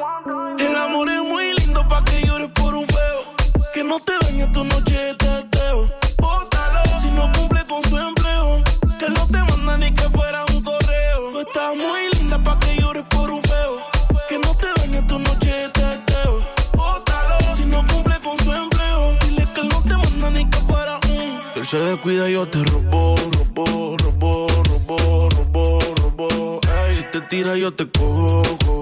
El amor es muy lindo pa' que llores por un feo. Que no te dañe tu noche de teteo. Bótalo si no cumple con su empleo. Que no te manda ni que fuera un correo. Tú estás muy linda pa' que llores por un feo. Que no te dañe tu noche de teteo. Bótalo si no cumple con su empleo. Dile que no te manda ni que fuera un. Si él se descuida, yo te robo, robo, robo, robo, robo, robo. Ey, si te tira, yo te cojo,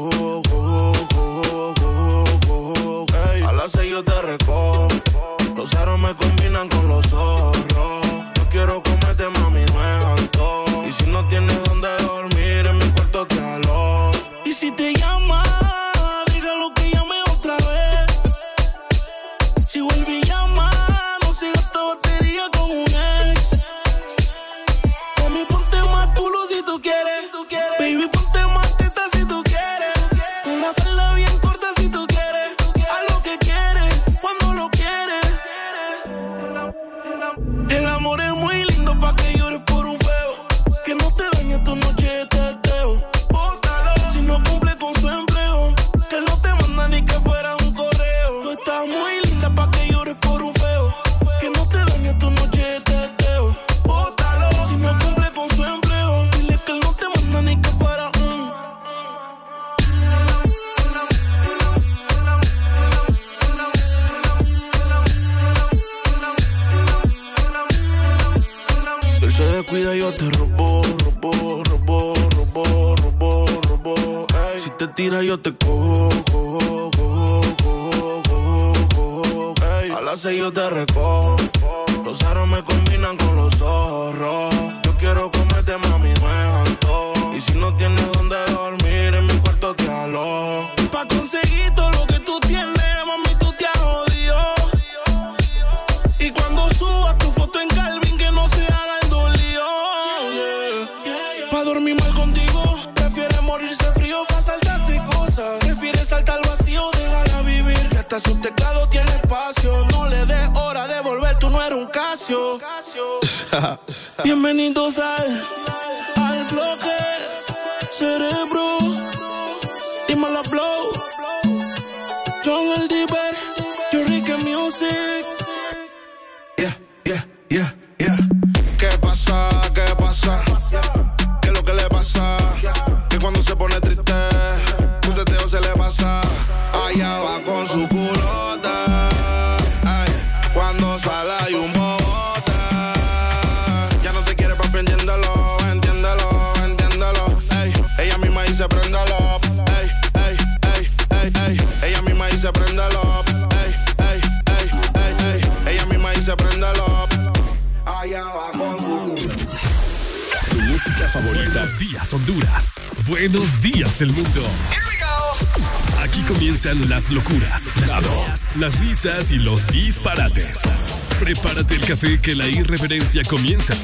Prepárate el café que la irreverencia comienza.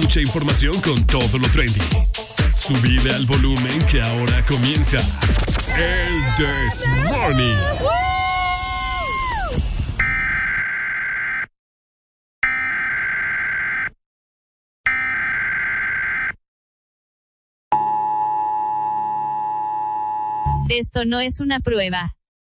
Mucha información con todo lo trendy. Subile al volumen que ahora comienza el This Morning. Esto no es una prueba.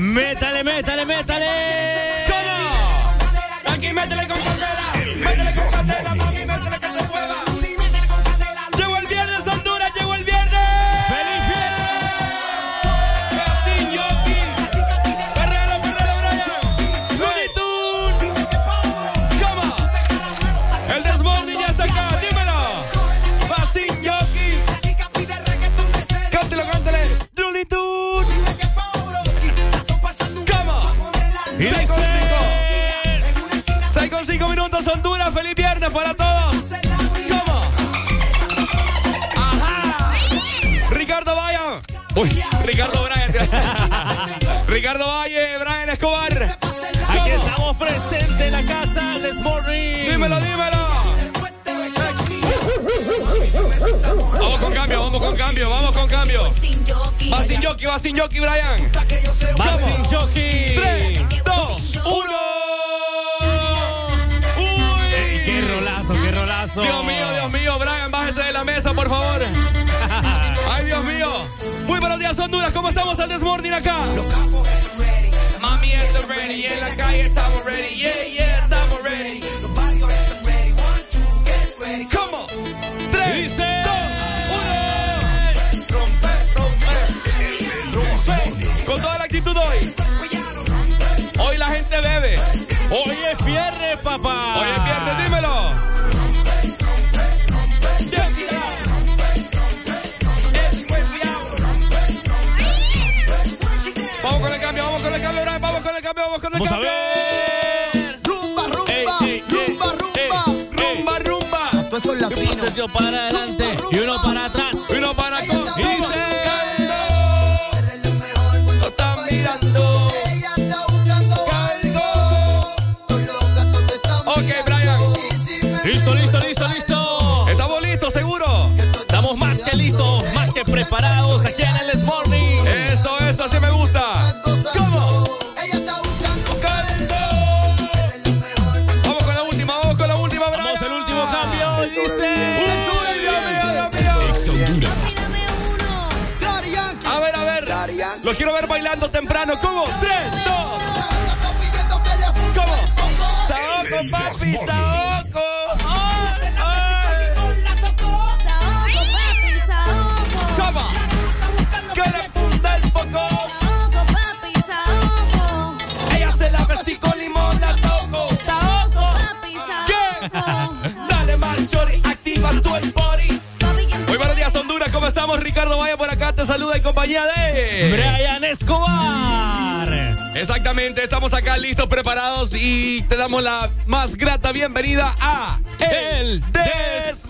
Métale, métale, métale. Viernes para todos. ¿Cómo? Ajá. Ricardo Valle. Uy, Ricardo Bryan. Ricardo Valle, Brian Escobar. Aquí estamos presentes en la casa de Smorning. Dímelo, dímelo. Vamos con cambio, vamos con cambio, vamos con cambio. Va sin jockey, va sin jockey, Brian. Va sin jockey. 3, 2, 1. Dios mío, Dios mío, Brian, bájese de la mesa, por favor. Ay, Dios mío. Muy buenos días, Honduras. ¿Cómo estamos al Desmorning acá? Mami está ready, en la calle estamos ready. Yeah, yeah, estamos ready. ¿Cómo? Tres, Dice- dos, uno. Rompe, rompe, rompe. Con toda la actitud hoy. Hoy la gente bebe. Hoy es viernes, papá. Vamos a ver. Rumba, rumba, rumba, rumba. Rumba, rumba. Tú eso es Un latino. pasito para adelante y uno para atrás. Uno para con. Y están mirando. Exactamente, estamos acá listos, preparados y te damos la más grata bienvenida a El This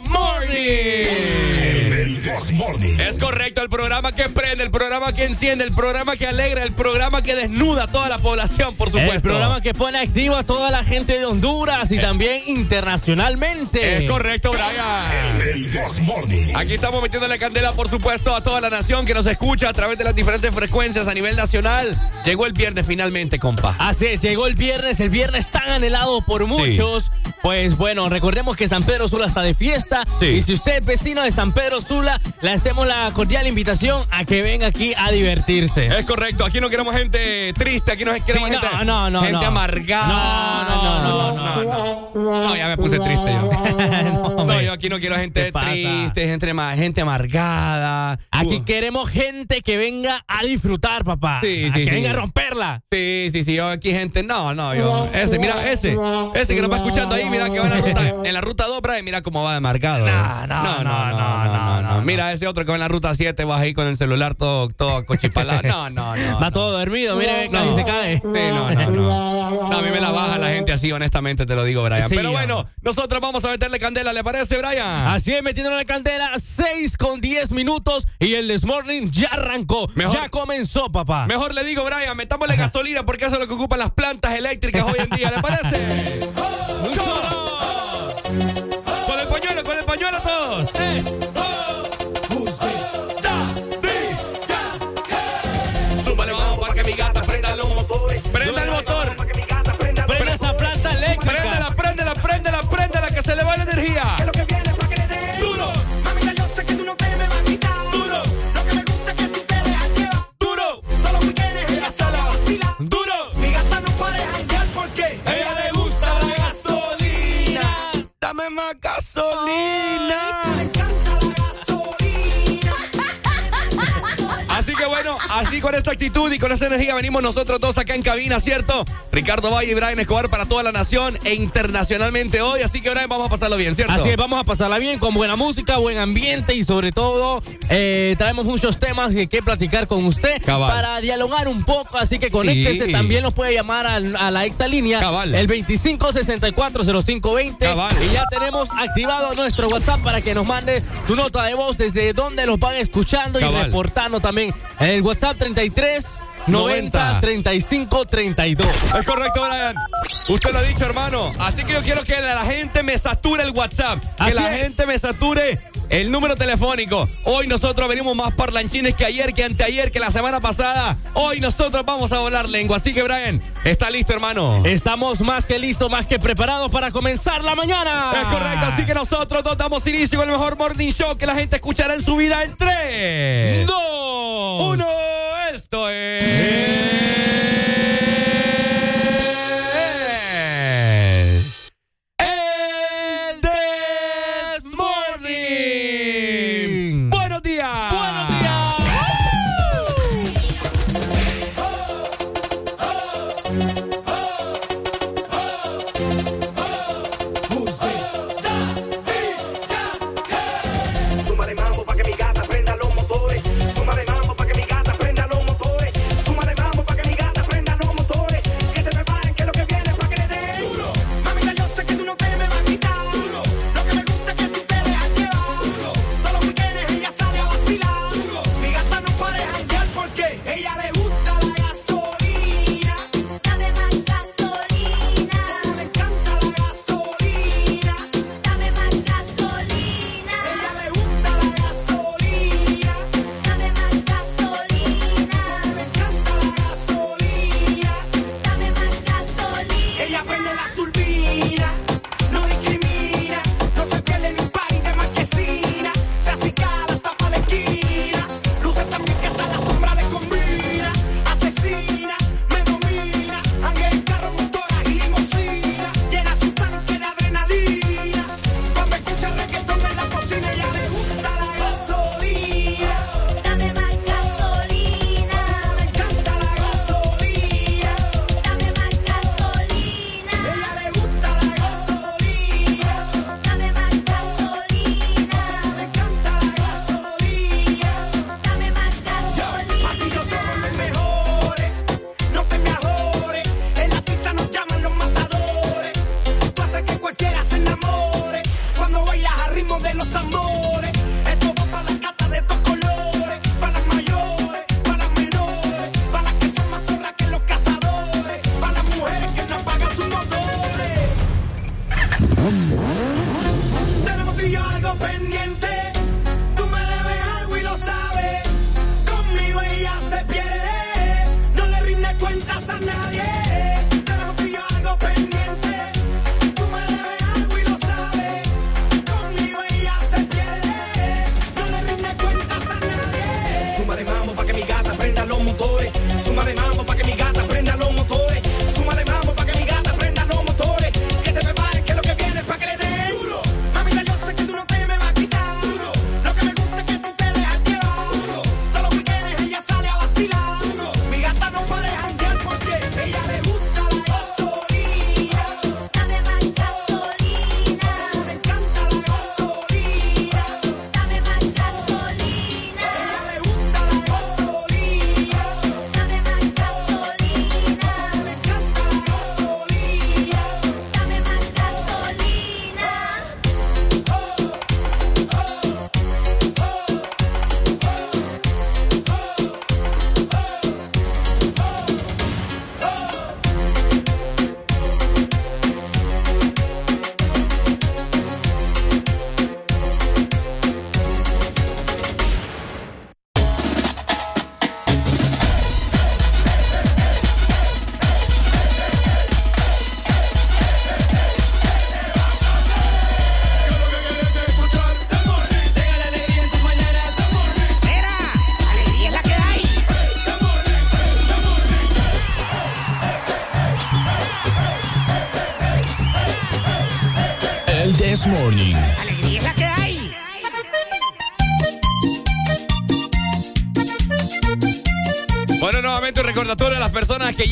Morning. Es correcto, el programa que prende, el programa que enciende, el programa que alegra, el programa que desnuda a toda la población, por supuesto. El programa que pone activo a toda la gente de Honduras y también internacionalmente. Es correcto, Brian. Aquí estamos metiéndole candela, por supuesto, a toda la nación que nos escucha a través de las diferentes frecuencias a nivel nacional. Llegó el viernes finalmente, compa. Así es, llegó el viernes, el viernes tan anhelado por muchos. Pues bueno, recordemos que San Pedro Sula está de fiesta. Sí. Y si usted es vecino de San Pedro Sula, le hacemos la cordial invitación a que venga aquí a divertirse. Es correcto, aquí no queremos gente triste, aquí no queremos Sí, no, gente, no, no, gente amargada. No, no, no, no, no. No, ya me puse triste yo. No, yo aquí no quiero gente triste, gente, gente amargada. Aquí Uh, queremos gente que venga a disfrutar, papá. Sí, a sí, que sí. venga a romperla. Sí, sí, sí, yo aquí gente, no, no, yo, ese, mira, ese, ese que nos va escuchando ahí, mira que va en la ruta, en la ruta 2, Brian, mira cómo va de amargado. pegado. No, no, no, no, no, no, Mira, ese otro que va en la ruta 7 vas ahí con el celular todo, todo cochipalado. No, no, no. Va no. todo dormido, mire, casi No. se cae. Sí, no, no, no. No, a mí me la baja la gente así, honestamente te lo digo, Brian. Sí, Pero ya. bueno, nosotros vamos a meterle candela, ¿le parece, Brian? Así es, metiéndole la candela, 6 con 10 minutos y el This Morning ya arrancó. Mejor- Ya comenzó, papá. Mejor le digo, Brian, metámosle gasolina porque eso es lo que ocupan las plantas eléctricas hoy en día, ¿le parece? Un solo. Con el pañuelo, con el pañuelo todos. Eh. Súbale, vamos para que mi gata prenda los motores. Prenda el motor. Prende esa planta eléctrica. Préndela, préndela, préndela, préndela, que se le va la energía. Duro, Mamita, yo sé que tú no te me vas a quitar. Duro. Lo que me gusta es que tú te dejas llevar. duro, Todos los weekends ella sale a vacilar. duro. Mi gata no para de janguear porque ella le gusta la gasolina. Dame más gasolina. Que bueno, así con esta actitud y con esta energía venimos nosotros dos acá en cabina, ¿cierto? Ricardo Valle y Brian Escobar para toda la nación e internacionalmente hoy. Así que Brian, vamos a pasarlo bien, ¿cierto? Así es, vamos a pasarla bien con buena música, buen ambiente y sobre todo eh, traemos muchos temas que, que platicar con usted Cabal. para dialogar un poco. Así que conéctese, Sí. también nos puede llamar a, la extra línea, Cabal. el 25640520. Cabal. Y ya tenemos activado nuestro WhatsApp para que nos mande su nota de voz desde donde nos van escuchando y reportando también el WhatsApp 33 90 35 32. Es correcto, Brian. Usted lo ha dicho, hermano. Así que yo quiero que la gente me sature el WhatsApp. Que Así la es. gente me sature el número telefónico. Hoy nosotros venimos más parlanchines que ayer, que anteayer, que la semana pasada. Hoy nosotros vamos a volar lengua. Así que, Brian, está listo, hermano. Estamos más que listos, más que preparados para comenzar la mañana. Es correcto, así que nosotros dos damos inicio con el mejor morning show que la gente escuchará en su vida en 3, Dos. 1. Esto es. Hey!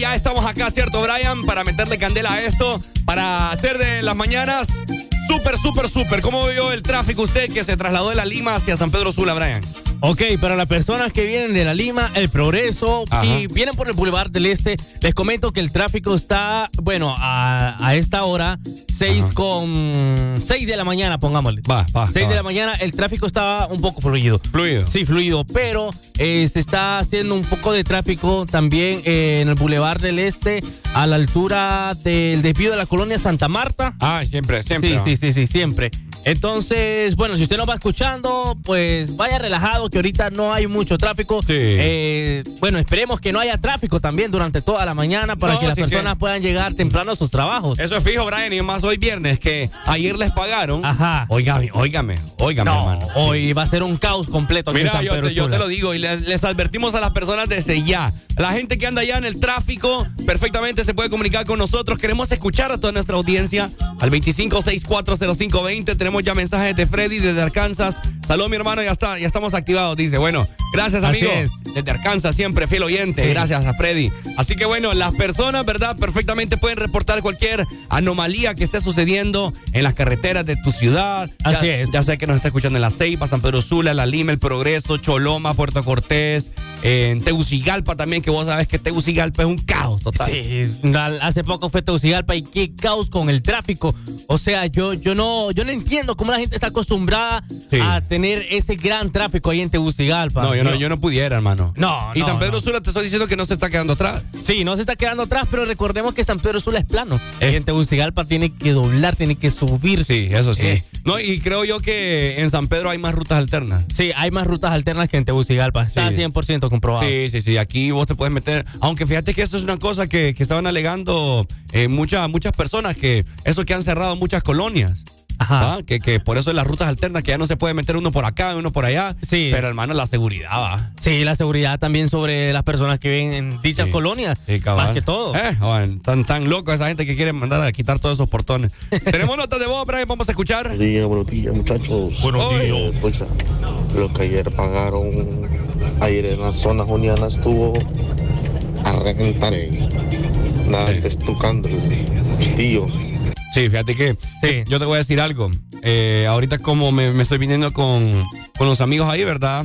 Ya estamos acá, ¿cierto, Brian? Para meterle candela a esto, para hacer de las mañanas súper, súper, súper. ¿Cómo vio el tráfico usted que se trasladó de la Lima hacia San Pedro Sula, Brian? Ok, para las personas que vienen de la Lima, el Progreso Ajá. y vienen por el Boulevard del Este, les comento que el tráfico está, bueno, a, a esta hora, 6 Ajá. con 6 de la mañana, pongámosle. Va, va, 6 va. de la mañana, el tráfico estaba un poco fluido. Fluido. Sí, fluido, pero eh, se está haciendo un poco de tráfico también eh, en el Boulevard del Este, a la altura del desvío de la colonia Santa Marta. Ah, siempre, siempre. Sí, sí, sí, sí, siempre. Entonces, bueno, si usted nos va escuchando, pues vaya relajado que ahorita no hay mucho tráfico. Sí. Eh, bueno, esperemos que no haya tráfico también durante toda la mañana para No, que las sí que- personas puedan llegar temprano a sus trabajos. Eso es fijo, Brian, y más hoy viernes, que ayer les pagaron. Ajá. Óigame, óigame, óigame, no, hermano. hoy va a ser un caos completo. Mira, San yo Pedro te, yo Sula. te lo digo y les, les advertimos a las personas desde ya. La gente que anda ya en el tráfico perfectamente se puede comunicar con nosotros. Queremos escuchar a toda nuestra audiencia al 25640520. Tenemos ya mensajes de Freddy desde Arkansas. Salud, mi hermano, ya está, ya estamos activados. Dice, bueno, gracias, amigo. es. Desde Arkansas, siempre fiel oyente. Sí. Gracias a Freddy. Así que bueno, las personas, ¿verdad? Perfectamente pueden reportar cualquier anomalía que esté sucediendo en las carreteras de tu ciudad. Así Ya- es. Ya sé que nos está escuchando en La Ceiba, San Pedro Sula, La Lima, El Progreso, Choloma, Puerto Cortés, en Tegucigalpa también, que vos sabés que Tegucigalpa es un caos total. Sí, hace poco fue Tegucigalpa y qué caos con el tráfico. O sea, yo, yo no, yo no entiendo cómo la gente está acostumbrada Sí. a tener ese gran tráfico ahí en Tegucigalpa. No, yo no, yo no pudiera, hermano. No, Y no, San Pedro no. Sula te estoy diciendo que no se está quedando atrás. Sí, no se está quedando atrás, pero recordemos que San Pedro Sula es plano. Eh. Y en Tegucigalpa tiene que doblar, tiene que subir. Sí, eso sí. Eh. No, y creo yo que en San Pedro hay más rutas alternas. Sí, hay más rutas alternas que en Tegucigalpa. Está Sí. 100% comprobado. Sí, sí, sí. Aquí vos te puedes meter. Aunque fíjate que eso es una cosa que, que estaban alegando eh, muchas muchas personas, que eso que han cerrado muchas colonias. Ajá. ¿ah? Que, que por eso en las rutas alternas, que ya no se puede meter uno por acá, uno por allá. Sí. Pero hermano, la seguridad va. Sí, la seguridad también sobre las personas que viven en dichas Sí. colonias. Sí, más que todo. Eh, bueno, tan, tan loco esa gente que quiere mandar a quitar todos esos portones. Tenemos notas de voz, Brian, vamos a escuchar. Buenos días, buenos días, muchachos. Buenos días. Pues, lo que ayer pagaron, ayer en la zona juniana estuvo a reventar. Nada, Eh. estucando el. Sí, fíjate que Sí. yo te voy a decir algo. Eh, ahorita como me, me estoy viniendo con, con los amigos ahí, ¿verdad?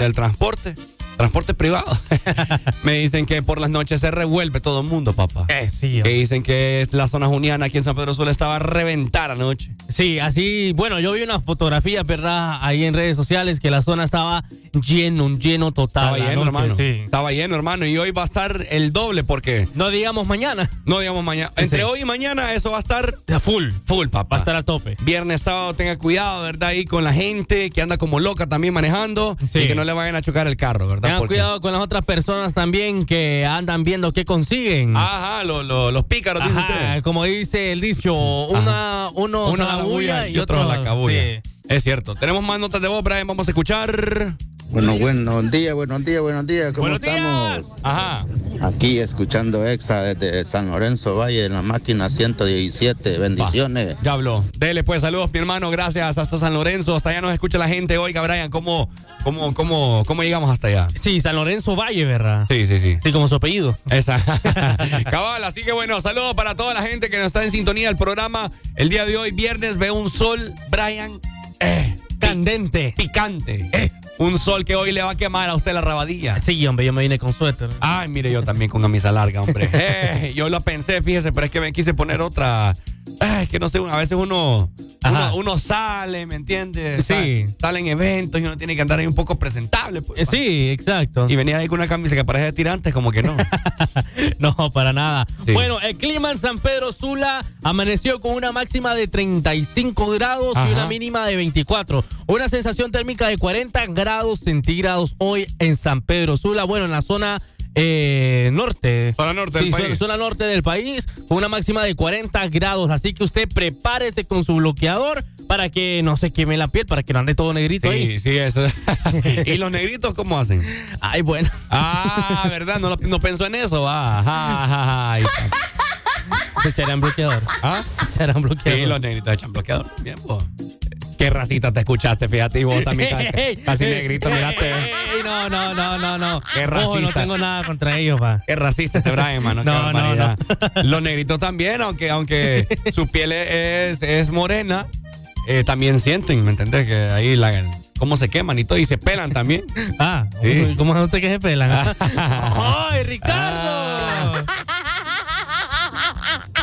Del transporte. Transporte privado. me dicen que por las noches se revuelve todo el mundo, papá. Eh, sí, Que dicen que la zona juniana aquí en San Pedro Sula estaba a reventar anoche. Sí, así, bueno, yo vi una fotografía, ¿verdad? Ahí en redes sociales que la zona estaba lleno, un lleno total. Estaba lleno, hermano. Sí. Estaba lleno, hermano. Y hoy va a estar el doble porque, No digamos mañana. no digamos mañana. Entre hoy y mañana eso va a estar full. full, papá. Va a estar a tope. Viernes, sábado, tenga cuidado, ¿verdad? Ahí con la gente que anda como loca también manejando Sí. y que no le vayan a chocar el carro, ¿verdad? Tengan Porque- cuidado con las otras personas también que andan viendo qué consiguen. Ajá, lo- lo- los pícaros, dice Ajá, usted. como dice el dicho, una, uno, Uno a a la bulla y otro otro a la cabulla. sí. Es cierto. Tenemos más notas de voz, Brian. Vamos a escuchar. Bueno, buenos días, buenos días, buenos días. ¿Cómo Buenos estamos? días. Ajá. Aquí escuchando Exa desde San Lorenzo Valle en la máquina 117. Bendiciones. Ya habló. Dele pues saludos, mi hermano. Gracias. Hasta San Lorenzo. Hasta allá nos escucha la gente. Oiga, Brian, ¿cómo, cómo, cómo, cómo llegamos hasta allá? Sí, San Lorenzo Valle, ¿verdad? Sí, sí, sí. Sí, como su apellido. Esa. Cabal, así que bueno, saludos para toda la gente que nos está en sintonía del programa. El día de hoy, viernes, veo un sol, Brian, eh, Candente. picante. Eh. Un sol que hoy le va a quemar a usted la rabadilla. Sí, hombre, yo me vine con suéter. Ay, mire, yo también con camisa larga, hombre. Eh, yo lo pensé, fíjese, pero es que me quise poner otra. Ay, que no sé, a veces uno, uno, uno sale, ¿me entiendes? Sí. Sa- Sale en eventos y uno tiene que andar ahí un poco presentable. Pues, Eh, sí, exacto. Y venir ahí con una camisa que parece de tirantes, como que no. No, para nada. Sí. Bueno, el clima en San Pedro Sula amaneció con una máxima de 35 grados y una mínima de 24. Una sensación térmica de 40 grados centígrados hoy en San Pedro Sula. Bueno, en la zona eh, norte. Zona norte del Sí, país. Zona norte del país, con una máxima de 40 grados. Así que usted prepárese con su bloqueador para que no se queme la piel, para que no ande todo negrito ahí. Sí, sí, eso. ¿Y los negritos cómo hacen? Ay, bueno. Ah, ¿verdad? No, no pensó en eso. va. Ajá, ajá, ajá. Se echarán bloqueador. ¿Ah? Echarán bloqueador. Sí, los negritos echan bloqueador. Bien, vos. Qué racista te escuchaste, fíjate, y vos también casi, casi negrito, miraste. no, no, no, no, no. Qué Ojo, no racista. tengo nada contra ellos, pa. Qué racista este Brian, mano. No, no, barbaridad. Los negritos también, aunque, aunque su piel es, es morena, eh, también sienten, ¿me entendés? Que ahí la, cómo se queman y todo, y se pelan también. Ah, Sí. ¿cómo es usted que se pelan? ¡Ay, Ricardo!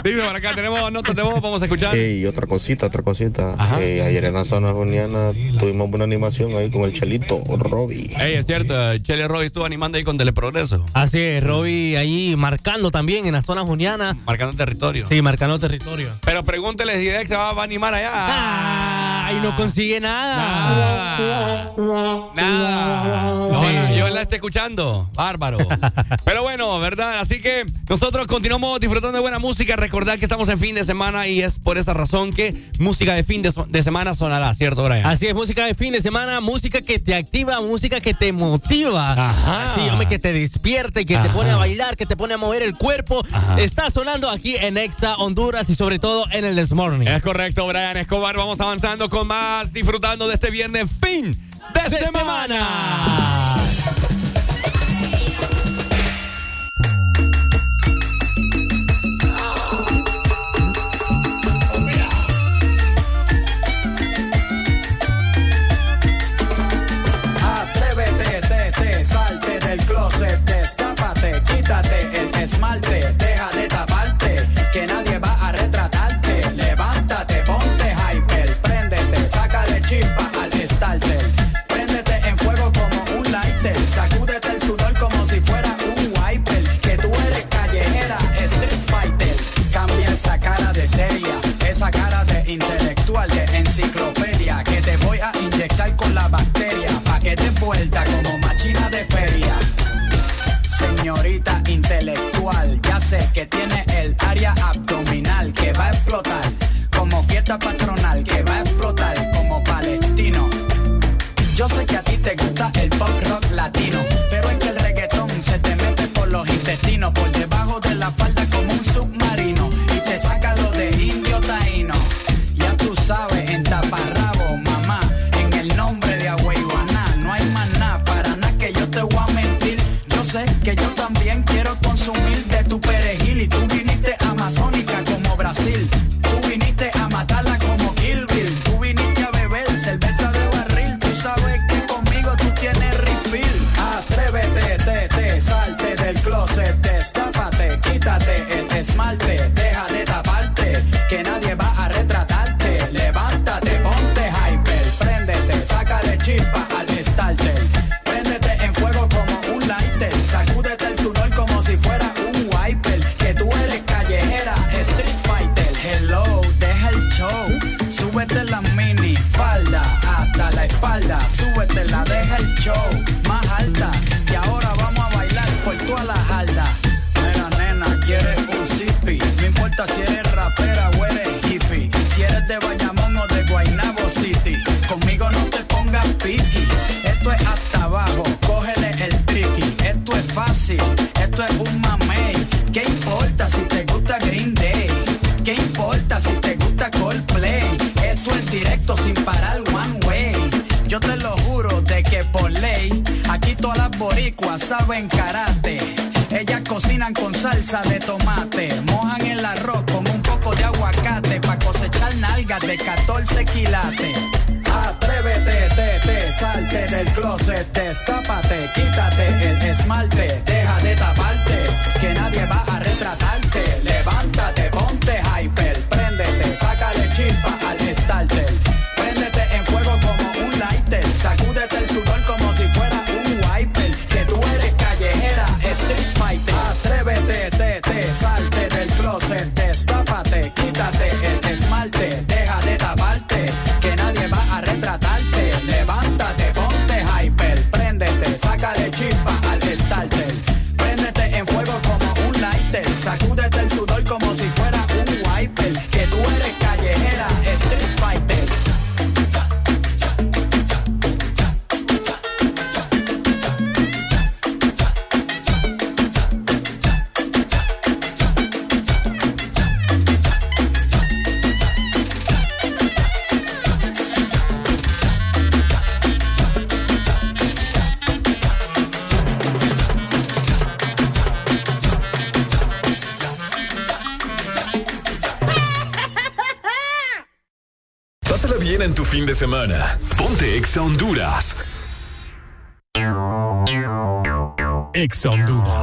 Dice por acá, tenemos notas de voz, vamos a escuchar. Y otra cosita, otra cosita. Ajá. Eh, ayer en la zona juniana tuvimos una animación ahí con el Chelito, Robbie. Ey, es cierto, Chele Roy estuvo animando ahí con Teleprogreso, Así es, Roby ahí marcando también en la zona juniana. marcando territorio. Sí, marcando territorio. Pero pregúntele si Dex se va, a animar allá. Ah, y no consigue nada. Nada. Nada. Sí. yo la esté escuchando. Bárbaro. Pero bueno, ¿verdad? Así que nosotros continuamos disfrutando de buena música. Recordad que estamos en fin de semana y es por esa razón que música de fin de, so- de semana sonará, ¿cierto, Brian? Así es, música de fin de semana, música que te activa, música que te motiva. Ajá. Sí, hombre, que te despierte, que te pone a bailar, que te pone a mover el cuerpo. Ajá. Está sonando aquí en Exa Honduras y sobre todo en el This Morning. Es correcto, Brian Escobar. Vamos avanzando con más, disfrutando de este viernes fin de, De semana. Atrévete, salte del closet, destápate, quítate el esmalte, Señorita intelectual, ya sé que tiene el área abdominal que va a explotar como fiesta patronal, que va a de tomate, mojan el arroz con un poco de aguacate pa' cosechar nalgas de 14 quilates. Atrévete, te, te, salte del closet, destápate, quítate el esmalte, tu fin de semana. Ponte Exa Honduras. Exa Honduras.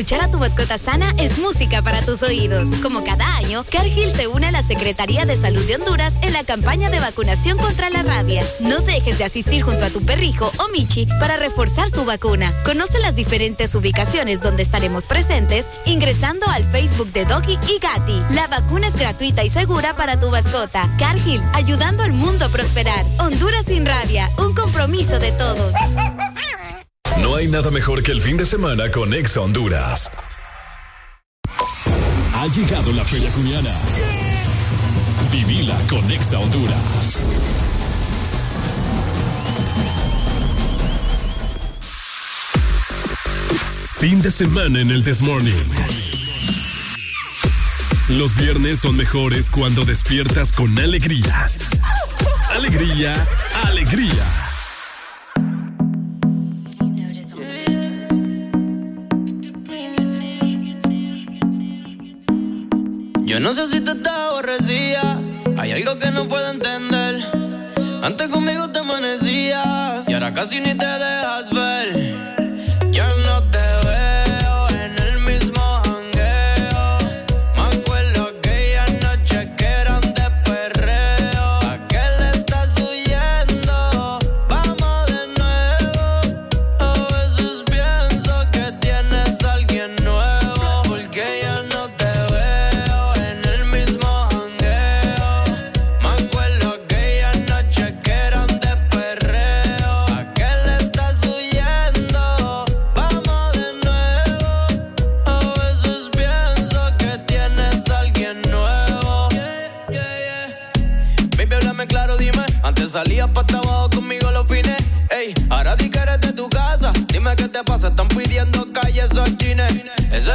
Escuchar a tu mascota sana es música para tus oídos. Como cada año, Cargill se une a la Secretaría de Salud de Honduras en la campaña de vacunación contra la rabia. No dejes de asistir junto a tu perrijo o Michi para reforzar su vacuna. Conoce las diferentes ubicaciones donde estaremos presentes ingresando al Facebook de Doggy y Gatti. La vacuna es gratuita y segura para tu mascota. Cargill, ayudando al mundo a prosperar. Honduras sin rabia, un compromiso de todos. No hay nada mejor que el fin de semana con Exa Honduras. Ha llegado la Feria Juniana. Vivila con Exa Honduras. Fin de semana en el Desmorning. Los viernes son mejores cuando despiertas con alegría. Alegría, alegría. Yo no sé si tú estás aborrecida. Hay algo que no puedo entender. Antes conmigo te amanecías y ahora casi ni te dejas ver.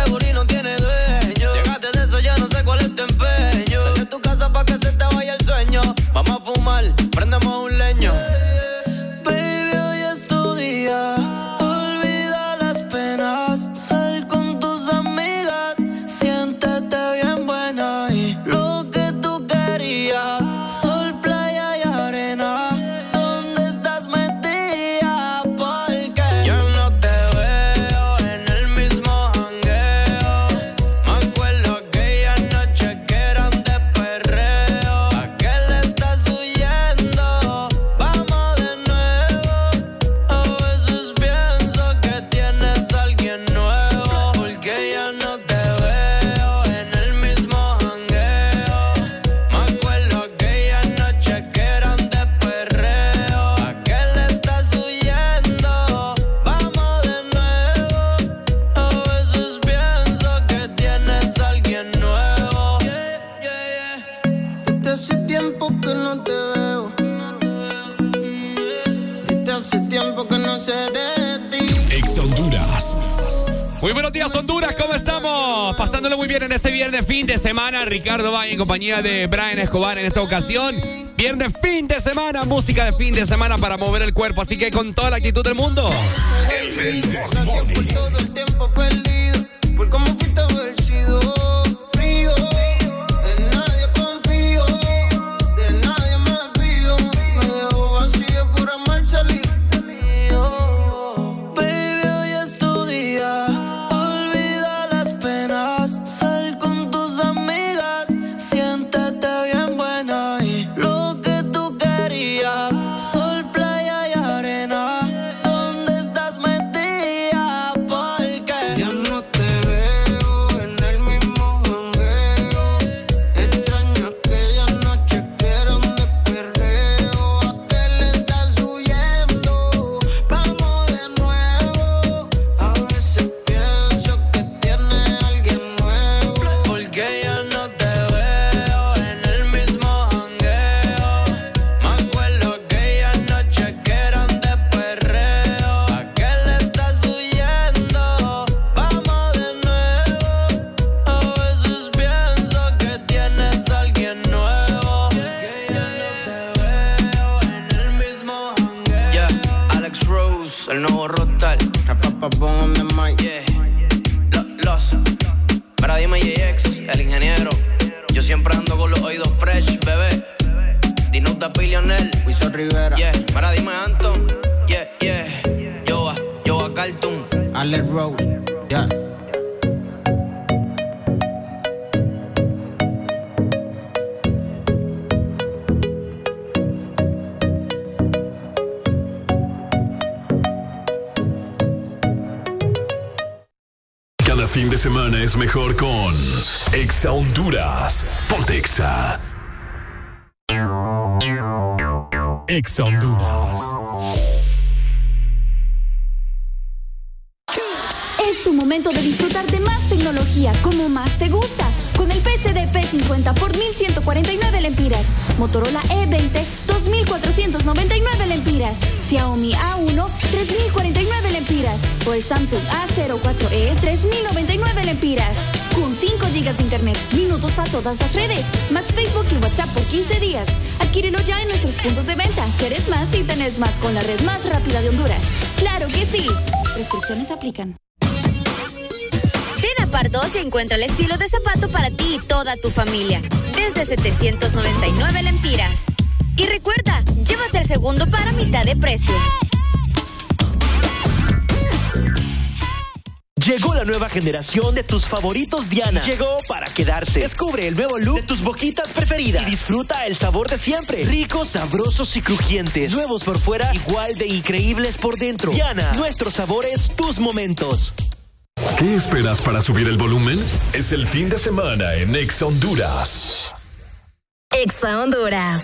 Ese semana. Ricardo Valle en compañía de Brian Escobar en esta ocasión. Viernes fin de semana, música de fin de semana para mover el cuerpo. Así que con toda la actitud del mundo. Gracias por todo el todas redes, más Facebook y WhatsApp por 15 días. Adquírelo ya en nuestros puntos de venta. Quieres más y tenés más con la red más rápida de Honduras. ¡Claro que sí! Restricciones aplican. Ven a Pardos y encuentra el estilo de zapato para ti y toda tu familia. Desde 799 lempiras. Y recuerda, llévate el segundo para mitad de precio. Llegó la nueva generación de tus favoritos Diana. Y Llegó para quedarse. Descubre el nuevo look de tus boquitas preferidas. Y disfruta el sabor de siempre. Ricos, sabrosos y crujientes. Nuevos por fuera, igual de increíbles por dentro. Diana, nuestros sabores, tus momentos. ¿Qué esperas para subir el volumen? Es el fin de semana en Exa Honduras. Exa Honduras.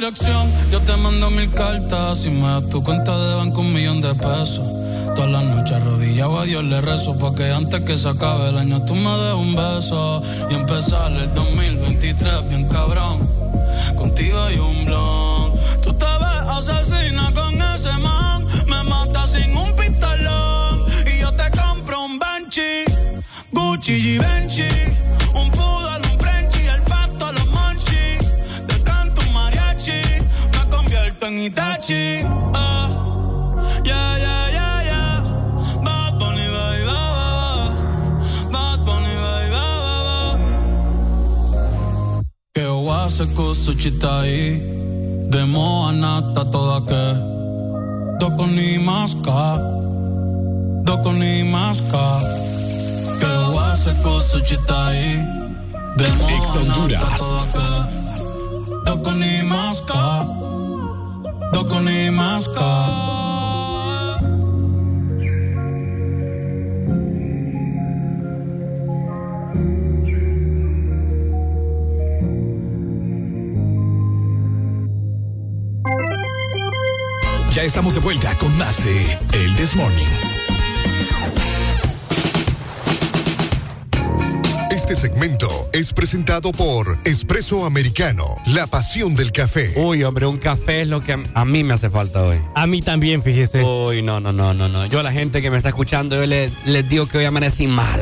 dirección, yo te mando mil cartas. Si me das tu cuenta de banco, un millón de pesos. Todas las noches arrodillado a Dios le rezo porque antes que se acabe el año tú me des un beso y empezar el 2023 bien cabrón. Contigo hay un blon. Tú te ves asesina con ese man. Me mata sin un pistolón. Y yo te compro un Benchi, Gucci y Benchi. Wase kusuchita i Demo anata toda que. Doko ni maska Doko ni maska Que wase kusuchita i Demo Ex Honduras. Doko ni maska Doko ni maska Ya estamos de vuelta con más de El This Morning. Este segmento es presentado por Espresso Americano, la pasión del café. Uy, hombre, un café es lo que a, mí me hace falta hoy. A mí también, fíjese. Uy, no, no, no, no, no. Yo a la gente que me está escuchando, yo le- les digo que hoy amanecí mal.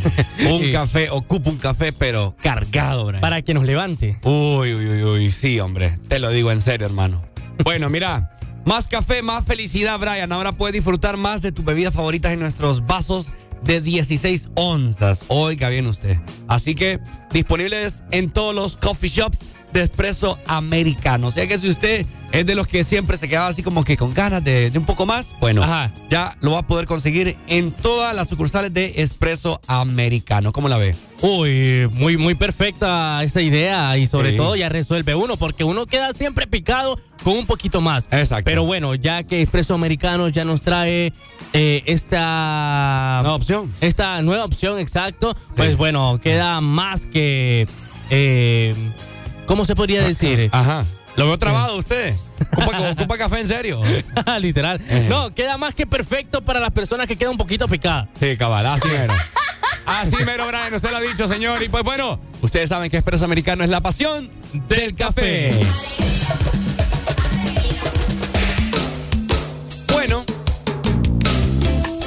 un café, ocupo un café, pero cargado, Brian. Para que nos levante. Uy, uy, uy, uy, sí, hombre. Te lo digo en serio, hermano. Bueno, mira, más café, más felicidad, Brian. Ahora puedes disfrutar más de tus bebidas favoritas en nuestros vasos de 16 onzas. Oiga bien usted. Así que disponibles en todos los coffee shops de espresso americano. O sea que si usted es de los que siempre se quedaba así como que con ganas de, de un poco más, bueno, ya lo va a poder conseguir en todas las sucursales de espresso americano. ¿Cómo la ve? Uy, muy, muy perfecta esa idea y sobre Sí. todo ya resuelve uno porque uno queda siempre picado con un poquito más. Exacto. Pero bueno, ya que Expreso Americano ya nos trae eh, esta nueva opción. Esta nueva opción, exacto, pues bueno, queda más que eh, ¿cómo se podría decir? Ajá. Lo veo trabado usted. Ocupa, ocupa café en serio. Literal. Eh. No, queda más que perfecto para las personas que quedan un poquito picadas. Sí, cabal, así mero. Así mero, Brian, usted lo ha dicho, señor. Y pues bueno, ustedes saben que Expreso Americano es la pasión del café. Bueno.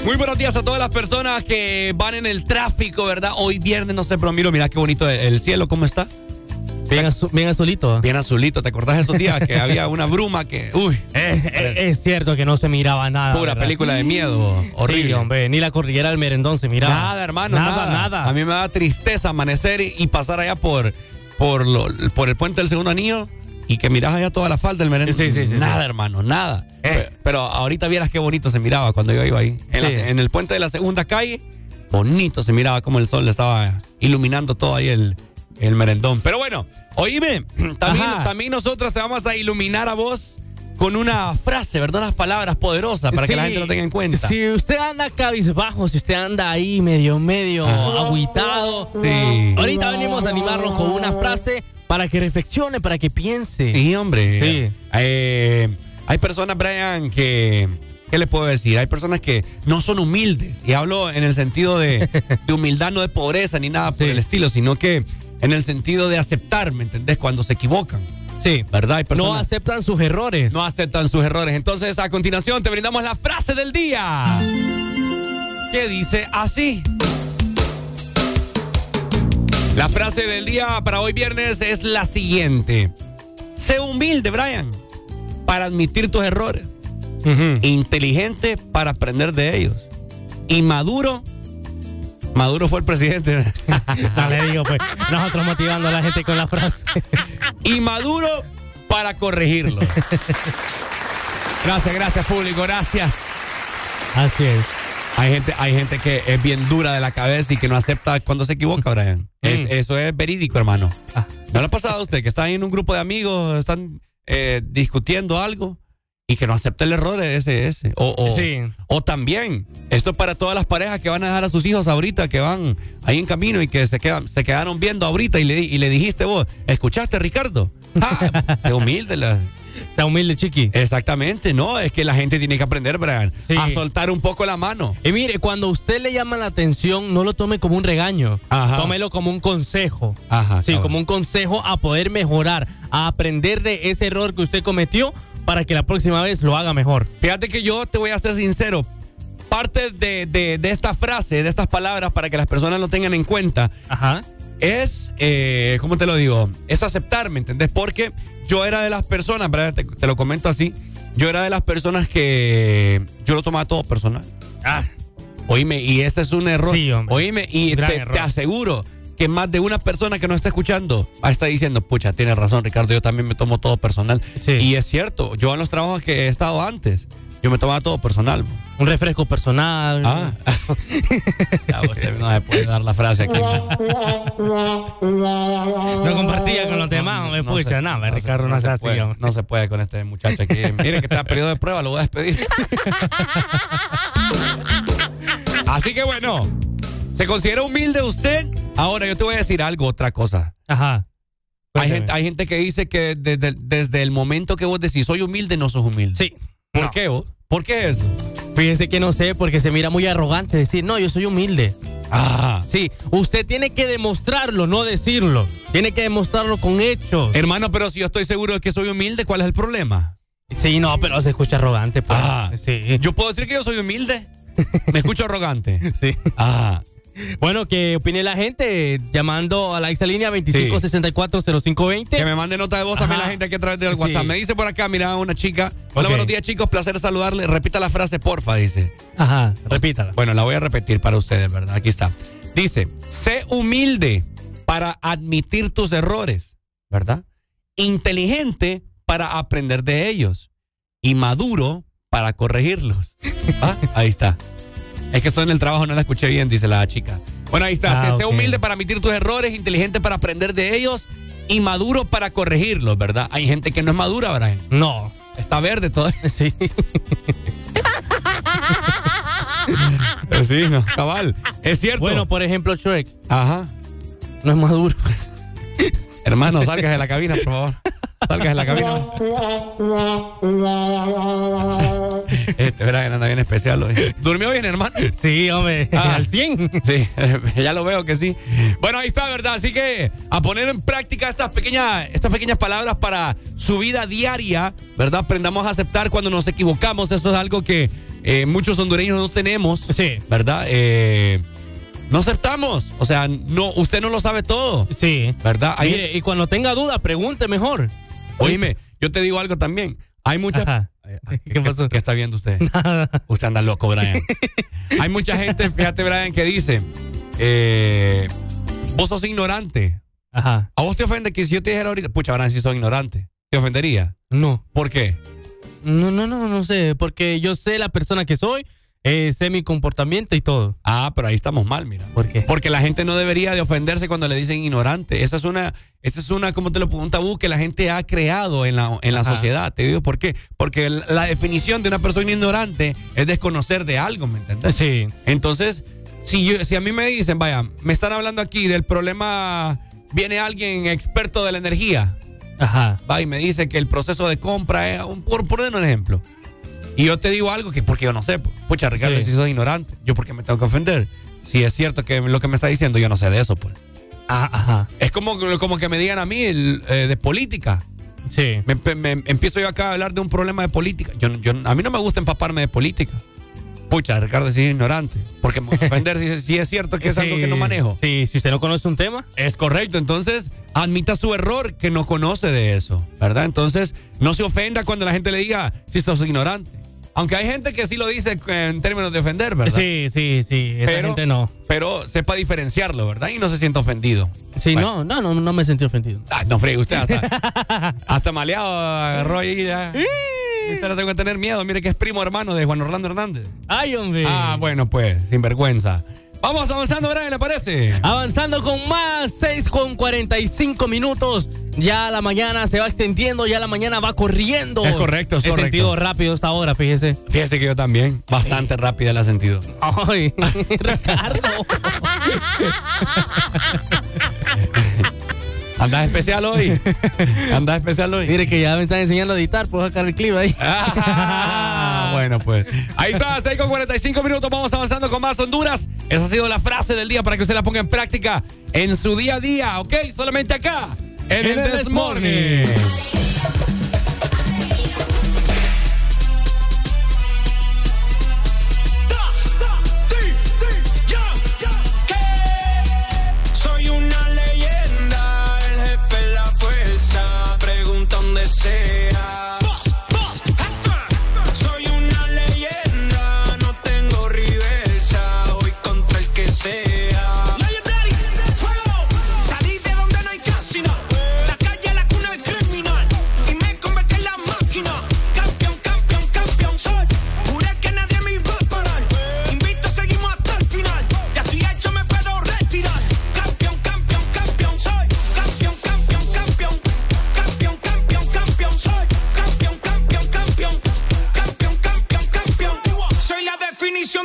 Muy buenos días a todas las personas que van en el tráfico, ¿verdad? Hoy viernes, no sé, pero miro, mira qué bonito el, el cielo, ¿cómo está? Bien, bien azulito. Bien azulito, ¿te acordás de esos días que había una bruma que, uy, Eh, es cierto que no se miraba nada. pura ¿verdad? película de miedo, horrible. Sí, hombre, ni la cordillera del merendón se miraba. Nada, hermano, Nada, nada. nada. A mí me da tristeza amanecer y, y pasar allá por, por, lo- por el puente del segundo anillo y que miras allá toda la falda del merendón. Sí, sí, sí, Nada, sí. hermano, nada. Pero, pero ahorita vieras qué bonito se miraba cuando yo iba ahí. En, la- en el puente de la segunda calle, bonito se miraba como el sol le estaba iluminando todo ahí el, el merendón. Pero bueno, oíme, también, nosotros te vamos a iluminar a vos con una frase, ¿verdad? Unas palabras poderosas para que la gente lo tenga en cuenta. Si usted anda cabizbajo, si usted anda ahí medio, medio agüitado, Sí. ahorita venimos a animarlo con una frase para que reflexione, para que piense. Sí, hombre. Sí. Eh, hay personas, Brian, que. ¿Qué le puedo decir? Hay personas que no son humildes. Y hablo en el sentido de, de humildad, no de pobreza ni nada por el estilo, sino que en el sentido de aceptar, ¿me entendés? Cuando se equivocan. Sí. ¿Verdad? No aceptan sus errores. no aceptan sus errores. Entonces, a continuación, te brindamos la frase del día. Que dice así. La frase del día para hoy viernes es la siguiente. Sé humilde, Brian, para admitir tus errores. Inteligente para aprender de ellos. Y maduro. Maduro fue el presidente. No le digo, pues, nosotros motivando a la gente con la frase. y maduro para corregirlo. Gracias, gracias público, gracias. Así es. Hay gente, hay gente que es bien dura de la cabeza y que no acepta cuando se equivoca, Brian. Es- eso es verídico, hermano. ¿No le ha pasado a usted que está ahí en un grupo de amigos, están eh, discutiendo algo y que no acepta el error de ese, ese? O, o, Sí. o también, esto es para todas las parejas que van a dejar a sus hijos ahorita, que van ahí en camino y que se, quedan, se quedaron viendo ahorita y le, y le dijiste vos, ¿escuchaste, Ricardo? Ah, sé humilde. La... Sea humilde, chiqui. Exactamente, no, es que la gente tiene que aprender, Brian, Sí. a soltar un poco la mano. Y mire, cuando usted le llama la atención, no lo tome como un regaño. Ajá. Tómelo como un consejo. Ajá, Sí, cabrón. como un consejo a poder mejorar, a aprender de ese error que usted cometió para que la próxima vez lo haga mejor. Fíjate que yo te voy a ser sincero. Parte de, de- de esta frase, de estas palabras, para que las personas lo tengan en cuenta, Ajá. es, eh, ¿cómo te lo digo? Es aceptar, ¿me entendés? Porque yo era de las personas, ¿verdad? Te, te lo comento así, yo era de las personas que yo lo tomaba todo personal. Ah, Oíme, y ese es un error. Sí, hombre. Oíme, y te, error. te aseguro que más de una persona que no está escuchando estar diciendo, pucha, tienes razón, Ricardo, yo también me tomo todo personal. Sí. Y es cierto, yo en los trabajos que he estado antes, yo me tomaba todo personal. un refresco personal. Ah. Ya, usted no me puede dar la frase aquí. No compartía con los demás, me No pucha, nada, no Ricardo, no, no se así. puede, hombre. no se puede con este muchacho aquí. Mire que está en periodo de prueba, lo voy a despedir. Así que bueno, ¿se considera humilde usted? Ahora yo te voy a decir algo, otra cosa. Ajá. Hay gente, hay gente que dice que desde, desde el momento que vos decís soy humilde, no sos humilde. Sí. ¿Por qué? vos? ¿Por qué eso? Fíjese que no sé, porque se mira muy arrogante decir, no, yo soy humilde. Ah. Sí, usted tiene que demostrarlo, no decirlo. Tiene que demostrarlo con hechos. Hermano, pero si yo estoy seguro de que soy humilde, ¿cuál es el problema? Sí, no, pero se escucha arrogante. pues. Ah, sí. ¿Yo puedo decir que yo soy humilde? ¿Me escucho arrogante? Sí. Ah. Bueno, que opine la gente llamando a la esa línea 25640520. Que me mande nota de voz también Ajá. la gente aquí a través del Sí. WhatsApp. Me dice por acá, mira, una chica. Hola, buenos días, chicos. Placer saludarle. Repita la frase, porfa, dice. Ajá, repítala. Bueno, la voy a repetir para ustedes, ¿verdad? Aquí está. Dice, sé humilde para admitir tus errores, ¿verdad? Inteligente para aprender de ellos y maduro para corregirlos. Ahí está. Es que estoy en el trabajo, no la escuché bien, dice la chica. Bueno, ahí está. Ah, sé humilde para admitir tus errores, inteligente para aprender de ellos y maduro para corregirlos, ¿verdad? Hay gente que no es madura, Brian. No. Está verde todo. Sí. sí, no, cabal. Es cierto. Bueno, por ejemplo, Shrek. Ajá. No es maduro. Hermano, salgas de la cabina, por favor. Salgas de la cabina. Este, que anda bien especial hoy. ¿Durmió bien, hermano? Sí, hombre. Ah. Al 100. Sí, ya lo veo que sí. Bueno, ahí está, ¿verdad? Así que a poner en práctica estas pequeñas, estas pequeñas palabras para su vida diaria, ¿verdad? Aprendamos a aceptar cuando nos equivocamos. Eso es algo que eh, muchos hondureños no tenemos. Sí. ¿Verdad? Eh, no aceptamos. O sea, no, usted no lo sabe todo. Sí. ¿Verdad? Hay- Mire, y cuando tenga duda, pregunte mejor. Oíme, yo te digo algo también. Hay muchas. Ajá. ¿Qué, pasó? ¿Qué está viendo usted? Usted anda loco, Brian. Hay mucha gente, fíjate, Brian, que dice: eh, Vos sos ignorante. Ajá. ¿A vos te ofende que si yo te dijera ahorita, pucha, Brian, si soy ignorante? ¿Te ofendería? No. ¿Por qué? No, no, no, no sé. Porque yo sé la persona que soy, eh, sé mi comportamiento y todo. Ah, pero ahí estamos mal, mira. ¿Por qué? Porque la gente no debería de ofenderse cuando le dicen ignorante. Esa es una, esa es una, como te lo pongo, un tabú que la gente ha creado en la, en la sociedad. Te digo por qué. Porque la la definición de una persona ignorante es desconocer de algo, ¿me entiendes? Sí. Entonces, si, yo, si a mí me dicen, vaya, me están hablando aquí del problema, viene alguien experto de la energía, Ajá. va y me dice que el proceso de compra es, un, por poner un ejemplo, y yo te digo algo que porque yo no sé, pues, pucha, Ricardo, Sí. si soy ignorante, yo porque me tengo que ofender. Si es cierto que lo que me está diciendo, yo no sé de eso, pues. Ah, ajá. Es como, como que me digan a mí el, eh, de política. Sí. Me, empiezo yo acá a hablar de un problema de política. Yo, yo, a mí no me gusta empaparme de política. Pucha, Ricardo, si es ignorante. Porque me voy a ofender si, si es cierto que es algo que no manejo. Sí, si usted no conoce un tema. Es correcto, entonces admita su error que no conoce de eso, ¿verdad? Entonces no se ofenda cuando la gente le diga si sos ignorante. Aunque hay gente que sí lo dice en términos de ofender, ¿verdad? Sí, sí, sí. Esa Pero- gente no. Pero sepa diferenciarlo, ¿verdad? Y no se sienta ofendido. Sí, no, no, no, no me sentí ofendido. Ah, no fregue, usted hasta, hasta maleado agarró ahí ya. Usted no tengo que tener miedo, mire que es primo hermano de Juan Orlando Hernández. Ay, hombre. Ah, bueno, pues, sin vergüenza. Vamos avanzando, Brian, ¿le parece? Avanzando con más, 6 con 45 minutos. Ya la mañana se va extendiendo, ya la mañana va corriendo. Es correcto, es He correcto. sentido rápido esta hora, fíjese. Fíjese que yo también, bastante rápida la sentido. Ay, Ricardo. ¿Andás especial hoy? ¿Andás especial hoy? Mire que ya me están enseñando a editar, puedo sacar el clip ahí. Ah, bueno, pues. Ahí está, 6 con 45 minutos. Vamos avanzando con más Honduras. Esa ha sido la frase del día para que usted la ponga en práctica en su día a día, ¿ok? Solamente acá, en, En el el This Morning.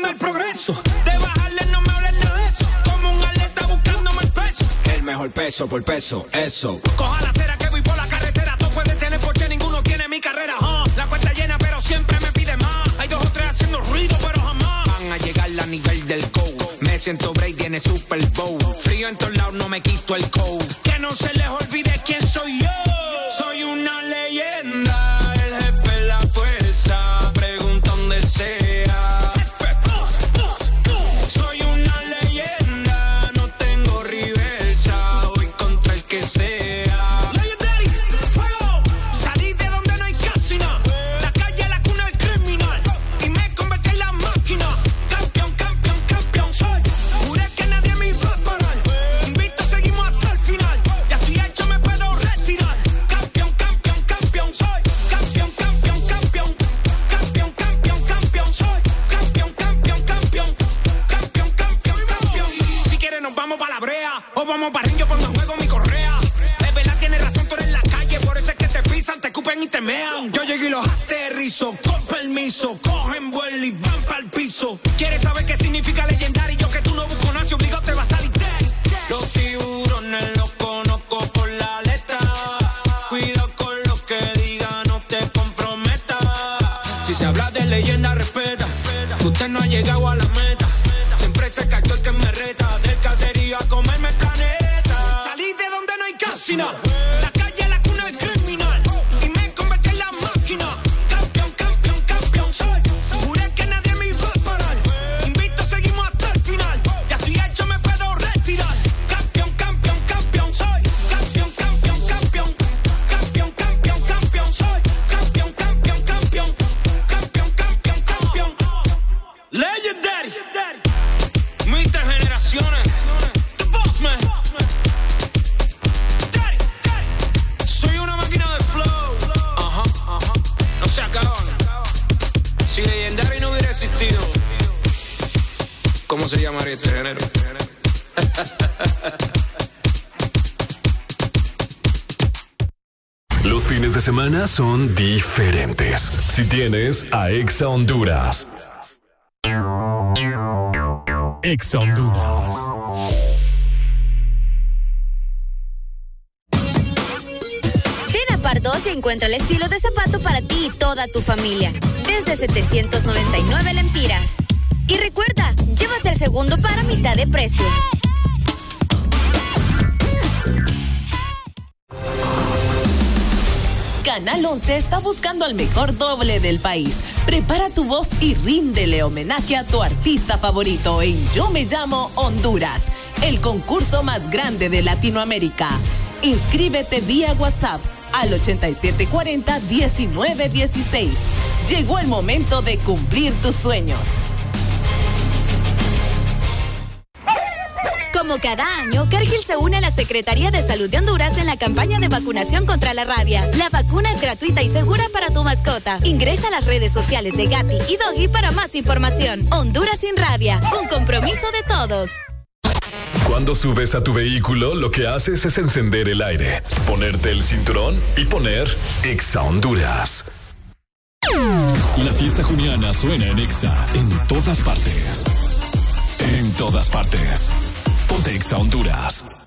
del progreso. De bajarle no me hables de eso. Como un atleta buscándome el peso. El mejor peso por peso, eso. Coja la cera que voy por la carretera. Tú puedes tener coche, ninguno tiene mi carrera. Huh? La cuenta llena, pero siempre me pide más. Hay dos o tres haciendo ruido, pero jamás. Van a llegar a nivel del go. Me siento break, tiene Super Bowl. Frío en todos lados, no me quito el cold. Que no se les olvide quién soy yo. Con permiso, cogen vuelo y van para el piso. ¿Quieres saber qué significa legendario? Yo que tú no busco nacio, obligado te va a salir de. Los tiburones los conozco por la letra. Cuidado con lo que diga, no te comprometa. Si se habla de leyenda, respeta. Usted no ha llegado a la meta. Siempre se cachó el que me reta. Del caserío a comerme planeta. Salí de donde no hay casi semana son diferentes. Si tienes a Exa Honduras. Exa Honduras. Ven a Pardos y encuentra el estilo de zapato para ti y toda tu familia. Desde 799 lempiras. Y recuerda, llévate el segundo para mitad de precio. Canal 11 está buscando al mejor doble del país. Prepara tu voz y ríndele homenaje a tu artista favorito en Yo Me Llamo Honduras, el concurso más grande de Latinoamérica. Inscríbete vía WhatsApp al 8740-1916. Llegó el momento de cumplir tus sueños. Cada año, Cargill se une a la Secretaría de Salud de Honduras en la campaña de vacunación contra la rabia. La vacuna es gratuita y segura para tu mascota. Ingresa a las redes sociales de Gatti y Doggy para más información. Honduras sin rabia, un compromiso de todos. Cuando subes a tu vehículo, lo que haces es encender el aire, ponerte el cinturón y poner Exa Honduras. La fiesta juniana suena en Exa en todas partes. En todas partes. Ponte Exa Honduras.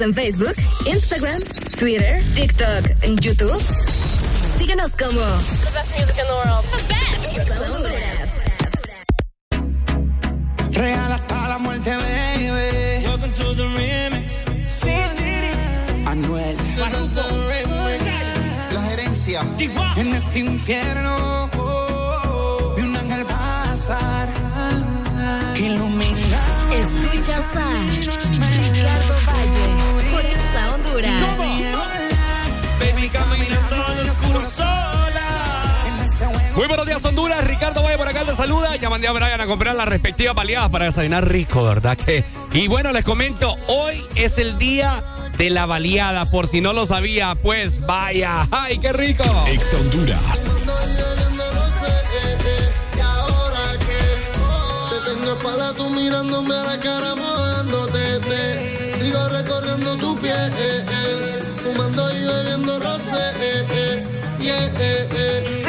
En Facebook, Instagram, Twitter, TikTok, en YouTube. Síguenos como The best music in the world. The best. Real hasta la muerte, baby. Welcome to the remix. Sí, Anuel. This. La gerencia. En este infierno dónde vayan a comprar las respectivas baleadas para desayunar rico, ¿verdad? Que... Y bueno, les comento, hoy es el día de la baleada, por si no lo sabía, pues vaya, ¡ay, qué rico! Ex Honduras. Para tú mirándome a la cara mojándote, te. sigo recorriendo tu piel, eh, eh. fumando y bebiendo rosé, eh, eh, yeah, eh, eh.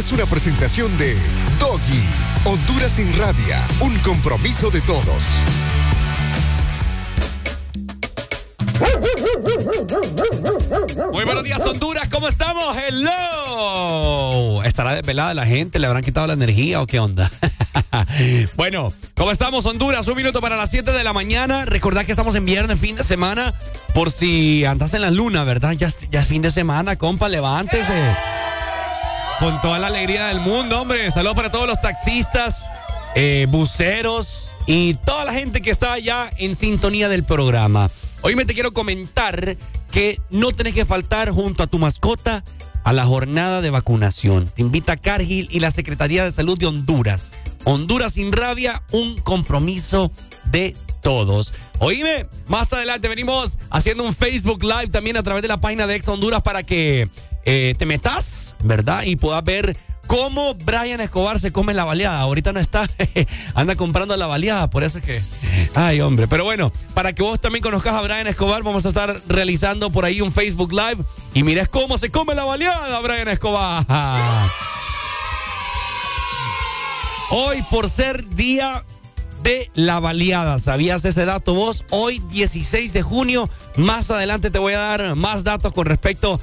Es una presentación de Doggy, Honduras sin rabia, un compromiso de todos. Muy buenos días, Honduras. ¿Cómo estamos? Hello. ¿Estará desvelada la gente? ¿Le habrán quitado la energía o qué onda? bueno, ¿cómo estamos, Honduras? Un minuto para las 7 de la mañana. Recordad que estamos en viernes, fin de semana. Por si andas en la luna, ¿verdad? Ya, es- ya es fin de semana, compa, levántese. Con toda la alegría del mundo, hombre. Saludos para todos los taxistas, eh, buceros y toda la gente que está allá en sintonía del programa. Hoy me te quiero comentar que no tenés que faltar junto a tu mascota a la jornada de vacunación. Te invita Cargill y la Secretaría de Salud de Honduras. Honduras sin rabia, un compromiso de todos. Oíme, más adelante venimos haciendo un Facebook Live también a través de la página de Ex Honduras para que eh, te metas, ¿verdad? Y puedas ver cómo Brian Escobar se come la baleada. Ahorita no está, anda comprando la baleada, por eso es que... Ay, hombre. Pero bueno, para que vos también conozcas a Brian Escobar, vamos a estar realizando por ahí un Facebook Live y mires cómo se come la baleada, Brian Escobar. Hoy, por ser día de la baleada, ¿sabías ese dato vos? Hoy, 16 de junio, más adelante te voy a dar más datos con respecto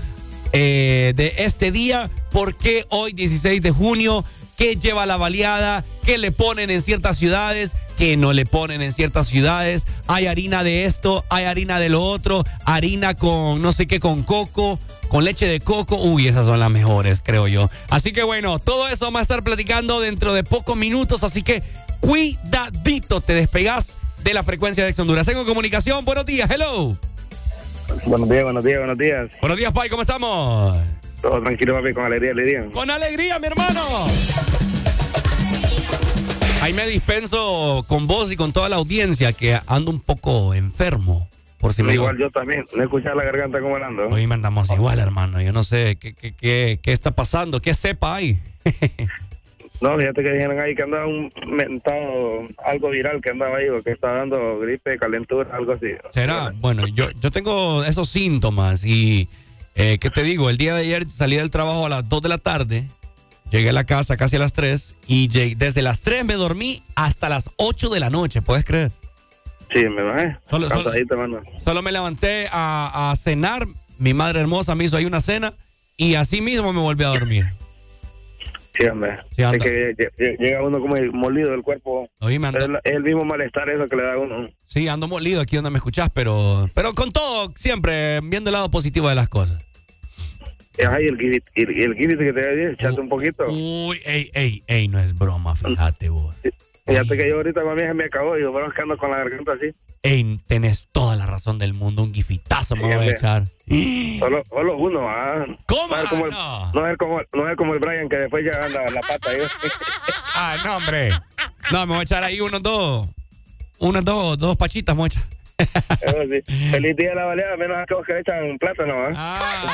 eh, de este día. ¿Por qué hoy, 16 de junio? ¿Qué lleva la baleada? ¿Qué le ponen en ciertas ciudades? ¿Qué no le ponen en ciertas ciudades? Hay harina de esto, hay harina de lo otro, harina con no sé qué, con coco con leche de coco. Uy, esas son las mejores, creo yo. Así que bueno, todo eso vamos a estar platicando dentro de pocos minutos. Así que cuidadito, te despegas de la frecuencia de Ex Honduras. Tengo comunicación. Buenos días, hello. Buenos días, buenos días, buenos días. Buenos días, Pai, ¿cómo estamos? Todo tranquilo, papi, con alegría, alegría. Con alegría, mi hermano. Ahí me dispenso con vos y con toda la audiencia que ando un poco enfermo. Por si me Igual yo también, no escuchar la garganta como ando. Hoy me andamos igual, hermano. Yo no sé qué, qué, qué, qué está pasando, qué sepa hay. No, fíjate que dijeron ahí que andaba un mentado, algo viral que andaba ahí, que estaba dando gripe, calentura, algo así. ¿Será? Bueno, yo, yo tengo esos síntomas y, eh, ¿qué te digo? El día de ayer salí del trabajo a las 2 de la tarde, llegué a la casa casi a las 3 y llegué- desde las 3 me dormí hasta las 8 de la noche, ¿puedes creer? Sí, me bajé. Solo- solo- hermano. Solo me levanté a, a cenar, mi madre hermosa me hizo ahí una cena y así mismo me volví a dormir. Sí, hombre. Sí, anda. es que lle- lle- llega uno como molido del cuerpo. Oíme, ando- Es, el mismo malestar eso que le da a uno. Sí, ando molido aquí donde me escuchás, pero, pero con todo, siempre viendo el lado positivo de las cosas. Ajá, y el el, el que te di, echate un poquito. Uy, ey, ey, ey, no es broma, fíjate vos. Fíjate que yo ahorita con mi hija me acabó y yo, es que ando con la garganta así. Ey, tenés toda la razón del mundo, un gifitazo me voy a echar. Solo, solo uno, ah. ¿Cómo? No es como, el, no. es como, no es como el Brian que después ya anda la pata ahí. Ah, no, hombre. No, me voy a echar ahí unos dos, unas dos, dos pachitas, me sí. Feliz día de la baleada, menos aquellos que echan plátano, ¿ah?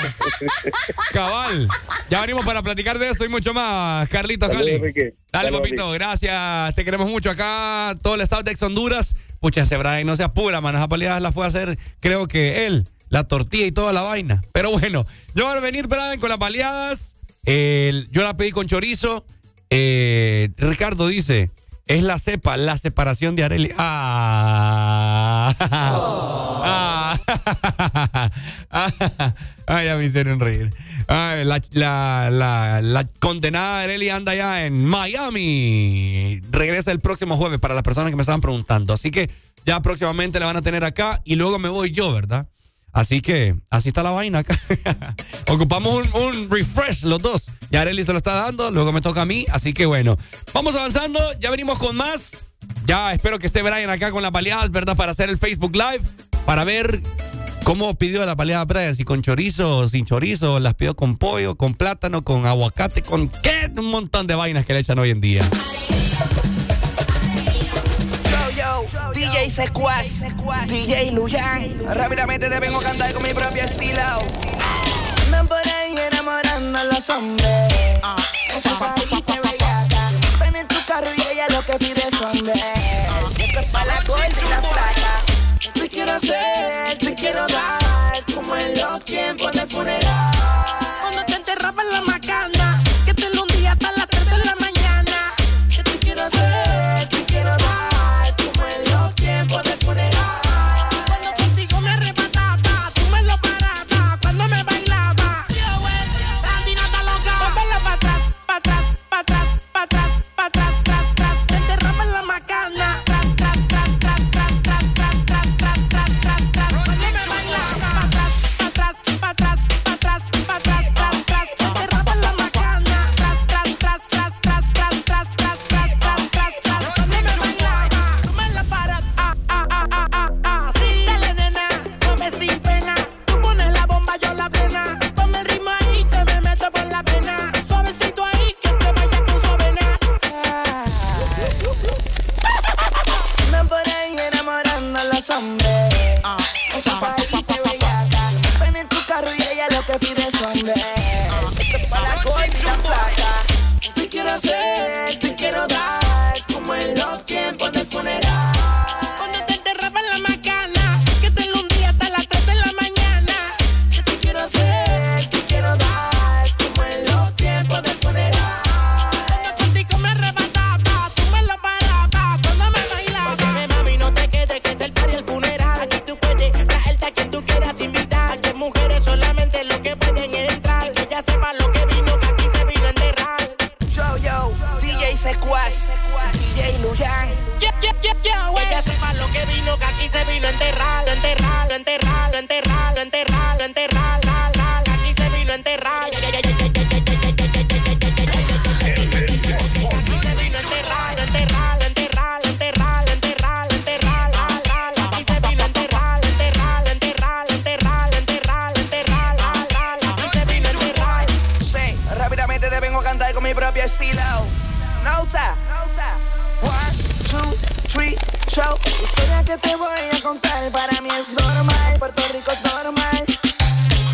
Cabal. Ya venimos para platicar de esto y mucho más, Carlitos Cali. Dale, Saludos, papito, gracias. Te queremos mucho acá, todo el estado de Ex Honduras. Pucha, ese Brian no se apura, man. Esa baleada la fue a hacer, creo que él, la tortilla y toda la vaina. Pero bueno, yo voy a venir, Brian, con las baleadas. El- yo la pedí con chorizo. Eh, Ricardo dice, es la cepa, la separación de Areli. Ah. Ah. Ay, ya me hicieron reír. Ay, la, la, la, la condenada Areli anda ya en Miami. Regresa el próximo jueves para las personas que me estaban preguntando. Así que ya próximamente la van a tener acá y luego me voy yo, ¿verdad? Así que así está la vaina acá. Ocupamos un, refresh los dos. Ya Areli se lo está dando, luego me toca a mí. Así que bueno, vamos avanzando. Ya venimos con más. Ya espero que esté Brian acá con las baleadas, ¿verdad? Para hacer el Facebook Live. Para ver cómo pidió la baleada Brian. Si con chorizo o sin chorizo. Las pidió con pollo, con plátano, con aguacate, con qué. Un montón de vainas que le echan hoy en día. DJ Secuaz, DJ Luyan. Rápidamente te vengo a cantar con mi propio estilo. Andan por ahí enamorando a los hombres. Ah. Esa parejita bellaca. Ven en tu carro y ella lo que pide son de. Ah. Esto es para la gorda y la plata. Te quiero hacer, te quiero dar. Como en los tiempos de funeral. lo que pide es hombre que te voy a contar para mí es normal, Puerto Rico es normal.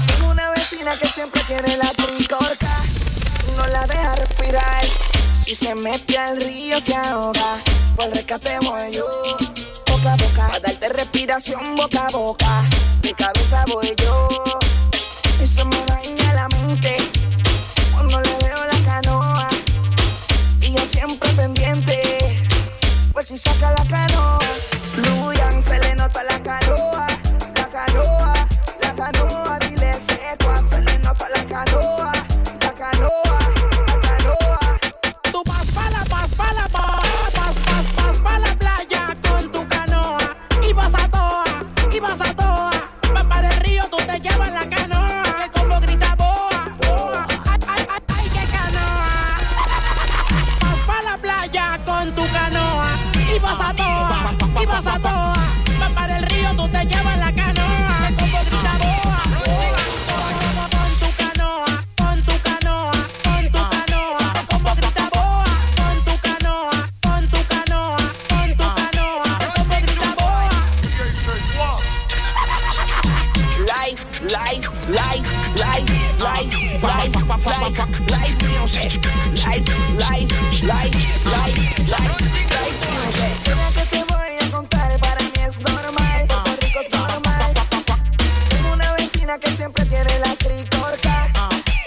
Tengo una vecina que siempre quiere la tricorca y no la deja respirar. Y se mete al río, se ahoga, por rescate voy yo. Boca a boca, para darte respiración boca a boca, de cabeza voy yo. Y se me daña la mente cuando le veo la canoa. Y yo siempre pendiente, por si saca la canoa. life, life, life, life, life, life, life, life, life, life, life, life, Beyoncé. Lo que te voy a contar para mí es normal, Rico normal. Una vecina que siempre tiene la tricorca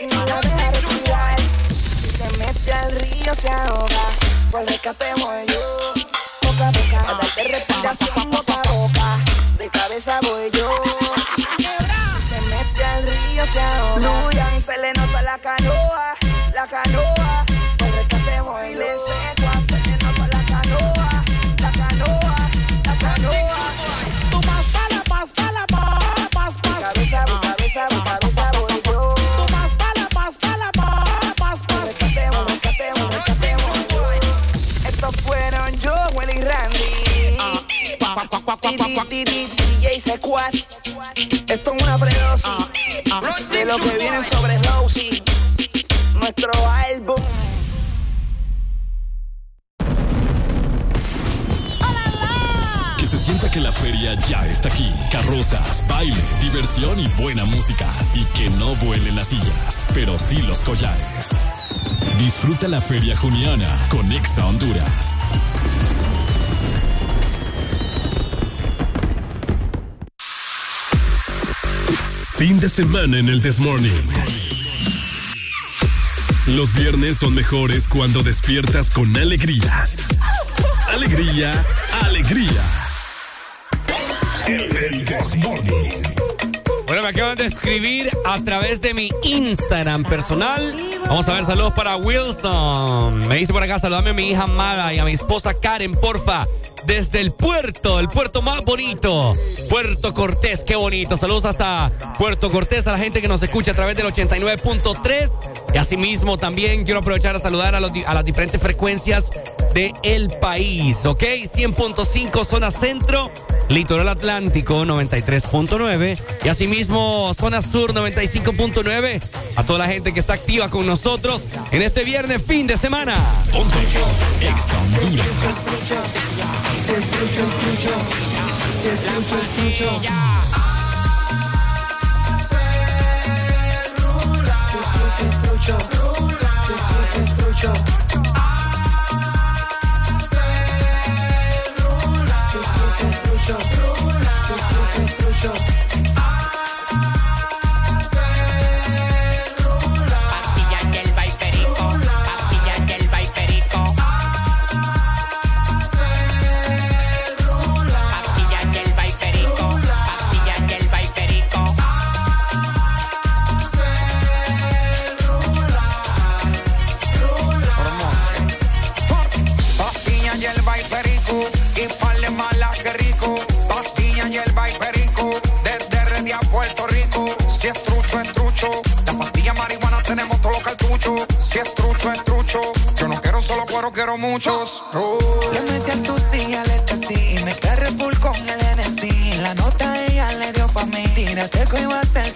y no deja respirar. Si se mete al río se ahoga, por rescate voy yo. Poca a boca darte respiración. 路遥 baile, diversión y buena música. Y que no vuelen las sillas, pero sí los collares. Disfruta la Feria Juniana con Exa Honduras. Fin de semana en el Desmorning. Los viernes son mejores cuando despiertas con alegría. Alegría, alegría. Bueno, me acaban de escribir a través de mi Instagram personal. Vamos a ver, saludos para Wilson. Me dice por acá, saludame a mi hija amada y a mi esposa Karen, porfa. Desde el puerto, el puerto más bonito. Puerto Cortés, qué bonito. Saludos hasta Puerto Cortés, a la gente que nos escucha a través del 89.3. Y asimismo también quiero aprovechar a saludar a, los las diferentes frecuencias del el país, ¿ok? 100.5 zona centro, litoral atlántico 93.9 y asimismo zona sur 95.9. A toda la gente que está activa con nosotros en este viernes fin de semana. Ponte Honduras. Trucho, trucho. Trucho, trucho. Trucho, Si quiero muchos. Le metí a tu silla, sí y me quedé Bull con el NC. La nota ella le dio pa' mí. Tírate que iba a ser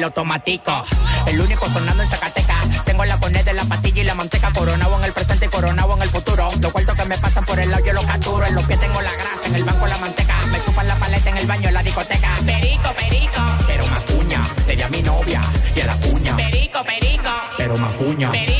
madre del automático. El único sonando en Zacatecas. Tengo la coned de la pastilla y la manteca. Coronado en el presente y coronado en el futuro. Los cuartos que me pasan por el lado yo los capturo. En los pies tengo la grasa, en el banco la manteca. Me chupan la paleta en el baño en la discoteca. Perico, perico. Pero macuña, le di a mi novia y a la cuña. Perico, perico. Pero macuña. Perico.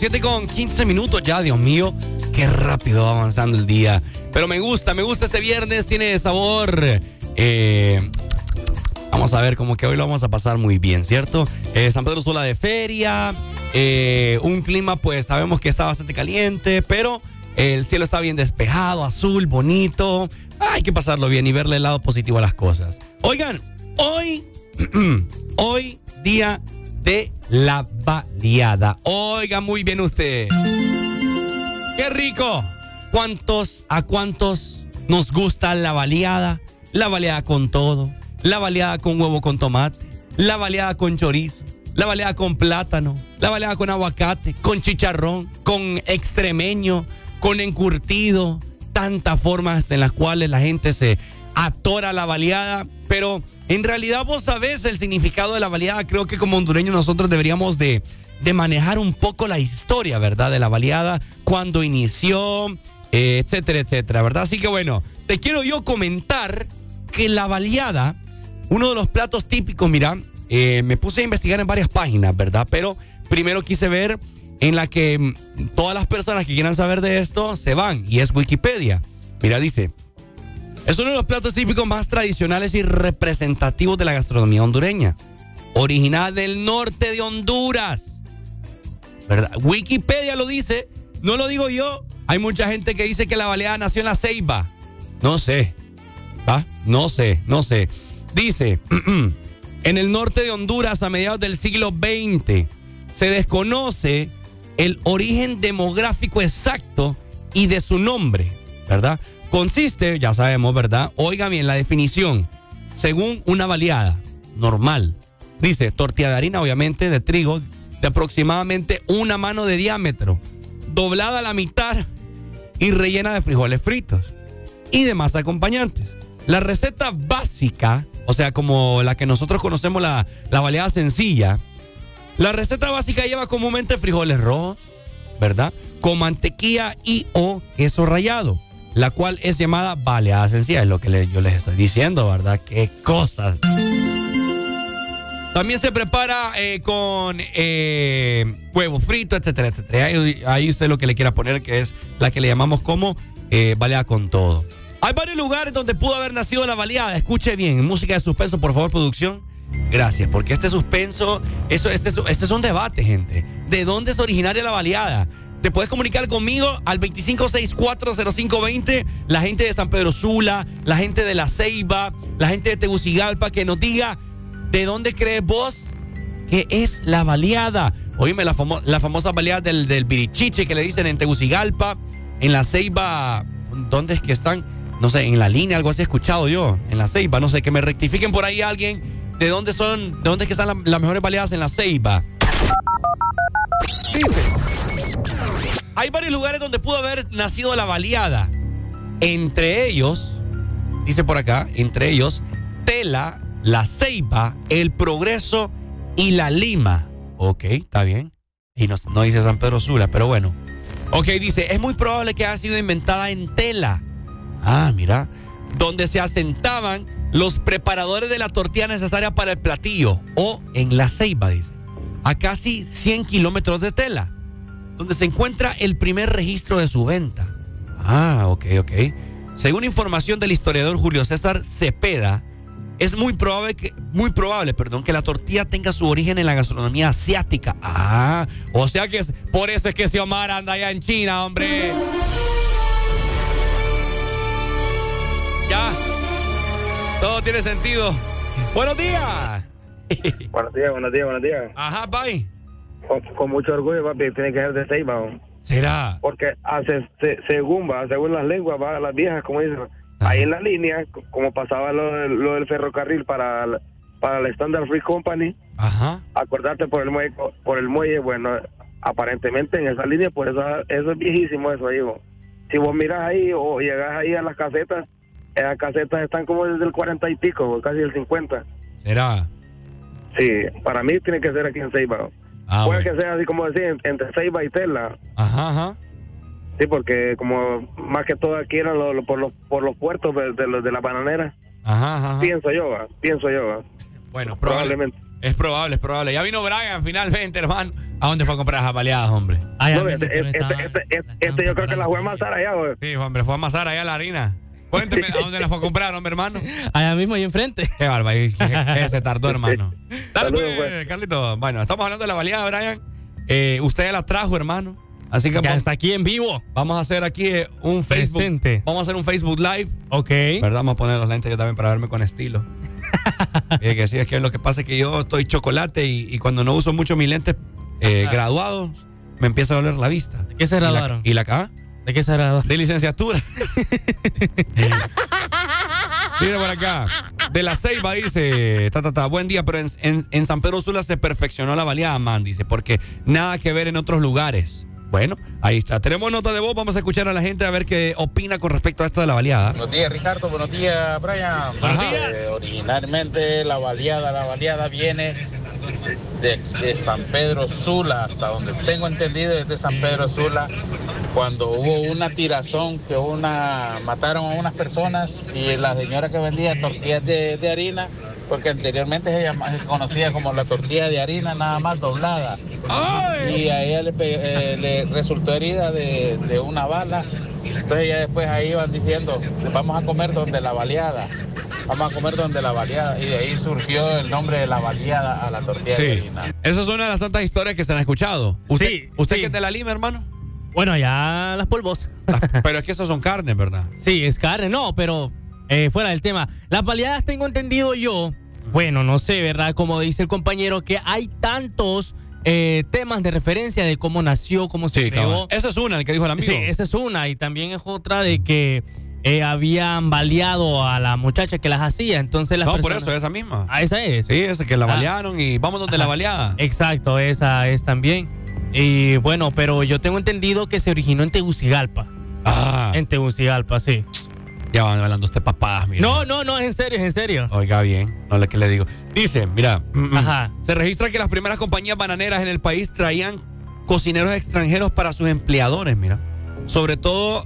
7 con 15 minutos ya, Dios mío. Qué rápido va avanzando el día. Pero me gusta, me gusta este viernes. Tiene sabor. eh, vamos a ver, como que hoy lo vamos a pasar muy bien, ¿cierto? Eh, San Pedro Sula de feria. eh, un clima, pues sabemos que está bastante caliente, pero el cielo está bien despejado, azul, bonito. Hay que pasarlo bien y verle el lado positivo a las cosas. Oigan, hoy Hoy día de la baleada. Oiga muy bien usted. ¡Qué rico! ¿Cuántos, a cuántos nos gusta la baleada? La baleada con todo. La baleada con huevo con tomate. La baleada con chorizo. La baleada con plátano. La baleada con aguacate. Con chicharrón. Con extremeño. Con encurtido. Tantas formas en las cuales la gente se atora la baleada. Pero en realidad vos sabés el significado de la baleada. Creo que como hondureños nosotros deberíamos de, de manejar un poco la historia, ¿verdad? De la baleada, cuando inició, eh, etcétera, etcétera, ¿verdad? Así que bueno, te quiero yo comentar que la baleada, uno de los platos típicos, mira, eh, me puse a investigar en varias páginas, ¿verdad? Pero primero quise ver en la que mm, todas las personas que quieran saber de esto se van, y es Wikipedia. Mira, dice, es uno de los platos típicos más tradicionales y representativos de la gastronomía hondureña. Original del norte de Honduras. ¿Verdad? Wikipedia lo dice, no lo digo yo. Hay mucha gente que dice que la baleada nació en la Ceiba. No sé. ¿Va? No sé, no sé. Dice, en el norte de Honduras a mediados del siglo XX se desconoce el origen demográfico exacto y de su nombre, ¿verdad? Consiste, ya sabemos, ¿verdad? Oiga bien la definición. Según una baleada normal, dice tortilla de harina, obviamente, de trigo, de aproximadamente una mano de diámetro, doblada a la mitad y rellena de frijoles fritos y demás acompañantes. La receta básica, o sea, como la que nosotros conocemos, la, la baleada sencilla, la receta básica lleva comúnmente frijoles rojos, ¿verdad? Con mantequilla y o queso rallado, la cual es llamada baleada sencilla, es lo que yo les estoy diciendo, ¿verdad? Qué cosas. También se prepara eh, con eh, huevo frito, etcétera, etcétera. Ahí, ahí lo que le quiera poner, que es la que le llamamos como eh, baleada con todo. Hay varios lugares donde pudo haber nacido la baleada. Escuche bien, música de suspenso, por favor, producción. Gracias, porque este suspenso, eso, este, es- este es un debate, gente. ¿De dónde es originaria la baleada? Te puedes comunicar conmigo al 25640520, la gente de San Pedro Sula, la gente de La Ceiba, la gente de Tegucigalpa, que nos diga de dónde crees vos que es la baleada. Oíme, la, famo- la famosa baleada del, del Birichiche que le dicen en Tegucigalpa, en La Ceiba, ¿dónde es que están? No sé, en la línea, algo así he escuchado yo, en La Ceiba, no sé, que me rectifiquen por ahí alguien de dónde son, de dónde es que están la- las mejores baleadas en La Ceiba. Dice, hay varios lugares donde pudo haber nacido la baleada. Entre ellos, dice por acá, entre ellos, Tela, La Ceiba, El Progreso y La Lima. Ok, está bien. Y no, no dice San Pedro Sula, pero bueno. Ok, dice, es muy probable que haya sido inventada en Tela. Ah, mira. Donde se asentaban los preparadores de la tortilla necesaria para el platillo. O en La Ceiba, dice. a casi 100 kilómetros de Tela, donde se encuentra el primer registro de su venta. Ah, ok, ok. Según información del historiador Julio César Cepeda, es muy probable que, muy probable, perdón, que la tortilla tenga su origen en la gastronomía asiática. Ah, o sea que es, por eso es que Xiomara anda allá en China, hombre. Ya. Todo tiene sentido. Buenos días. Buenos días, buenos días, buenos días. Ajá, bye. Con, con mucho orgullo, papi, tiene que ser de Ceiba. ¿no? ¿Será? Porque hace, se- según va, según las lenguas, va, las viejas, como dicen, ahí en la línea, como pasaba lo, del- lo del ferrocarril para, la- para la Standard Free Company, Ajá. acordarte por el muelle, por el muelle, bueno, aparentemente en esa línea, pues eso, eso es viejísimo eso ahí. Si vos miras ahí o llegas ahí a las casetas, esas casetas están como desde el 40 y pico, casi el 50. ¿Será? Sí, para mí tiene que ser aquí en Ceiba. Ah, Puede bueno. que sea así como decir, en- entre Ceiba y Tela. Ajá, ajá. Sí, porque como más que todo aquí eran lo- lo- por, los, por los puertos de, de, los- de la bananera. Ajá, ajá. Pienso yo, va, pienso yo. va. Bueno, probablemente. Es probable, es probable. Ya vino Brian finalmente, hermano. ¿A dónde fue a comprar las baleadas, hombre? No, este, este, este, este- este yo creo que la fue a amasar allá, güey. Sí, hombre, fue a amasar allá la harina. Cuénteme, ¿a dónde la fue a comprar, hombre, hermano? Allá mismo, ahí enfrente. Qué bárbaro, que, que se tardó, hermano. Dale, pues, Carlito. Bueno, estamos hablando de la baleada, Brian. Eh, usted ya la trajo, hermano. Así que Ya está aquí en vivo. Vamos a hacer aquí eh, un Facebook. Presente. Vamos a hacer un Facebook Live. Ok. ¿Verdad? Vamos a poner los lentes yo también para verme con estilo. Eh, que sí, es que lo que pasa es que yo estoy chocolate y, y cuando no uso mucho mis lentes eh, graduados, me empieza a doler la vista. ¿De qué se graduaron? ¿Y la acá? ¿De qué se graduaron? De licenciatura. Mira por acá. De la Ceiba dice, ta, ta, ta, buen día, pero en, en- en San Pedro Sula se perfeccionó la baleada, man, dice, porque nada que ver en otros lugares. Bueno, ahí está. Tenemos nota de voz, vamos a escuchar a la gente a ver qué opina con respecto a esto de la baleada. Buenos días, Ricardo. Buenos días, Brian. Eh, originalmente la baleada, la baleada viene de, de San Pedro Sula, hasta donde tengo entendido es de San Pedro Sula, cuando hubo una tirazón que una mataron a unas personas y la señora que vendía tortillas de, de harina, porque anteriormente se, llama- se conocía como la tortilla de harina nada más doblada. Y a ella le, eh, le resultó herida de, de una bala. Entonces ya después ahí iban diciendo, vamos a comer donde la baleada, vamos a comer donde la baleada. Y de ahí surgió el nombre de la baleada a la tortilla de Sí. harina. Esa es una de las tantas historias que se han escuchado. ¿Usted, ¿usted que es de la Lima, hermano? Bueno, ya las polvos. Pero es que esos son carnes, ¿verdad? Sí, es carne, no, pero eh, fuera del tema. Las baleadas tengo entendido yo, bueno, no sé, ¿verdad? Como dice el compañero, que hay tantos eh, temas de referencia de cómo nació, cómo se Sí, creó. Esa es una, el que dijo el amigo. Sí, esa es una. Y también es otra de que eh, habían baleado a la muchacha que las hacía. Entonces las No, por eso, esa misma. Ah, esa es. Sí, esa que la Ah. balearon y vamos donde la baleada. Exacto, esa es también. Y bueno, pero yo tengo entendido que se originó en Tegucigalpa. Ah. En Tegucigalpa, sí. Ya van hablando usted papadas, mira. No, no, no, es en serio, es en serio. Oiga bien, no le que le digo. Dice, mira, se registra que las primeras compañías bananeras en el país traían cocineros extranjeros para sus empleadores, mira. Sobre todo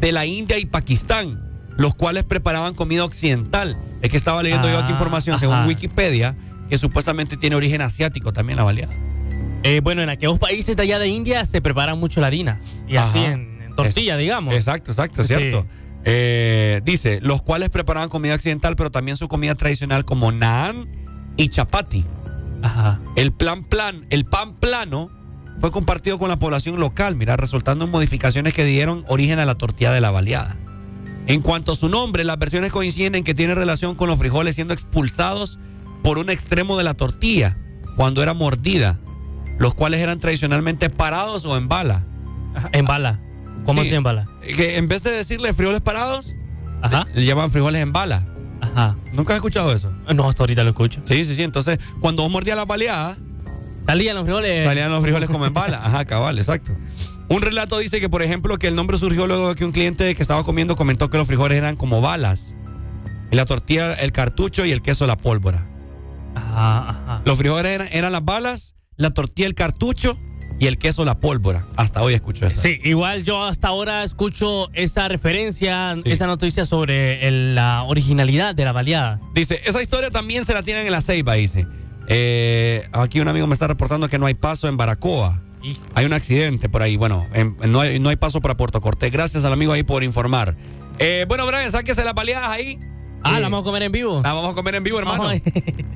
de la India y Pakistán, los cuales preparaban comida occidental. Es que estaba leyendo yo aquí Ah, información ajá. según Wikipedia que supuestamente tiene origen asiático también la baleada. Eh, bueno, en aquellos países de allá de India se prepara mucho la harina. Y así Ajá. en, en tortilla, Es- digamos. Exacto, exacto, es Sí. cierto. Eh, dice, los cuales preparaban comida occidental, pero también su comida tradicional como naan y chapati. Ajá. El plan plan, el pan plano fue compartido con la población local, mira, resultando en modificaciones que dieron origen a la tortilla de la baleada. En cuanto a su nombre, las versiones coinciden en que tiene relación con los frijoles siendo expulsados por un extremo de la tortilla cuando era mordida, los cuales eran tradicionalmente parados o en bala. Ajá, En bala. ¿Cómo Sí. así en bala? Que en vez de decirle frijoles parados, Ajá. le, le llaman frijoles en bala. Ajá. ¿Nunca has escuchado eso? No, hasta ahorita lo escucho. Sí, sí, sí. Entonces, cuando vos mordías la baleada, Salían los frijoles. salían los frijoles como en bala. Ajá, cabal, exacto. Un relato dice que, por ejemplo, que el nombre surgió luego de que un cliente que estaba comiendo comentó que los frijoles eran como balas. Y la tortilla, el cartucho y el queso, la pólvora. Ajá, ajá. Los frijoles eran, eran las balas, la tortilla, el cartucho y el queso, la pólvora. Hasta hoy escucho esto. Sí, igual yo hasta ahora escucho esa referencia, esa noticia sobre el- la originalidad de la baleada. Dice, esa historia también se la tienen en la ceiba, dice. Eh, aquí un amigo me está reportando que no hay paso en Baracoa. Hay un accidente por ahí. Bueno, en- no, hay, no hay paso para Puerto Cortés. Gracias al amigo ahí por informar. Eh, bueno, Brian, sáquese las baleadas ahí. Ah, Eh, la vamos a comer en vivo. La vamos a comer en vivo, hermano.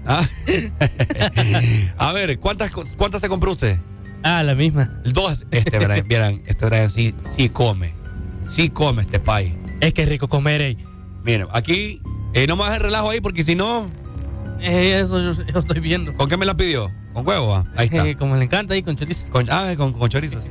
Ah. a ver, ¿cuántas, ¿cuántas se compró usted? Ah, la misma. Dos. Este Brian, vieran, este Brian sí, sí come. Sí come este país. Es que es rico comer, ey. Miren, aquí eh, no me hagas el relajo ahí porque si no, Eh, eso yo, yo estoy viendo. ¿con qué me la pidió? ¿Con huevo? ah? Ahí está. Eh, como le encanta ahí con chorizo. Con, ah, con, con chorizo. sí.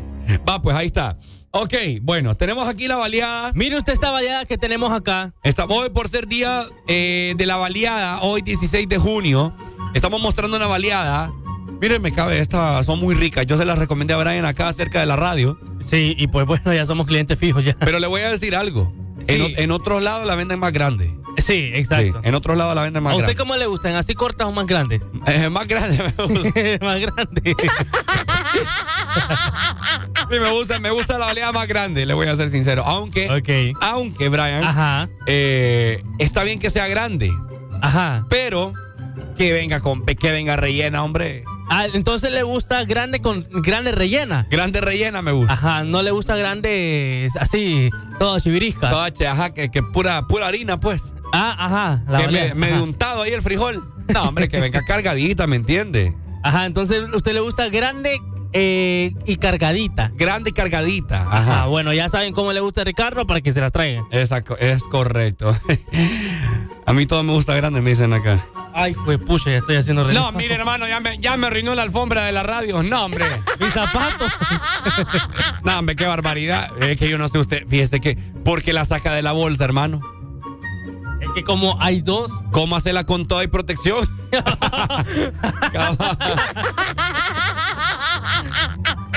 Va, pues ahí está. Ok, bueno, tenemos aquí la baleada. Mire usted esta baleada que tenemos acá. Estamos hoy por ser día eh, de la baleada, hoy 16 de junio. Estamos mostrando una baleada. Miren, me cabe, estas son muy ricas. Yo se las recomendé a Brian acá cerca de la radio. Sí, y pues bueno, ya somos clientes fijos ya. Pero le voy a decir algo. En, otros lados la venden más grande. Sí, exacto. Sí, en otros lados la venden más ¿A usted grande. cómo le gustan? ¿Así cortas o más grandes? Eh, más grande me gusta. más grande. Sí, me gusta, me gusta la baleada más grande, le voy a ser sincero. Aunque, aunque, Brian, Ajá. eh, está bien que sea grande. Ajá. Pero que venga con que venga rellena, hombre. Ah, entonces le gusta grande con grande rellena. Grande rellena me gusta. Ajá, no le gusta grande así, todo chivirisca. Toda che- ajá, que, que pura, pura harina, pues. Ah, ajá. La que me, ajá. untado ahí el frijol. No, hombre, que venga cargadita, ¿me entiende? Ajá, entonces usted le gusta grande eh, y cargadita. Grande y cargadita. Ajá. Ajá. bueno, ya saben cómo le gusta a Ricardo para que se las traiga. Exacto, es correcto. A mí todo me gusta grande, me dicen acá. Ay, pues pucha, ya estoy haciendo No, mire, hermano, ya me, ya me arruinó la alfombra de la radio. No, hombre. Mis zapatos. No, hombre, qué barbaridad. Es que yo no sé usted, fíjese que, porque la saca de la bolsa, hermano. Es que como hay dos. ¿Cómo hacerla con toda y protección?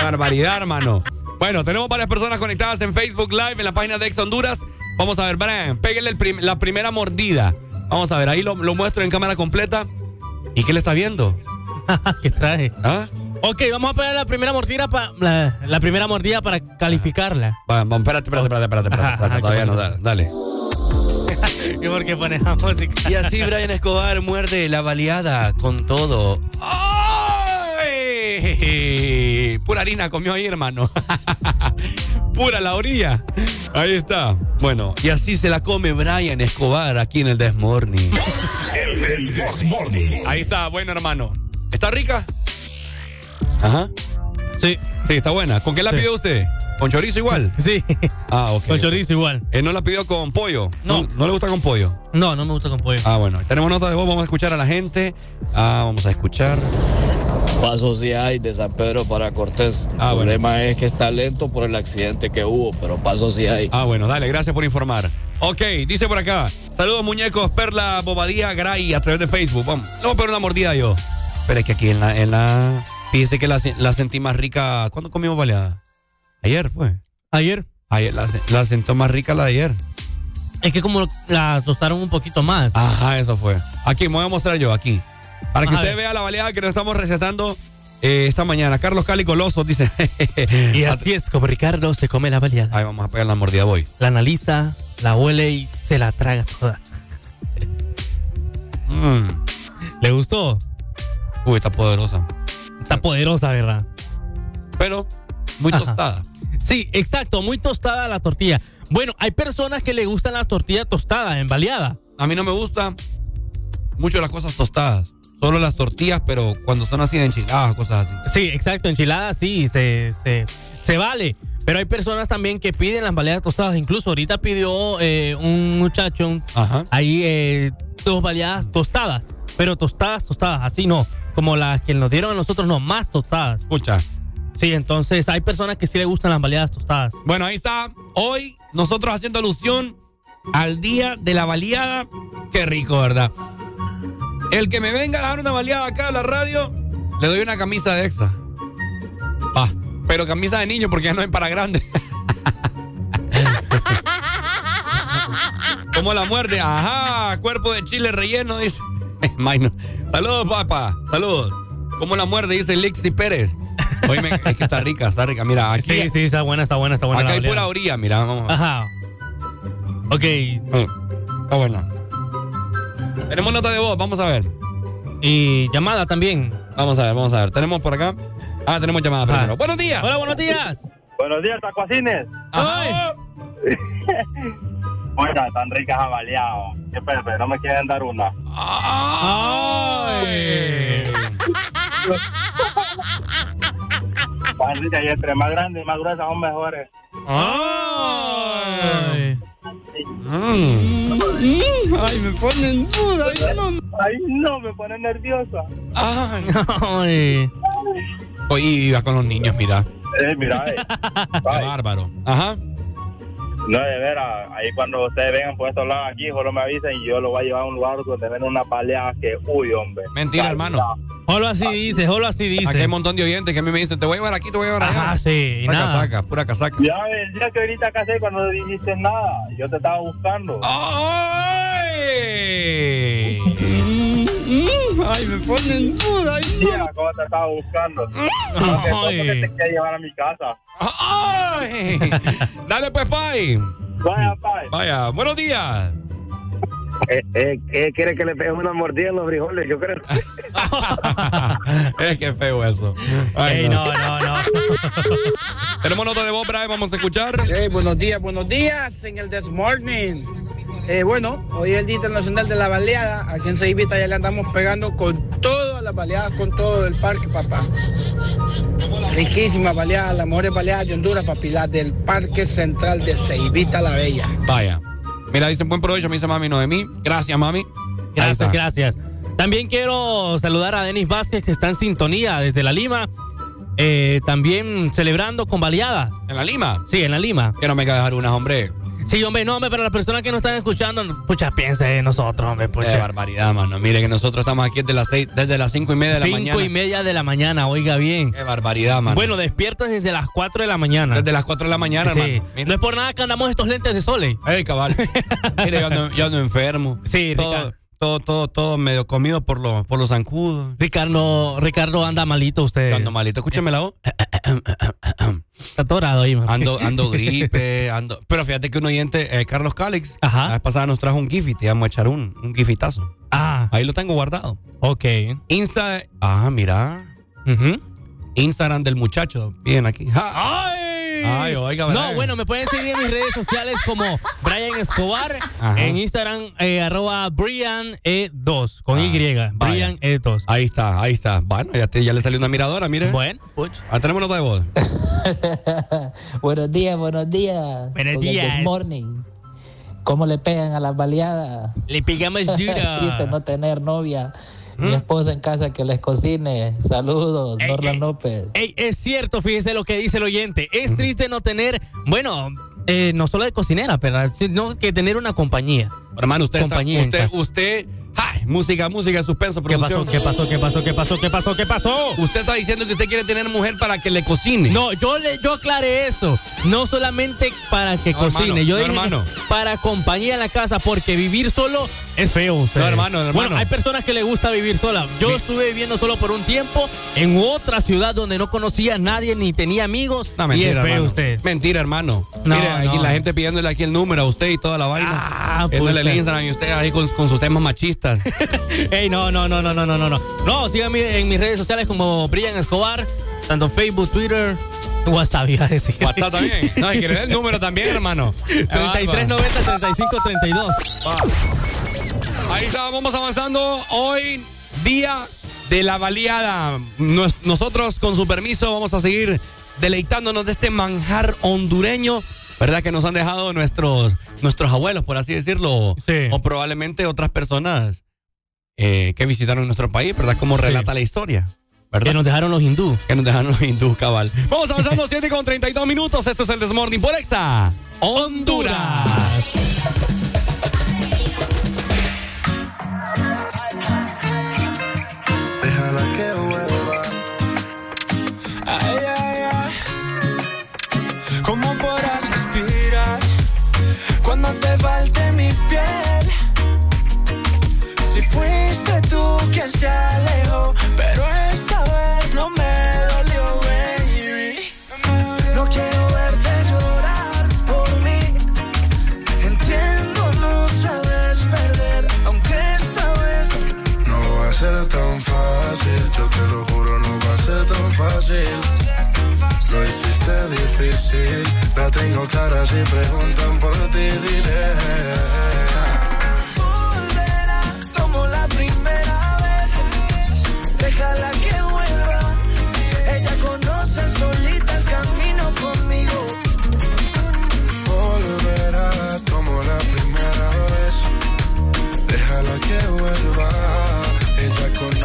Barbaridad, hermano. Bueno, tenemos varias personas conectadas en Facebook Live, en la página de Ex Honduras. Vamos a ver, Brian, pégale el prim- la primera mordida. Vamos a ver, ahí lo, lo muestro en cámara completa. ¿Y qué le está viendo? ¿Qué traje? ¿Ah? Ok, vamos a pegar la primera mordida para la, la primera mordida para calificarla. Va, va, espérate, espérate, espérate, espérate, espérate, Ajá, espérate, ajá, todavía no, da- dale. ¿Y por qué pones la música? Y así Brian Escobar muerde la baleada con todo. ¡Ay! Pura harina comió ahí, hermano. Pura la orilla. Ahí está. Bueno, y así se la come Brian Escobar aquí en el Desmorning. El Desmorning. Ahí está, bueno, hermano. ¿Está rica? Ajá. Sí. Sí, está buena. ¿Con qué la Sí. pidió usted? ¿Con chorizo igual? Sí. Ah, ok. Con chorizo igual. Él no la pidió con pollo. No. ¿No le gusta con pollo? No, no me gusta con pollo. Ah, bueno. Tenemos nota de voz, vamos a escuchar a la gente. Ah, vamos a escuchar. Paso sí hay de San Pedro para Cortés. El Ah, bueno. problema es que está lento por el accidente que hubo, pero paso sí hay. Ah, bueno, dale, gracias por informar. Ok, dice por acá. Saludos, muñecos, Perla, Bobadía, Gray, a través de Facebook. Vamos, le voy a pegar una mordida yo. Pero es que aquí en la. En la fíjese que la, la sentí más rica. ¿Cuándo comimos baleada? Ayer fue. Ayer. Ayer la, la sentó más rica la de ayer. Es que como la tostaron un poquito más. Ajá, eso fue. Aquí, me voy a mostrar yo, aquí. Para que A usted ver. vea la baleada que nos estamos recetando eh, esta mañana. Carlos Cali Coloso dice. Y así es como Ricardo se come la baleada. Ahí vamos a pegar la mordida, voy. La analiza, la huele y se la traga toda. Mm. ¿Le gustó? Uy, está poderosa. Está poderosa, ¿verdad? Pero muy Ajá. tostada. Sí, exacto, muy tostada la tortilla. Bueno, hay personas que le gustan la tortilla tostada, en baleada. A mí no me gusta mucho las cosas tostadas. Solo las tortillas, pero cuando son así de enchiladas, cosas así. Sí, exacto, enchiladas sí, se, se, se vale. Pero hay personas también que piden las baleadas tostadas. Incluso ahorita pidió eh, un muchacho Ajá. ahí eh, dos baleadas tostadas. Pero tostadas, tostadas, así no. Como las que nos dieron a nosotros, no, más tostadas. Escucha. Sí, entonces hay personas que sí le gustan las baleadas tostadas. Bueno, ahí está. Hoy nosotros haciendo alusión al día de la baleada. Qué rico, ¿verdad? El que me venga a dar una baleada acá a la radio, le doy una camisa de extra. Ah, pero camisa de niño porque ya no es para grande. ¿Cómo la muerde? Ajá, cuerpo de chile relleno, dice. Saludos, papá. Saludos. ¿Cómo la muerde? Dice Lixi Pérez. Oye, es que está rica, está rica. Mira, aquí. Sí, sí, está buena, está buena, está buena. Acá la hay pura orilla, mira, vamos. Ajá. Ok. Mm, Está buena. Tenemos nota de voz, vamos a ver. Y llamada también. Vamos a ver, vamos a ver. Tenemos por acá. Ah, tenemos llamada primero. Buenos días. Hola, buenos días. Buenos días, tacuacines. Ajá. Oiga, tan ricas avaliados. Qué pepe, no me quieren dar una. Ay. Ricas y entre más grandes y más gruesas son mejores. Ay. Ay, me ponen duda. Ay, no, ay, no me pone nerviosa. Ay. Ay. Oye, iba con los niños, mira. Eh, mira, eh. Qué bárbaro. Ajá. No, de veras, ahí cuando ustedes vengan por estos lados aquí, solo me avisen y yo lo voy a llevar a un lugar donde ven una paleada que, uy, hombre. Mentira, hermano. Solo así dice, solo así dice. Aquí hay un montón de oyentes que a mí me dicen, te voy a llevar aquí, te voy a llevar allá. Ah, sí, y Pura nada. casaca, pura casaca. Ya, el día que viniste a casa cuando no dijiste nada, yo te estaba buscando. ¡Ay! Ay, me ponen duda. Mira cómo te estaba buscando. No, que Ay. que te quería llevar a mi casa. ¡Ay! Dale pues, Pai. Vaya, pai. Vaya, buenos días. Eh, eh, eh, ¿Quiere que le pegue una mordida en los frijoles? Yo creo. es que feo eso. Ay, Ey, no, no, no. Tenemos nota de voz, Brian, vamos a escuchar. Hey, buenos días, buenos días en el This Morning. Eh, bueno, hoy es el Día Internacional de la Baleada. Aquí en Ceibita ya le andamos pegando con todas las baleadas, con todo el parque, papá. Riquísimas baleadas, las mejores baleadas de Honduras, papi, las del Parque Central de Ceibita la Bella. Vaya. Mira, dicen buen provecho, me dice mami, no de mí. Gracias, mami. Gracias, gracias. También quiero saludar a Denis Vázquez, que está en sintonía desde la Lima. Eh, también celebrando con baleada. ¿En la Lima? Sí, en la Lima. Que no me cae dejar unas, hombre. Sí, hombre, no, hombre, pero las personas que nos están escuchando, pucha, piensen en nosotros, hombre, Qué pucha. barbaridad, mano. Mire que nosotros estamos aquí desde las seis, desde las cinco y media de la Cinco mañana. y media de la mañana, oiga bien. Qué barbaridad, mano. Bueno, despiertas desde las 4 de la mañana. desde las 4 de la mañana, Sí. hermano. No es por nada que andamos estos lentes de sol. eh. Ey, cabal. Mire, yo ando, yo ando enfermo. Sí, todo. Todo, todo, todo medio comido por, los por los zancudos. Ricardo, Ricardo anda malito usted. Ando malito. Escúchame la voz. Está atorado ahí. Ando, ando gripe, ando. Pero fíjate que un oyente, eh, Carlos Calix, Ajá. la vez pasada nos trajo un gif y te vamos a echar un, un gifitazo. Ah, Ahí lo tengo guardado. ok. Insta. Ah, mira. Ujú. Instagram del muchacho. Bien aquí. ¡Ay! Ay, oiga, No, bueno, me pueden seguir en mis redes sociales como Brian Escobar. Ajá. En Instagram, eh, arroba Brian E2, con Ah, Y. Brian E2. Ahí está, ahí está. Bueno, ya, te- ya le salió una miradora, mire. Bueno, pucha. Ah, tenemos nota de voz. buenos días, buenos días. Buenos días. Morning. ¿Cómo le pegan a las baleadas? Le pegamos Triste duro. no tener novia. ¿Mm? Mi esposa en casa que les cocine. Saludos, Ey, Norlan ey. López. Ey, es cierto, fíjese lo que dice el oyente. Es triste no tener, bueno, eh, no solo de cocinera, pero sino que tener una compañía. Hermano, usted, está- Compañía usted, usted, ¡ay! música, música, suspenso, ¿Qué producción. pasó? ¿Qué pasó? ¿Qué pasó? ¿Qué pasó? ¿Qué pasó? ¿Qué pasó? Usted está diciendo que usted quiere tener mujer para que le cocine. No, yo le, yo aclaré eso. No solamente para que No, cocine. hermano, yo no, dije hermano. para compañía en la casa, porque vivir solo es feo. usted. No, hermano, hermano. Bueno, hay personas que le gusta vivir sola. Yo Mi- estuve viviendo solo por un tiempo en otra ciudad donde no conocía a nadie ni tenía amigos. No, y mentira, es feo hermano. usted. Mentira, hermano. No, Mire, aquí la gente pidiéndole aquí el número a usted y toda la vaina. Ah, Pidiéndole el. Instagram y usted ahí con, con sus temas machistas listas. Ey, no, no, no, no, no, no, no. No, síganme en mis redes sociales como Brian Escobar, tanto Facebook, Twitter, WhatsApp, iba a decir. WhatsApp también. No, y que el número también, hermano. 3390-3532. Ahí está, vamos avanzando. Hoy, día de la baleada. Nosotros, con su permiso, vamos a seguir deleitándonos de este manjar hondureño ¿verdad? Que nos han dejado nuestros, nuestros abuelos, por así decirlo. Sí. O probablemente otras personas eh, que visitaron nuestro país, ¿verdad? Como relata la historia. ¿verdad? Que nos dejaron los hindú. Que nos dejaron los hindú, cabal. Vamos avanzando, 7 con 32 minutos. Esto es el Desmorning por Exa. Honduras. Quien se alejó, pero esta vez no me dolió, baby. No quiero verte llorar por mí. Entiendo, no sabes perder, aunque esta vez no va a ser tan tan fácil. Lo hiciste difícil. La tengo clara si preguntan por ti, diré.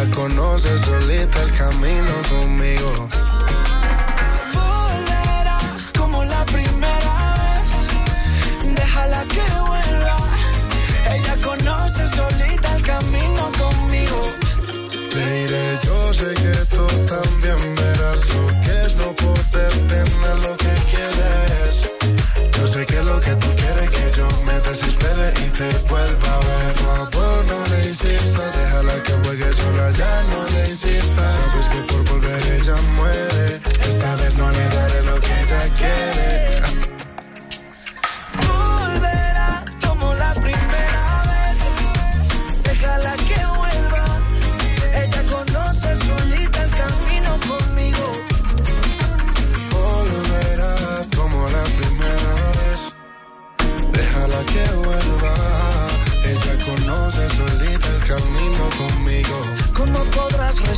Ella conoce solita el camino conmigo. Volverá como la primera vez. Déjala que vuelva. Ella conoce solita el camino conmigo. Diré, yo sé que tú también verás lo que es no poder tener lo que quieres. Yo sé que lo que tú quieres que yo me desespere y te Jaja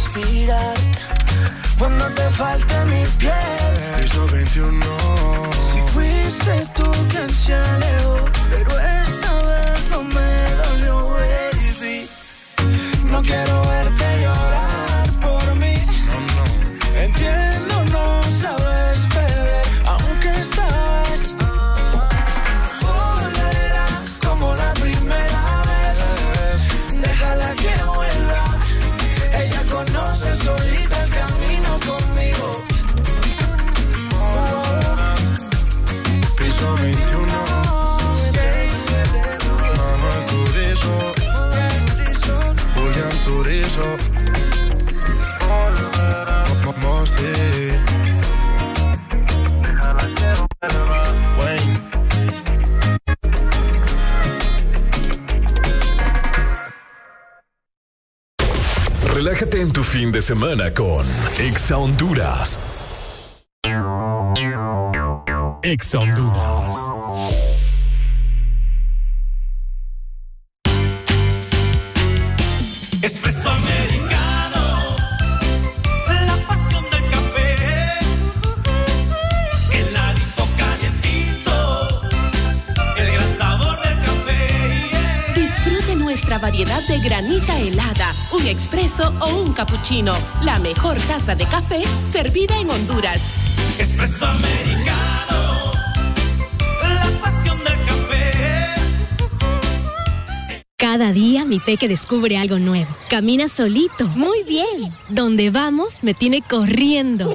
respirar cuando te falte mi piel? Piso 21. Si fuiste tú quien se alejó, pero esta vez no me dolió, baby. No quiero Relájate en tu fin de semana con Exa Honduras. Exa Honduras. Expreso o un cappuccino. La mejor taza de café servida en Honduras. Espresso americano, la pasión del café. Cada día mi peque descubre algo nuevo. Camina solito. Muy bien. Donde vamos me tiene corriendo.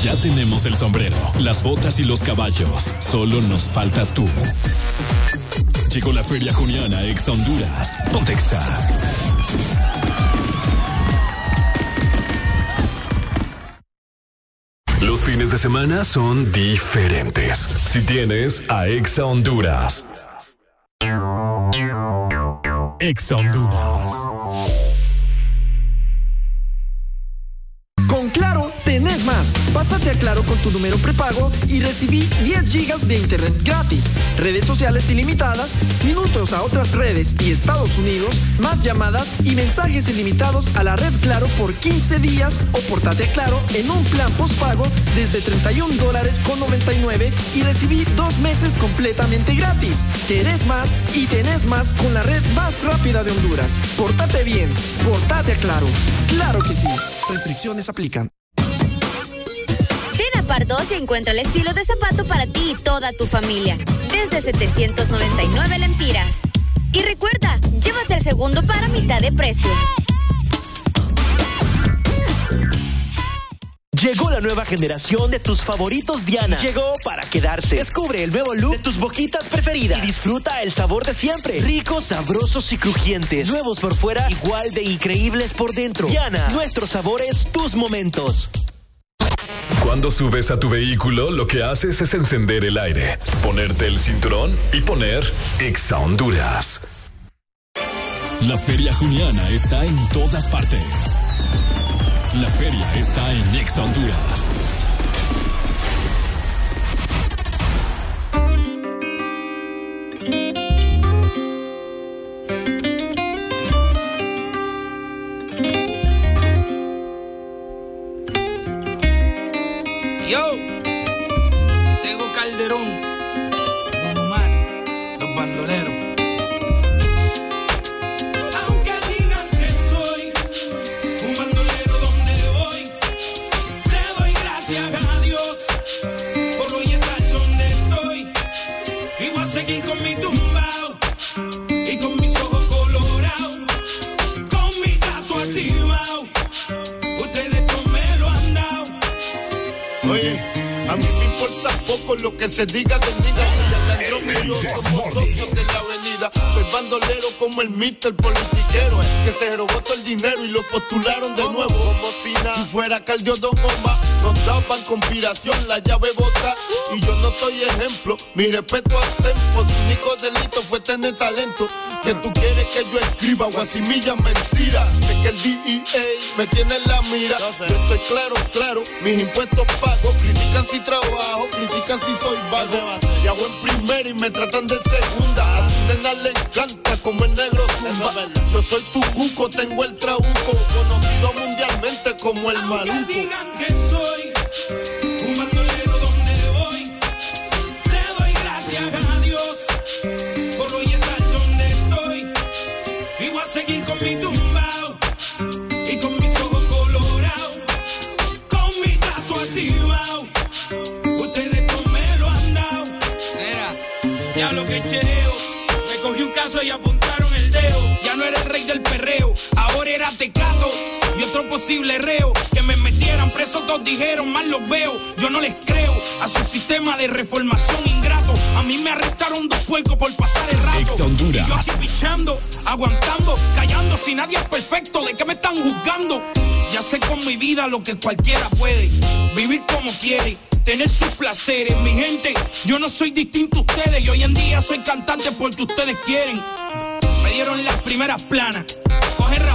Ya tenemos el sombrero, las botas y los caballos. Solo nos faltas tú. Llegó la Feria Juniana Exa Honduras. Ponte Exa. Los fines de semana son diferentes. Si tienes a Exa Honduras. Exa Honduras. Pásate a Claro con tu número prepago y recibí 10 gigas de internet gratis, redes sociales ilimitadas, minutos a otras redes y Estados Unidos, más llamadas y mensajes ilimitados a la red Claro por 15 días o portate a Claro en un plan postpago desde 31 dólares con 99 y recibí dos meses completamente gratis. ¿Querés más y tenés más con la red más rápida de Honduras? Portate bien, portate a Claro. Claro que sí. Restricciones aplican. Pardos y encuentra el estilo de zapato para ti y toda tu familia. Desde 799 lempiras. Y recuerda, llévate el segundo para mitad de precio. Llegó la nueva generación de tus favoritos Diana. Llegó para quedarse. Descubre el nuevo look de tus boquitas preferidas y disfruta el sabor de siempre. Ricos, sabrosos y crujientes. Nuevos por fuera, igual de increíbles por dentro. Diana, nuestros sabores, tus momentos. Cuando subes a tu vehículo, lo que haces es encender el aire, ponerte el cinturón y poner Exa Honduras. La Feria Juniana está en todas partes. La feria está en Exa Honduras. Poco lo que se diga. Alejandro y yo somos socios bandolero como el mister politiquero que se robó todo el dinero y lo postularon de nuevo. Como si fuera Caldio Don Bomba, nos daban conspiración, la llave bota. Y yo no soy ejemplo. Mi respeto al tempo. Su único delito fue tener talento. Que tú quieres que yo escriba guasimilla mentira. Es que el DEA me tiene en la mira. Yo estoy claro, claro. Mis impuestos pago. Critican si trabajo, critican si soy vago. Y hago en primera y me tratan de segunda. Nena le encanta como el negro zumba. Yo soy tu cuco, tengo el trabuco. Conocido mundialmente como el maluco. Aunque digan que soy un bandolero donde voy, le doy gracias a Dios por hoy estar donde estoy. Y voy a seguir con mi tumbao y con mis ojos colorados, con mi gato activado. Ustedes no me lo han dado. Mira, diablo que chereo. Y apuntaron el dedo. Ya no era el rey del perreo, ahora era teclado. Otro posible reo que me metieran preso, todos dijeron, mal los veo. Yo no les creo a su sistema de reformación ingrato. A mí me arrestaron dos puercos por pasar el rato. Ex Honduras. Y yo aquí pichando, aguantando, callando. Si nadie es perfecto, ¿de qué me están juzgando? Ya sé con mi vida lo que cualquiera puede. Vivir como quiere tener sus placeres. Mi gente, yo no soy distinto a ustedes y hoy en día soy cantante porque ustedes quieren. Me dieron las primeras planas. Coger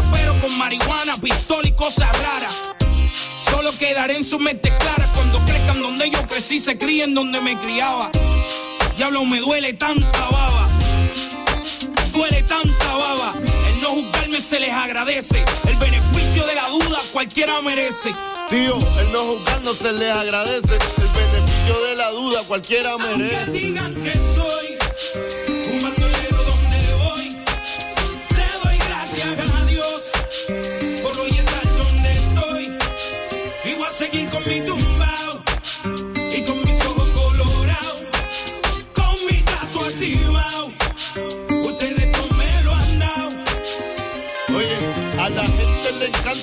con marihuana, pistola y cosas raras. Solo quedaré en su mente clara cuando crezcan donde yo crecí, se críen donde me criaba. Diablo, me duele tanta baba. Duele tanta baba. El no juzgarme se les agradece. El beneficio de la duda cualquiera merece. Tío, el no juzgar no se les agradece. El beneficio de la duda cualquiera merece. Aunque digan que soy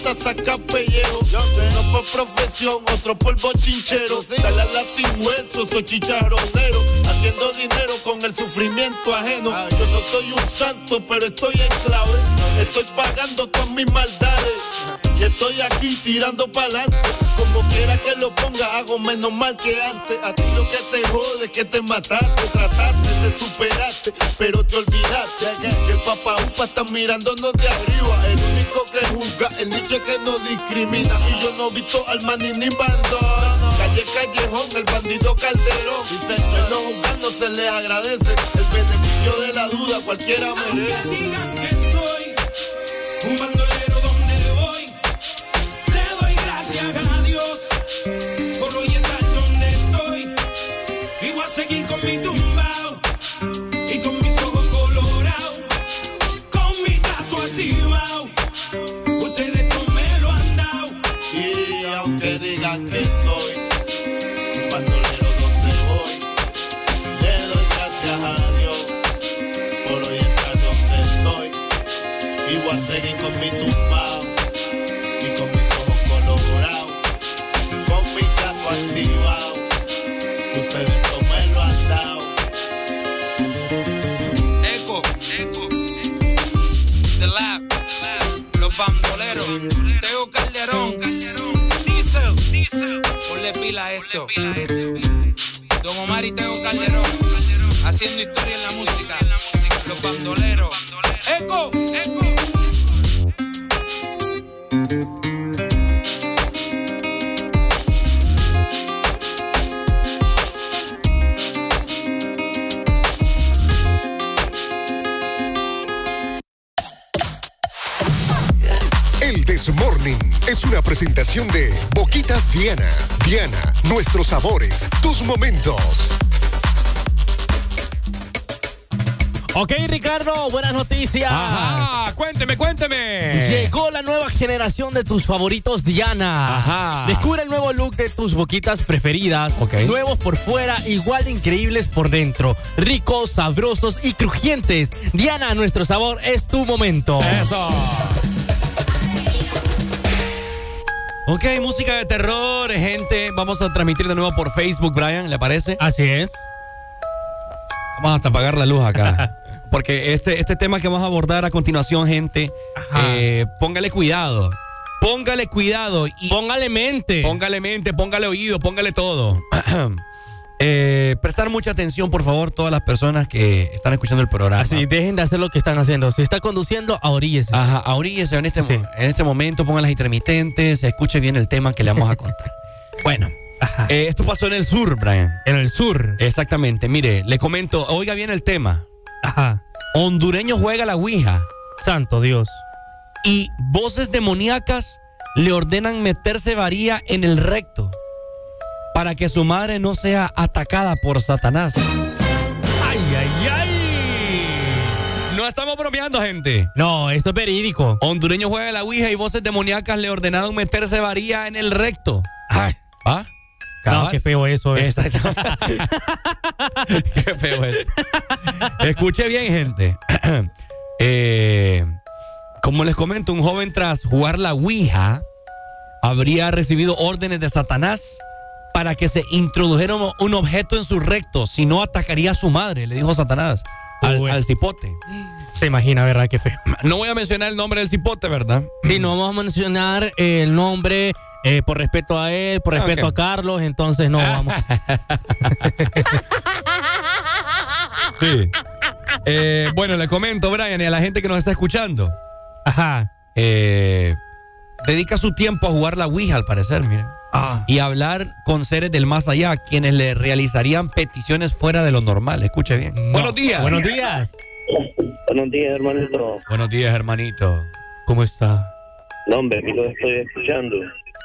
le encanta sacar pellejo. Uno por profesión, otro por bochinchero. Dale a la sin hueso, soy chicharronero. Haciendo dinero con el sufrimiento ajeno. Yo no soy un santo, pero estoy en clave. Estoy pagando todas mis maldades. Y estoy aquí tirando pa'lante. Como quiera que lo ponga, hago menos mal que antes. A ti lo que te jode es que te mataste, trataste, te superaste, pero te olvidaste. Que papá upa está mirándonos de arriba. El único que juzga, el nicho que no discrimina. Y yo no he visto al maní ni bandón. Calle Callejón, el bandido Calderón. Dice que no juzgar no se le agradece. El beneficio de la duda cualquiera merece. Pila a esto. Don Omar y Teo Calderón. Haciendo historia en la música. Los bandoleros. Eco, eco. Es una presentación de Boquitas Diana. Diana, nuestros sabores, tus momentos. Ok, Ricardo, buenas noticias. Ajá, cuénteme, cuénteme. Llegó la nueva generación de tus favoritos Diana. Ajá. Descubre el nuevo look de tus boquitas preferidas. Ok. Nuevos por fuera, igual de increíbles por dentro. Ricos, sabrosos y crujientes. Diana, nuestro sabor es tu momento. Eso. Ok, música de terror, gente. Vamos a transmitir de nuevo por Facebook, Brian, ¿le parece? Así es. Vamos hasta apagar la luz acá. Porque este, este tema que vamos a abordar a continuación, gente, eh, póngale cuidado. Póngale cuidado. Y póngale mente. Póngale mente, póngale oído, póngale todo. Eh, prestar mucha atención, por favor, todas las personas que están escuchando el programa. Así, dejen de hacer lo que están haciendo. Si está conduciendo, ahoríllese. Ajá, ahoríllese en este, en este momento, pongan las intermitentes, escuche bien el tema que le vamos a contar. bueno, eh, esto pasó en el sur, Brian. En el sur. Exactamente, mire, le comento, oiga bien el tema. Ajá. Hondureño juega la Ouija. Santo Dios. Y voces demoníacas le ordenan meterse varía en el recto para que su madre no sea atacada por Satanás. ¡Ay, ay, ay! No estamos bromeando, gente. No, esto es verídico. Hondureño juega la Ouija y voces demoníacas le ordenaron meterse varía en el recto. Ay. ¿Ah? No, qué feo eso. eh. Qué feo es. Escuche bien, gente. Eh, como les comento, un joven tras jugar la Ouija habría recibido órdenes de Satanás para que se introdujera un, objeto en su recto, si no atacaría a su madre, le dijo Satanás al, al cipote. Se imagina, ¿verdad? Qué feo. No voy a mencionar el nombre del cipote, ¿verdad? Sí, no vamos a mencionar el nombre eh, por respeto a él, por respeto Ok. a Carlos, entonces no vamos. Sí. Eh, bueno, le comento, Brian, y a la gente que nos está escuchando. Ajá. Eh, dedica su tiempo a jugar la Ouija, al parecer, mire. Ah. Y hablar con seres del más allá, quienes le realizarían peticiones fuera de lo normal. Escuche bien. Buenos días. Buenos días. Buenos días, hermanito. Buenos días, hermanito. ¿Cómo está? No, hombre, aquí lo estoy escuchando.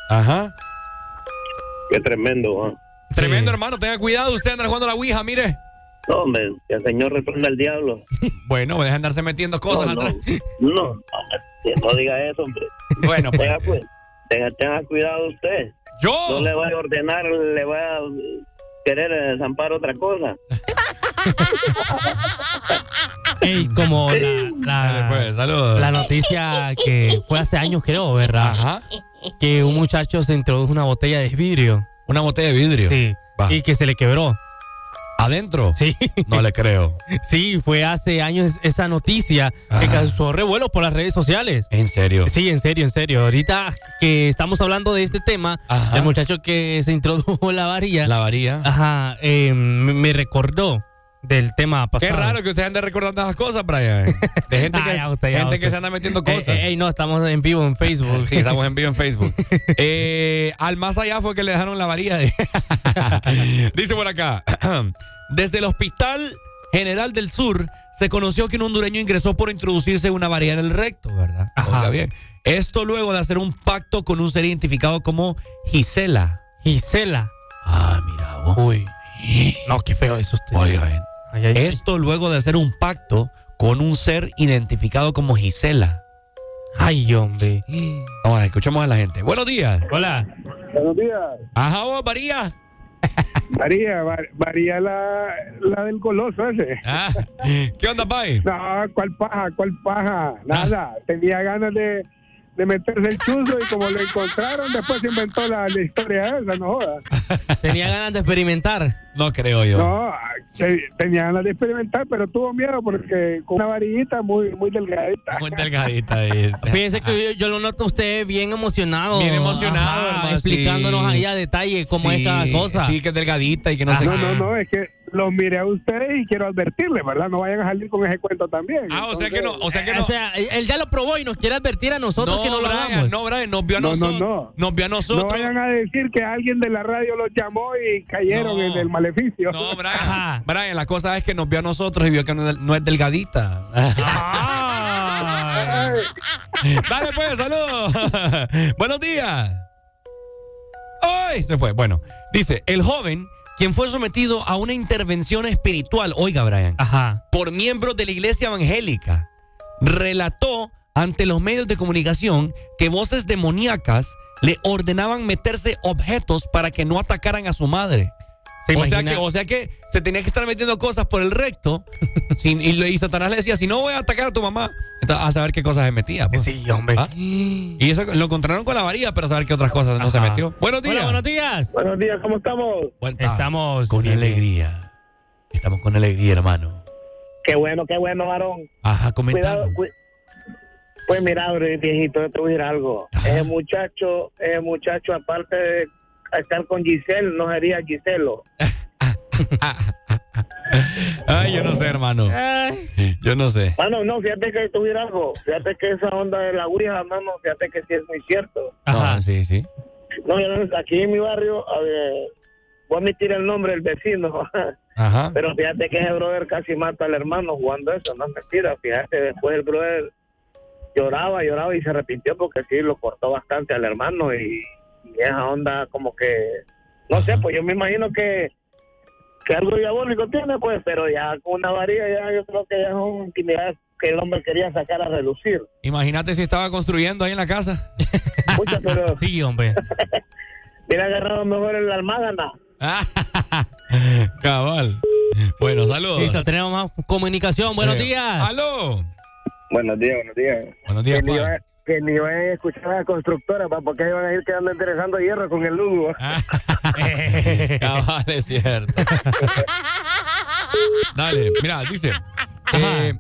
Ajá. Qué tremendo, ¿ah? Tremendo, hermano. Tenga cuidado. Usted anda jugando la Ouija, mire. No, hombre, que el Señor reprenda al diablo. Bueno, deja de andarse metiendo cosas no, atrás. No, no, diga eso, hombre. Bueno, pues. Tenga, cu- tenga, tenga cuidado usted. Yo. No le voy a ordenar, le voy a querer zampar otra cosa. Ey, como la, la, pues, la noticia que fue hace años, creo, ¿verdad? Ajá. Que un muchacho se introdujo una botella de vidrio. Una botella de vidrio. Sí. Va. Y que se le quebró. ¿Adentro? Sí. No le creo. Sí, fue hace años esa noticia que causó revuelo por las redes sociales. ¿En serio? Sí, en serio, en serio. Ahorita que estamos hablando de este tema, Ajá. el muchacho que se introdujo la varilla. La varilla. Ajá, eh, me recordó. del tema pasado. Qué raro que ustedes anden recordando esas cosas, Brian. De gente, que, Ah, ya usted, ya gente usted. que se anda metiendo Ey, cosas. ey, no, estamos en vivo en Facebook. Sí, estamos en vivo en Facebook. Eh, al más allá fue que le dejaron la varilla. de- Dice por acá. Desde el Hospital General del Sur se conoció que un hondureño ingresó por introducirse una varilla en el recto, ¿verdad? Oiga bien. Esto luego de hacer un pacto con un ser identificado como Gisela. Gisela. Ah, mira vos. Uy. No, qué feo eso usted. Oiga bien. Ay, ay, ay. Esto luego de hacer un pacto con un ser identificado como Gisela. Ay, hombre. Vamos, escuchemos a la gente. Buenos días. Hola. Buenos días. Ajá, vos, María. María, Mar- María la, la del goloso ese. Ah, ¿Qué onda, Pai? No, ¿cuál paja? ¿Cuál paja? Nada. Tenía ganas de, de meterse el chuzo y como lo encontraron, después se inventó la, la historia esa, no jodas. Tenía ganas de experimentar. No creo yo. No, te- tenía ganas de experimentar, pero tuvo miedo porque con una varillita muy, muy delgadita. Muy delgadita. dice. Fíjense que yo, yo lo noto a usted bien emocionado. Bien emocionado, Ajá, hermano, explicándonos sí. ahí a detalle cómo es cada cosa. Sí, que es delgadita y que no sé No, qué. no, no, es que los miré a ustedes y quiero advertirles, ¿verdad? No vayan a salir con ese cuento también. Ah, o sea que no, o sea que O no. sea, él ya lo probó y nos quiere advertir a nosotros No, que no lo hagamos. no, Brian, nos vio a No, no, nosotros. no. Nos vio a No nosotros. vayan a decir que alguien de la radio los llamó y cayeron No. en el maleficio. No, Brian. Ajá. Brian, la cosa es que nos vio a nosotros y vio que no, es- no delgadita. Dale pues, saludos. Buenos días. ¡Ay! Se fue. Bueno, dice, el joven, quien fue sometido a una intervención espiritual, oiga, Brian, Ajá. por miembros de la iglesia evangélica, relató ante los medios de comunicación que voces demoníacas le ordenaban meterse objetos para que no atacaran a su madre. ¿Se O sea, que, o sea que se tenía que estar metiendo cosas por el recto sin- y, Satanás le decía, si no voy a atacar a tu mamá, entonces, a saber qué cosas se metía. pues. Sí, hombre. ¿Ah? Y eso lo encontraron con la varilla, pero a saber qué otras cosas no se Ajá. metió. Buenos días. Hola, buenos días. Buenos días, ¿cómo estamos? Estamos con bien, alegría. Estamos con alegría, hermano. Qué bueno, qué bueno, varón. Ajá, comentando. Cu- pues mira, viejito, yo te voy a decir algo. Ese muchacho, ese muchacho, aparte de estar con Giselle, no sería Giselo. Ay, yo no sé, hermano. Yo no sé. Mano, no, fíjate que te voy a decir algo. Fíjate que esa onda de la Ouija, mano, fíjate que sí es muy cierto. Ajá. No, sí, sí. No, yo no- aquí en mi barrio, a ver, voy a omitir el nombre del vecino, Ajá. pero fíjate que ese brother casi mata al hermano jugando eso, no es mentira. Fíjate, después el brother lloraba, lloraba y se arrepintió porque sí, lo cortó bastante al hermano y, y esa onda como que, no sé, pues yo me imagino que que algo diabólico tiene, pues, pero ya con una varilla ya yo creo que ya son intimidades que el hombre quería sacar a relucir. Imagínate si estaba construyendo ahí en la casa. Pero Sí, hombre. hubiera agarrado mejor el almágana. Cabal. Bueno, saludos. Listo, tenemos más comunicación. Buenos Eh, días. ¡Aló! Buenos días, buenos días. Buenos días, que, ni van a escuchar a la constructora, pa, porque ahí van a ir quedando interesando hierro con el Lugo. Ah. Cabal, es cierto. Dale, mira, dice. eh,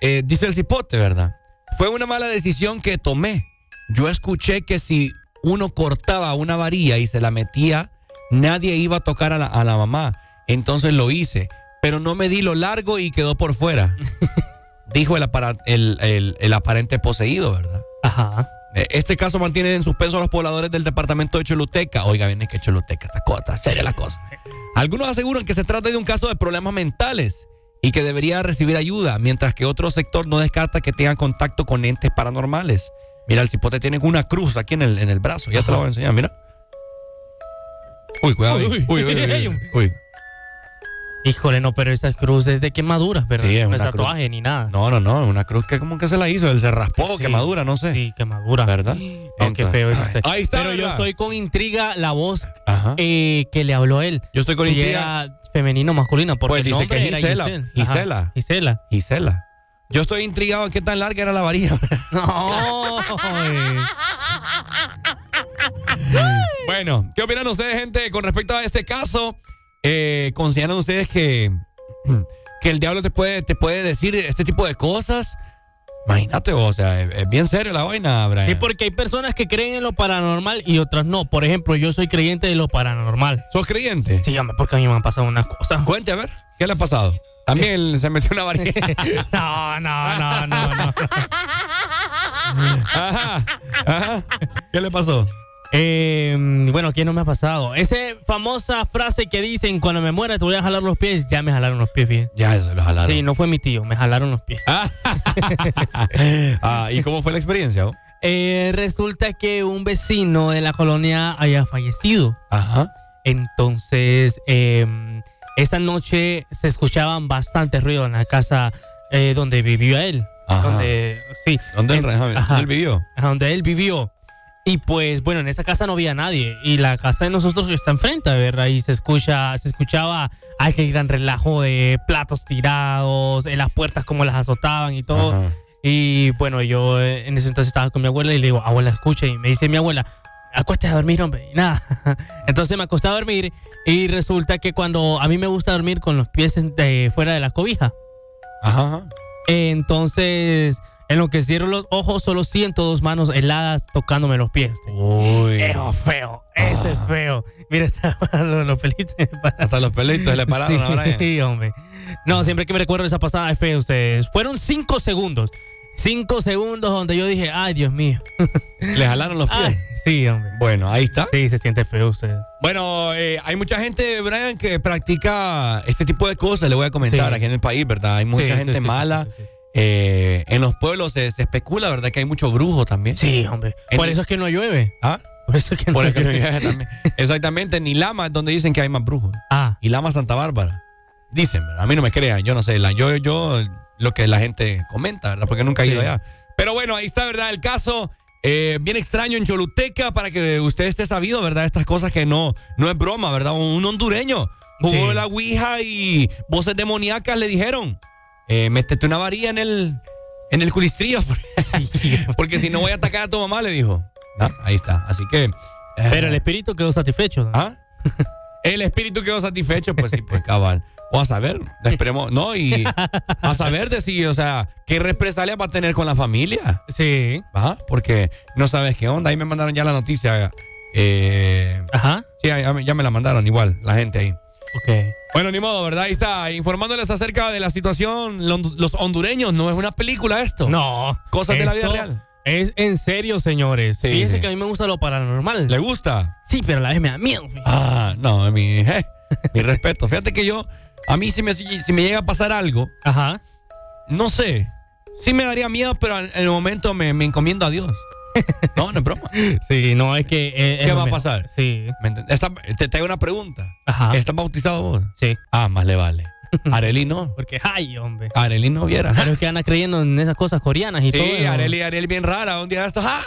eh, dice el cipote, ¿verdad? Fue una mala decisión que tomé. Yo escuché que si uno cortaba una varilla y se la metía, nadie iba a tocar a la, a la mamá. Entonces lo hice. Pero no me di lo largo y quedó por fuera. Dijo el, el- el- el aparente poseído, ¿verdad? Ajá. Eh, Este caso mantiene en suspenso a los pobladores del departamento de Choluteca. Oiga, bien, es que Choluteca está cota, seria la cosa. Algunos aseguran que se trata de un caso de problemas mentales y que debería recibir ayuda, mientras que otro sector no descarta que tengan contacto con entes paranormales. Mira, el cipote tiene una cruz aquí en el, en el brazo, ya te la voy a enseñar, mira. Uy, cuidado. Uy, uy, uy, uy, uy. Híjole, no, pero esas cruces de quemaduras, ¿verdad? Sí, es no una es cruz. tatuaje ni nada. No, no, no, una cruz que como que se la hizo, él se raspó, Sí. quemadura, no sé. Sí, quemadura. ¿Verdad? Oh, qué feo es usted. Ahí está, Pero yo ¿verdad? estoy con intriga la voz eh, que le habló a él. Yo estoy con si intriga. era femenino o masculino, porque Pues el dice que era Gisela. Giselle. Ajá, Gisela. Gisela. Gisela. Yo estoy intrigado en qué tan larga era la varilla. No. bueno, ¿qué opinan ustedes, gente, con respecto a este caso? Eh, ¿Consideran ustedes que, que el diablo te puede, te puede decir este tipo de cosas? Imagínate, o sea, es, es bien serio la vaina, Brian. Sí, porque hay personas que creen en lo paranormal y otras no. Por ejemplo, yo soy creyente de lo paranormal. ¿Sos creyente? Sí, hombre, porque a mí me han pasado unas cosas. Cuente, a ver, ¿qué le ha pasado? También se metió una varilla. no, no, no, no, no. Ajá, ajá. ¿Qué le pasó? Eh, bueno, ¿quién no me ha pasado? Esa famosa frase que dicen, cuando me muera te voy a jalar los pies, ya me jalaron los pies bien. Ya se los jalaron. Sí, no fue mi tío, me jalaron los pies. Ah, ¿Y cómo fue la experiencia? oh? Eh, resulta que un vecino de la colonia había fallecido. Ajá. Entonces, eh, esa noche se escuchaban bastante ruido en la casa eh, donde vivía él. Ajá. Donde, sí. ¿Dónde él, ajá, él vivió? Ajá, donde él vivió. Y pues, bueno, en esa casa no había nadie. Y la casa de nosotros que está enfrente, ¿verdad? Y se escucha, se escuchaba aquel gran relajo de platos tirados, en las puertas como las azotaban y todo. Ajá. Y bueno, yo eh, en ese entonces estaba con mi abuela y le digo, abuela, escucha. Y me dice mi abuela, acuéstate a dormir, hombre. Y nada. Entonces me acosté a dormir y resulta que cuando a mí me gusta dormir con los pies de- fuera de la cobija. Ajá. Entonces, en lo que cierro los ojos, solo siento dos manos heladas tocándome los pies. Uy. Eso feo, ese es feo. Mira, está los, los pelitos. Hasta los pelitos se le pararon a Brian. Sí, hombre. No, siempre que me recuerdo esa pasada es feo ustedes. Fueron cinco segundos. Cinco segundos donde yo dije, ay, Dios mío. Le jalaron los pies. Ay, sí, hombre. Bueno, ahí está. Sí, se siente feo usted. Bueno, eh, hay mucha gente, Brian, que practica este tipo de cosas, le voy a comentar, Sí. aquí en el país, ¿verdad? Hay mucha Sí, sí, gente sí, sí, mala. Eh, en los pueblos se, se especula, ¿verdad? Que hay mucho brujo también. Sí, hombre. En Por eso es que no llueve. ¿Ah? Por eso es que no Por eso que no llueve. también. Exactamente, en Ilama es donde dicen que hay más brujos. Ah, Y Lama Santa Bárbara. Dicen, ¿verdad? A mí no me crean, yo no sé. La, yo, yo, lo que la gente comenta, ¿verdad? Porque nunca he ido Sí. allá. Pero bueno, ahí está, ¿verdad? El caso. eh, bien extraño en Choluteca para que usted esté sabido, ¿verdad? Estas cosas que no, no es broma, ¿verdad? Un, hondureño jugó Sí. la Ouija y voces demoníacas le dijeron, eh, métete una varilla en el, en el culistrillo. Porque si no voy a atacar a tu mamá, le dijo. Ah, Ahí está. Así que... eh, pero el espíritu quedó satisfecho. ¿no? ¿Ah? El espíritu quedó satisfecho, pues sí, pues cabal. O a saber, esperemos, no, y a saber de si, o sea, qué represalia va a tener con la familia. Sí. ¿Va? Porque no sabes qué onda. Ahí me mandaron ya la noticia. Eh, Ajá. sí, ya me la mandaron igual, la gente ahí. Ok. Bueno, ni modo, ¿verdad? Ahí está, informándoles acerca de la situación. Los, hondureños, no es una película esto. No. Cosas de la vida real. Es en serio, señores. Sí, Fíjense sí. que a mí me gusta lo paranormal. ¿Le gusta? Sí, pero a la vez me da miedo. fíjate. Ah, no, mi, eh, mi respeto. Fíjate que yo, a mí si me, si me llega a pasar algo, Ajá. no sé, sí me daría miedo, pero en el momento me, me encomiendo a Dios. No, no es broma. Sí, no, es que. eh, ¿Qué va a pasar? Sí. ¿Me? Esta- te, hago una pregunta. Ajá. ¿Estás bautizado vos? Sí. Ah, más le vale. Areli no. Porque, ay, hombre. Areli no viera. Pero es que anda creyendo en esas cosas coreanas y todo. Sí. Areli, Areli bien rara. Un día de estos, ¡ah!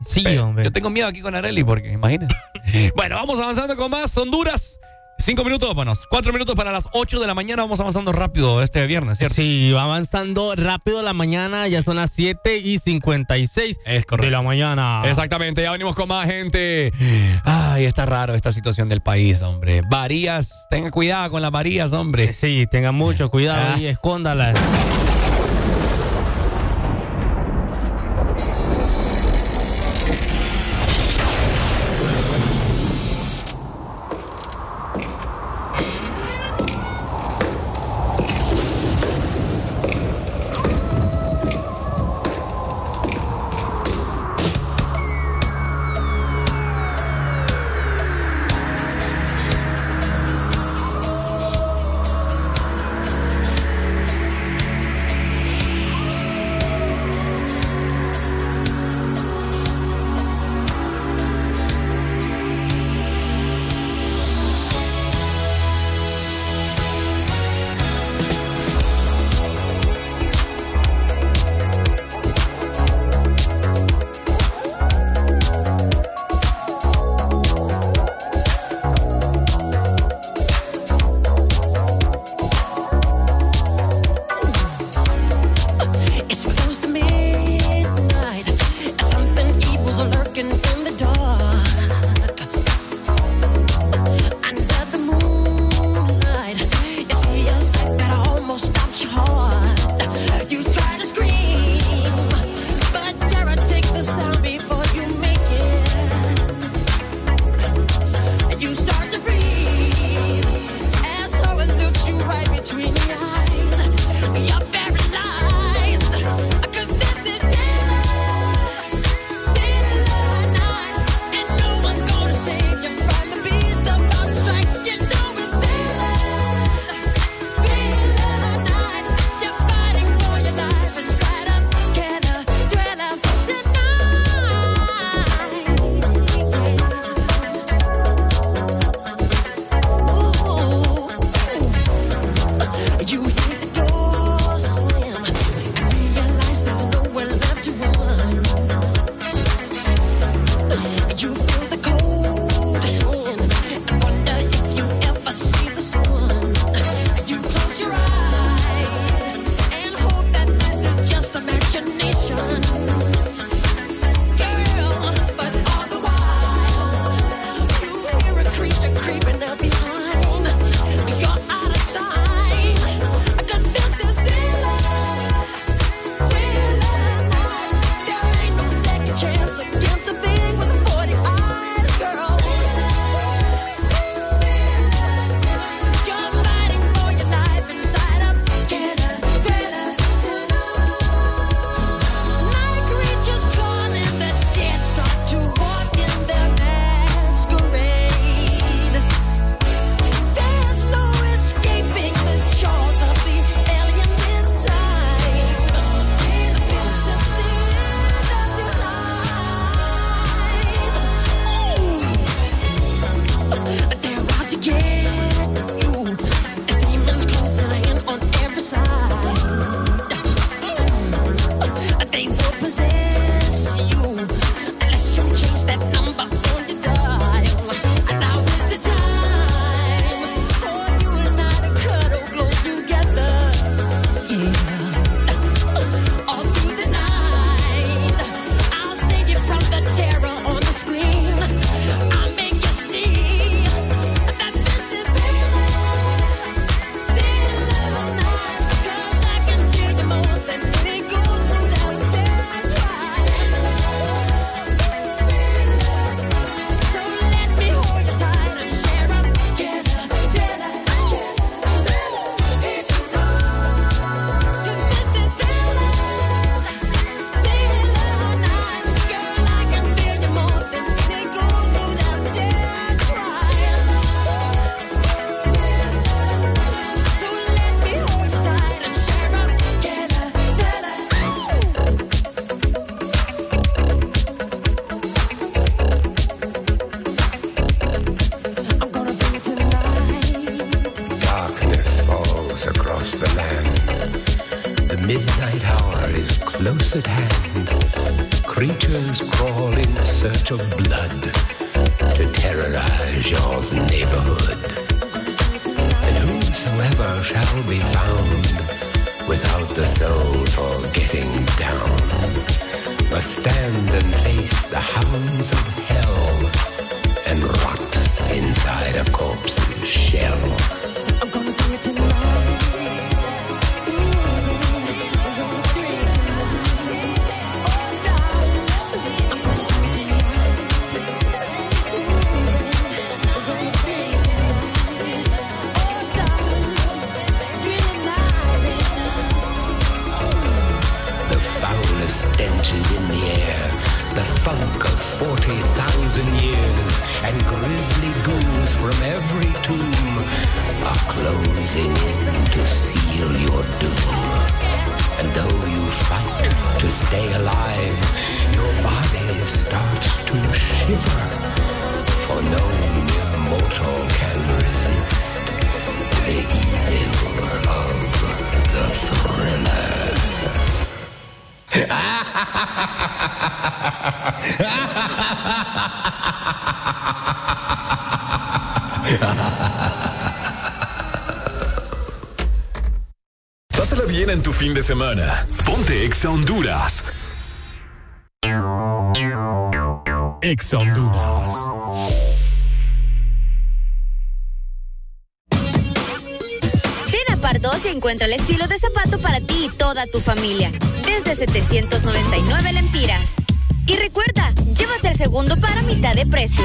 Sí, Pero hombre. Yo tengo miedo aquí con Areli porque, imagínate. bueno, vamos avanzando con más Honduras. Cinco minutos, bueno, cuatro minutos para las ocho de la mañana. Vamos avanzando rápido este viernes, ¿cierto? Sí, va avanzando rápido la mañana, ya son las 7 y 56 Es correcto. de la mañana. Exactamente, ya venimos con más gente. Ay, está raro esta situación del país, hombre. Varías, tenga cuidado con las varías, hombre. Sí, tengan mucho cuidado Ah. y escóndalas. En tu fin de semana. Ponte Exa Honduras. Exa Honduras. Ven a Pardos y encuentra el estilo de zapato para ti y toda tu familia. Desde 799 lempiras. Y recuerda, llévate el segundo para mitad de precio.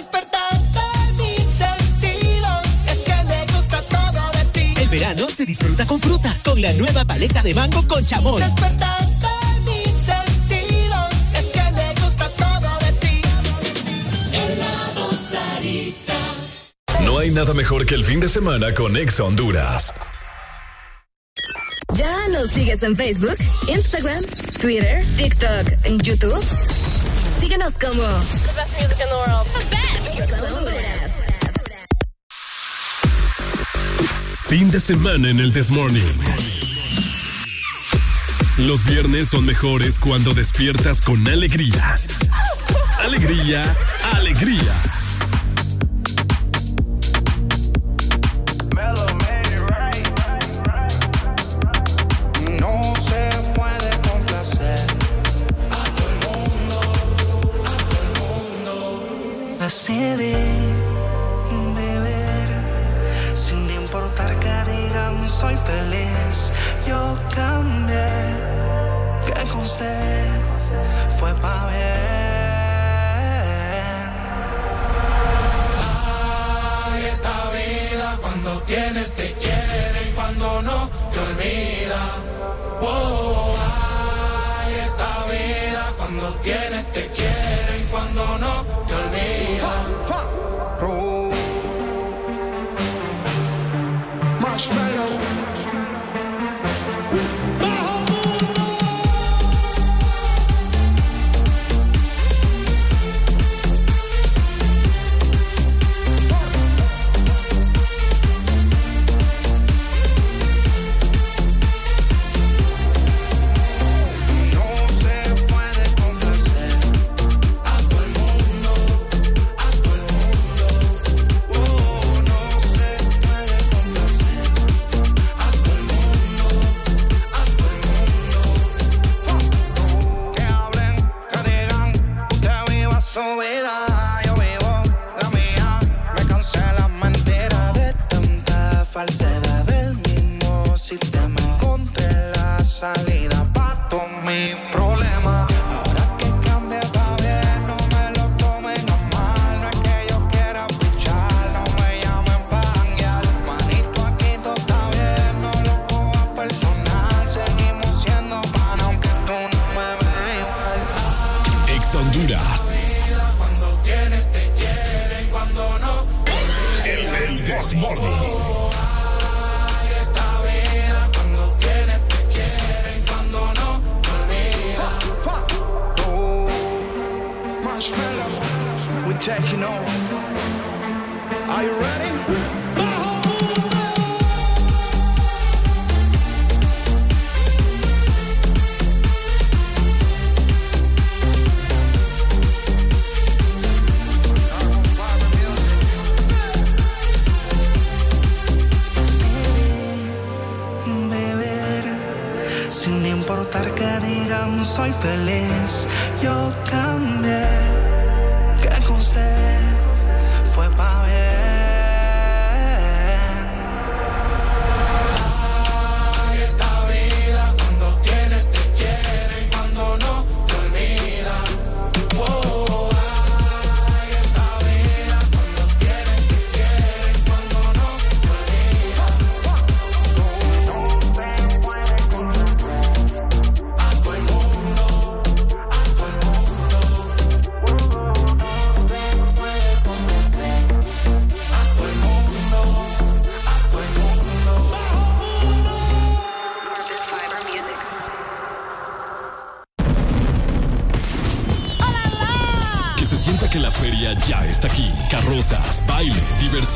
Se disfruta con fruta, con la nueva paleta de mango con chamoy. Despertaste mis sentidos. Es que me gusta todo de ti. Helado Sarita. No hay nada mejor que el fin de semana con Exa Honduras. ¿Ya nos sigues en Facebook, Instagram, Twitter, TikTok, en YouTube? Síguenos como The best music in the world. Fin de semana en el Desmorning. Los viernes son mejores cuando despiertas con alegría. Alegría, alegría.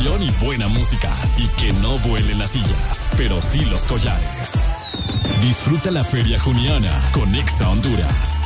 Y buena música. Y que no vuelen las sillas, pero sí los collares. Disfruta la feria juniana con Exa Honduras.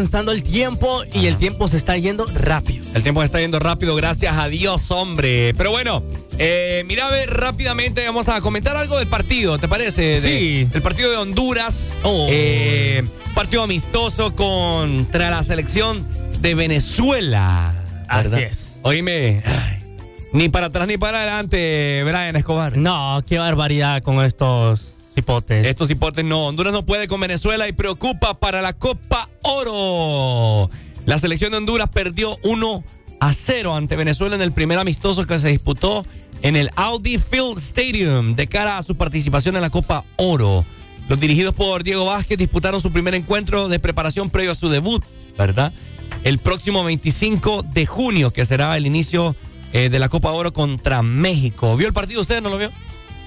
Avanzando el tiempo y el tiempo se está yendo rápido. El tiempo está yendo rápido, gracias a Dios, hombre. Pero bueno, eh, mira, a ver, rápidamente vamos a comentar algo del partido, ¿te parece? De- Sí. el partido de Honduras. Oh. Eh, partido amistoso contra la selección de Venezuela. Así es. Oíme, ay, ni para atrás ni para adelante, Brian Escobar. No, qué barbaridad con estos Estos hipotes no. Honduras no puede con Venezuela y preocupa para la Copa Oro. La selección de Honduras perdió 1 a 0 ante Venezuela en el primer amistoso que se disputó en el Audi Field Stadium de cara a su participación en la Copa Oro. Los dirigidos por Diego Vázquez disputaron su primer encuentro de preparación previo a su debut, ¿verdad? El próximo 25 de junio, que será el inicio eh, de la Copa Oro contra México. ¿Vio el partido usted? ¿No lo vio?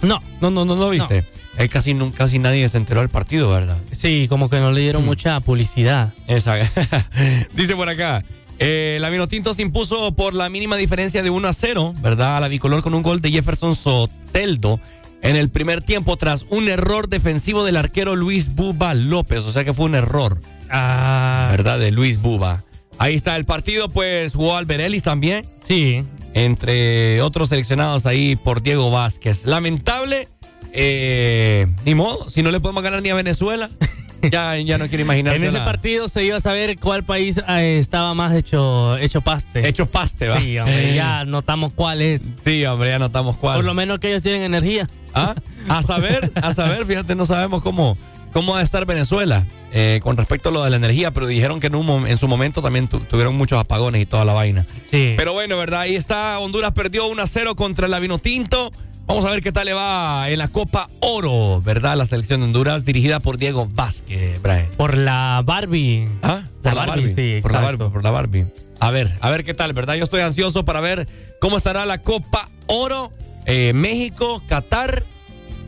No. No, no, no lo viste. Eh, casi, casi nadie se enteró del partido, ¿verdad? Sí, como que no le dieron mucha publicidad. Esa. Dice por acá. Eh, la Vinotinto se impuso por la mínima diferencia de 1 a 0, ¿verdad? A la bicolor con un gol de Jefferson Soteldo en el primer tiempo tras un error defensivo del arquero Luis Buba López. O sea que fue un error, Ah, ¿verdad? De Luis Buba. Ahí está el partido, pues jugó Alberelis también. sí. Entre otros seleccionados ahí por Diego Vázquez. Lamentable, eh, ni modo, si no le podemos ganar ni a Venezuela, ya, ya no quiero imaginar. En ese partido se iba a saber cuál país eh, estaba más hecho, hecho paste. Hecho paste, ¿va? Sí, hombre, ya notamos cuál es. Sí, hombre, ya notamos cuál. Por lo menos que ellos tienen energía. ¿Ah? A saber, a saber, fíjate, no sabemos cómo, cómo va a estar Venezuela eh, con respecto a lo de la energía, pero dijeron que en, un, mom- en su momento también tu- tuvieron muchos apagones y toda la vaina. Sí. Pero bueno, ¿verdad? Ahí está, Honduras perdió 1 a 0 contra el Avinotinto. Vamos a ver qué tal le va en la Copa Oro, ¿verdad? La selección de Honduras dirigida por Diego Vázquez, Brian. Por la Barbie. ¿Ah? Por La Barbie, sí, por la. Barbie, por la Barbie. A ver, a ver qué tal, ¿verdad? Yo estoy ansioso para ver cómo estará la Copa Oro. Eh, México, Qatar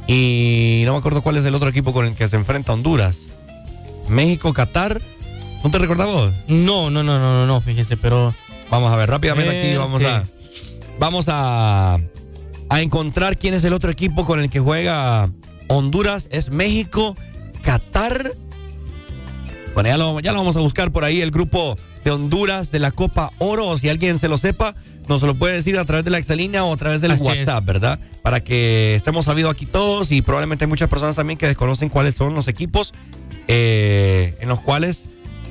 y no me acuerdo cuál es el otro equipo con el que se enfrenta Honduras. México, Qatar. ¿No te recordamos? No, no, no, no, no, no, fíjese, pero. Vamos a ver, rápidamente aquí Eh, vamos sí. a. Vamos a. A encontrar quién es el otro equipo con el que juega Honduras. Es México, Qatar Bueno, ya lo, ya lo vamos a buscar por ahí, el grupo de Honduras de la Copa Oro. O si alguien se lo sepa, nos lo puede decir a través de la exalínea o a través del Así WhatsApp, es. ¿verdad? Para que estemos sabidos aquí todos y probablemente hay muchas personas también que desconocen cuáles son los equipos eh, en los cuales.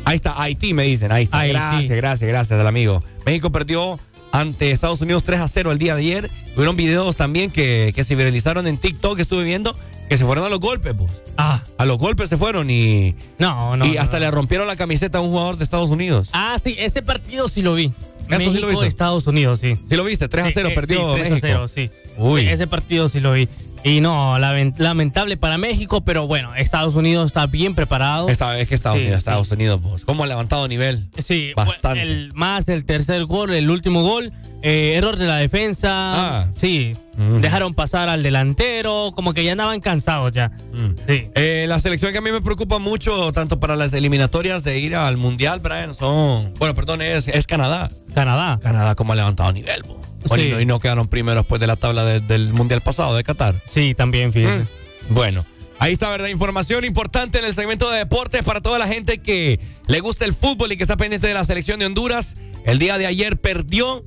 Ahí está, Haití, me dicen. Ahí está. Haití. Gracias, gracias, gracias al amigo. México perdió ante Estados Unidos 3 a 0 el día de ayer. Hubieron videos también que, que se viralizaron en TikTok, que estuve viendo, que se fueron a los golpes, pues. Ah. A los golpes se fueron y. No, no. y hasta no. le rompieron la camiseta a un jugador de Estados Unidos. Ah, sí, ese partido sí lo vi. ¿Esto sí lo México, viste? Estados Unidos, sí. ¿Sí lo viste? 3 a Sí, 0 eh, perdió sí, 3 México. a 0, sí. Uy. Ese partido sí lo vi. Y no, lamen- lamentable para México, pero bueno, Estados Unidos está bien preparado. Esta vez que Estados Sí, Unidos, sí. Estados Unidos, pues. ¿Cómo ha levantado nivel? Sí, Bastante. El, más el tercer gol, el último gol. eh, error de la defensa. Ah. Sí. Mm. Dejaron pasar al delantero. Como que ya andaban cansados ya. Sí. Eh, la selección que a mí me preocupa mucho, tanto para las eliminatorias de ir al Mundial, Brian, son. Bueno, perdón, es, es Canadá. Canadá. Canadá, como ha levantado nivel, bo. Bueno, Sí. y, no, y no quedaron primeros después de la tabla de- del Mundial pasado de Qatar. Sí, también, fíjese. Mm. Bueno, ahí está, ¿verdad? Información importante en el segmento de deportes para toda la gente que le gusta el fútbol y que está pendiente de la selección de Honduras. El día de ayer perdió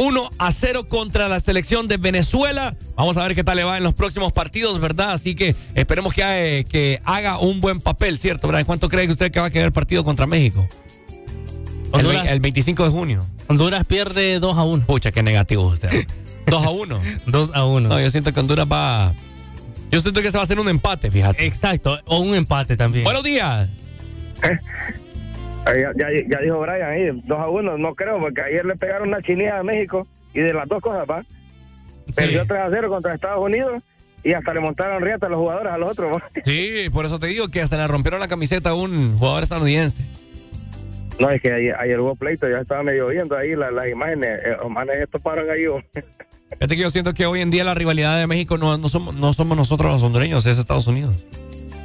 1 a 0 contra la selección de Venezuela. Vamos a ver qué tal le va en los próximos partidos, ¿verdad? Así que esperemos que, eh, que haga un buen papel, ¿cierto? ¿verdad? ¿Cuánto cree que usted que va a quedar el partido contra México? El, Honduras- el 25 de junio. Honduras pierde 2 a 1. Pucha, qué negativo usted. 2 a 1. 2 a 1. No, yo siento que Honduras va. Yo siento que se va a hacer un empate, fíjate. Exacto, o un empate también. Buenos días. Ya, ya, ya dijo Brian ahí, 2 a 1, no creo, porque ayer le pegaron una chinilla a México y de las dos cosas, va. Perdió 3 a 0 contra Estados Unidos y hasta le montaron riata a los jugadores a los otros, va. Sí, por eso te digo que hasta le rompieron la camiseta a un jugador estadounidense. No, es que ayer, ayer hubo pleito, ya estaba medio viendo ahí la- las imágenes, eh, los manes estos paran ahí. Fíjate que yo siento que hoy en día la rivalidad de México no, no, somos, no somos nosotros los hondureños, es Estados Unidos.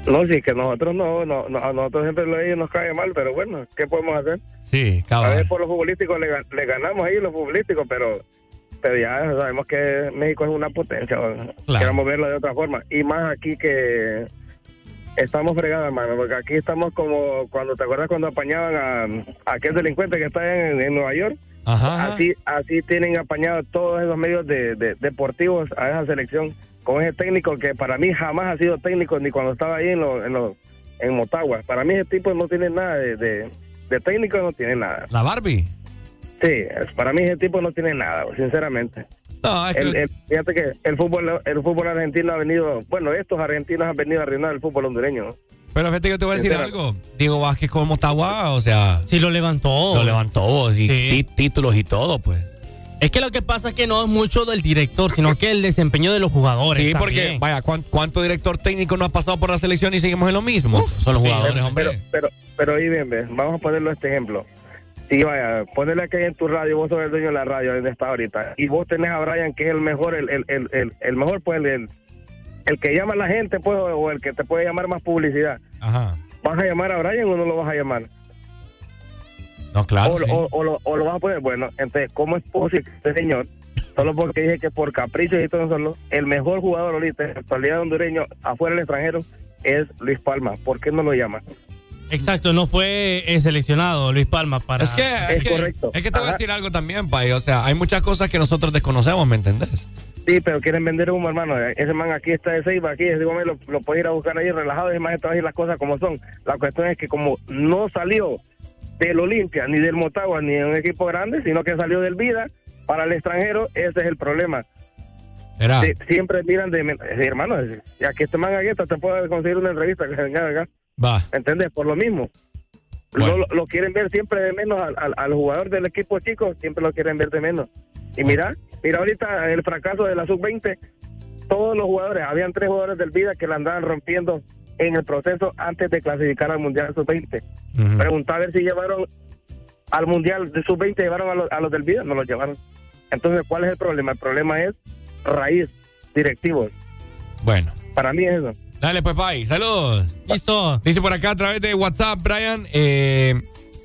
No, sí, que nosotros no, no, no, a nosotros siempre lo ellos nos cae mal, pero bueno, ¿qué podemos hacer? Sí, A cabal. ver, por los futbolísticos le, le ganamos ahí, los futbolísticos, pero, pero ya sabemos que México es una potencia. Claro. queremos verlo de otra forma. Y más aquí que estamos fregados, hermano, porque aquí estamos como cuando, ¿te acuerdas cuando apañaban a, a aquel delincuente que está en, en Nueva York? Ajá. Así, así tienen apañado todos esos medios de, de- deportivos a esa selección con ese técnico que para mí jamás ha sido técnico ni cuando estaba ahí en los en, los- en Motagua. Para mí ese tipo no tiene nada de, de, de técnico, no tiene nada. La Barbie. Sí, para mí ese tipo no tiene nada, sinceramente. No, es que- El- el- fíjate que el fútbol el fútbol argentino ha venido, bueno, estos argentinos han venido a arruinar el fútbol hondureño. Pero fíjate que yo te voy a decir algo. Diego Vázquez con Motagua, o sea, Sí, lo levantó. lo levantó y Sí. títulos y todo, pues. Es que lo que pasa es que no es mucho del director, sino que el desempeño de los jugadores. Sí, porque, también. vaya, ¿cuán- ¿cuánto director técnico no ha pasado por la selección y seguimos en lo mismo? Son los sí, jugadores, pero, hombre. Pero, pero, pero ahí bien, vamos a ponerlo este ejemplo. Si vaya, ponerle aquí en tu radio, vos sos el dueño de la radio donde está ahorita, y vos tenés a Brian que es el mejor, el, el, el, el, mejor, pues el, el, el que llama a la gente, pues, o el que te puede llamar más publicidad. Ajá. ¿Vas a llamar a Brian o no lo vas a llamar? No, claro. o, sí. o, o lo, o lo vas a poner, bueno, entonces, ¿cómo es posible que este señor, solo porque dije que por capricho y todo solo, el mejor jugador ahorita en la actualidad hondureño afuera del extranjero es Luis Palma? ¿Por qué no lo llama? Exacto, no fue eh, seleccionado Luis Palma para. Es que, es, que, correcto. es que te voy a decir algo también, Pai. O sea, hay muchas cosas que nosotros desconocemos, ¿me entendés? Sí, pero quieren vender humo, hermano. Ese man aquí está de Ceiba, aquí, ese man lo, lo puedes ir a buscar ahí relajado, ese man te va a decir las cosas como son. La cuestión es que como no salió del Olimpia, ni del Motagua, ni de un equipo grande, sino que salió del Vida para el extranjero, ese es el problema. Era. Sí, siempre miran de... hermano, ya que este man te puede conseguir una entrevista que venga acá. Va. ¿Entendés? Por lo mismo. Bueno. Lo, lo quieren ver siempre de menos al, al- al jugador del equipo chico, siempre lo quieren ver de menos. Y mira, mira ahorita el fracaso de la sub-20, todos los jugadores, habían tres jugadores del Vida que la andaban rompiendo en el proceso antes de clasificar al Mundial sub-20. Ujú. Preguntaba a ver si llevaron al Mundial de sub-20, llevaron a los, a los del Vida, no los llevaron. Entonces, ¿cuál es el problema? El problema es raíz, directivos. Bueno. Para mí es eso. Dale, pues, Pai. Saludos. Listo. Dice por acá a través de WhatsApp, Brian. Eh,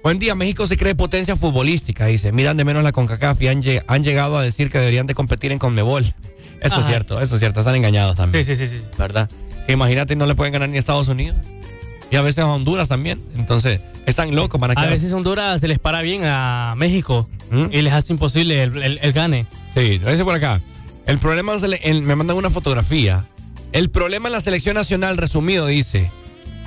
buen día, México se cree potencia futbolística. Dice, miran de menos la CONCACAF y han, lle- han llegado a decir que deberían de competir en Conmebol. Eso es cierto, eso es cierto. Están engañados también. Sí, sí, sí, sí. ¿Verdad? Imagínate, no le pueden ganar ni a Estados Unidos. Y a veces a Honduras también. Entonces, Están locos, van a A veces Honduras se les para bien a México y les hace imposible el, el- el gane. Sí, lo dice por acá. El problema, es el- el- me mandan una fotografía. El problema en la selección nacional, resumido, dice.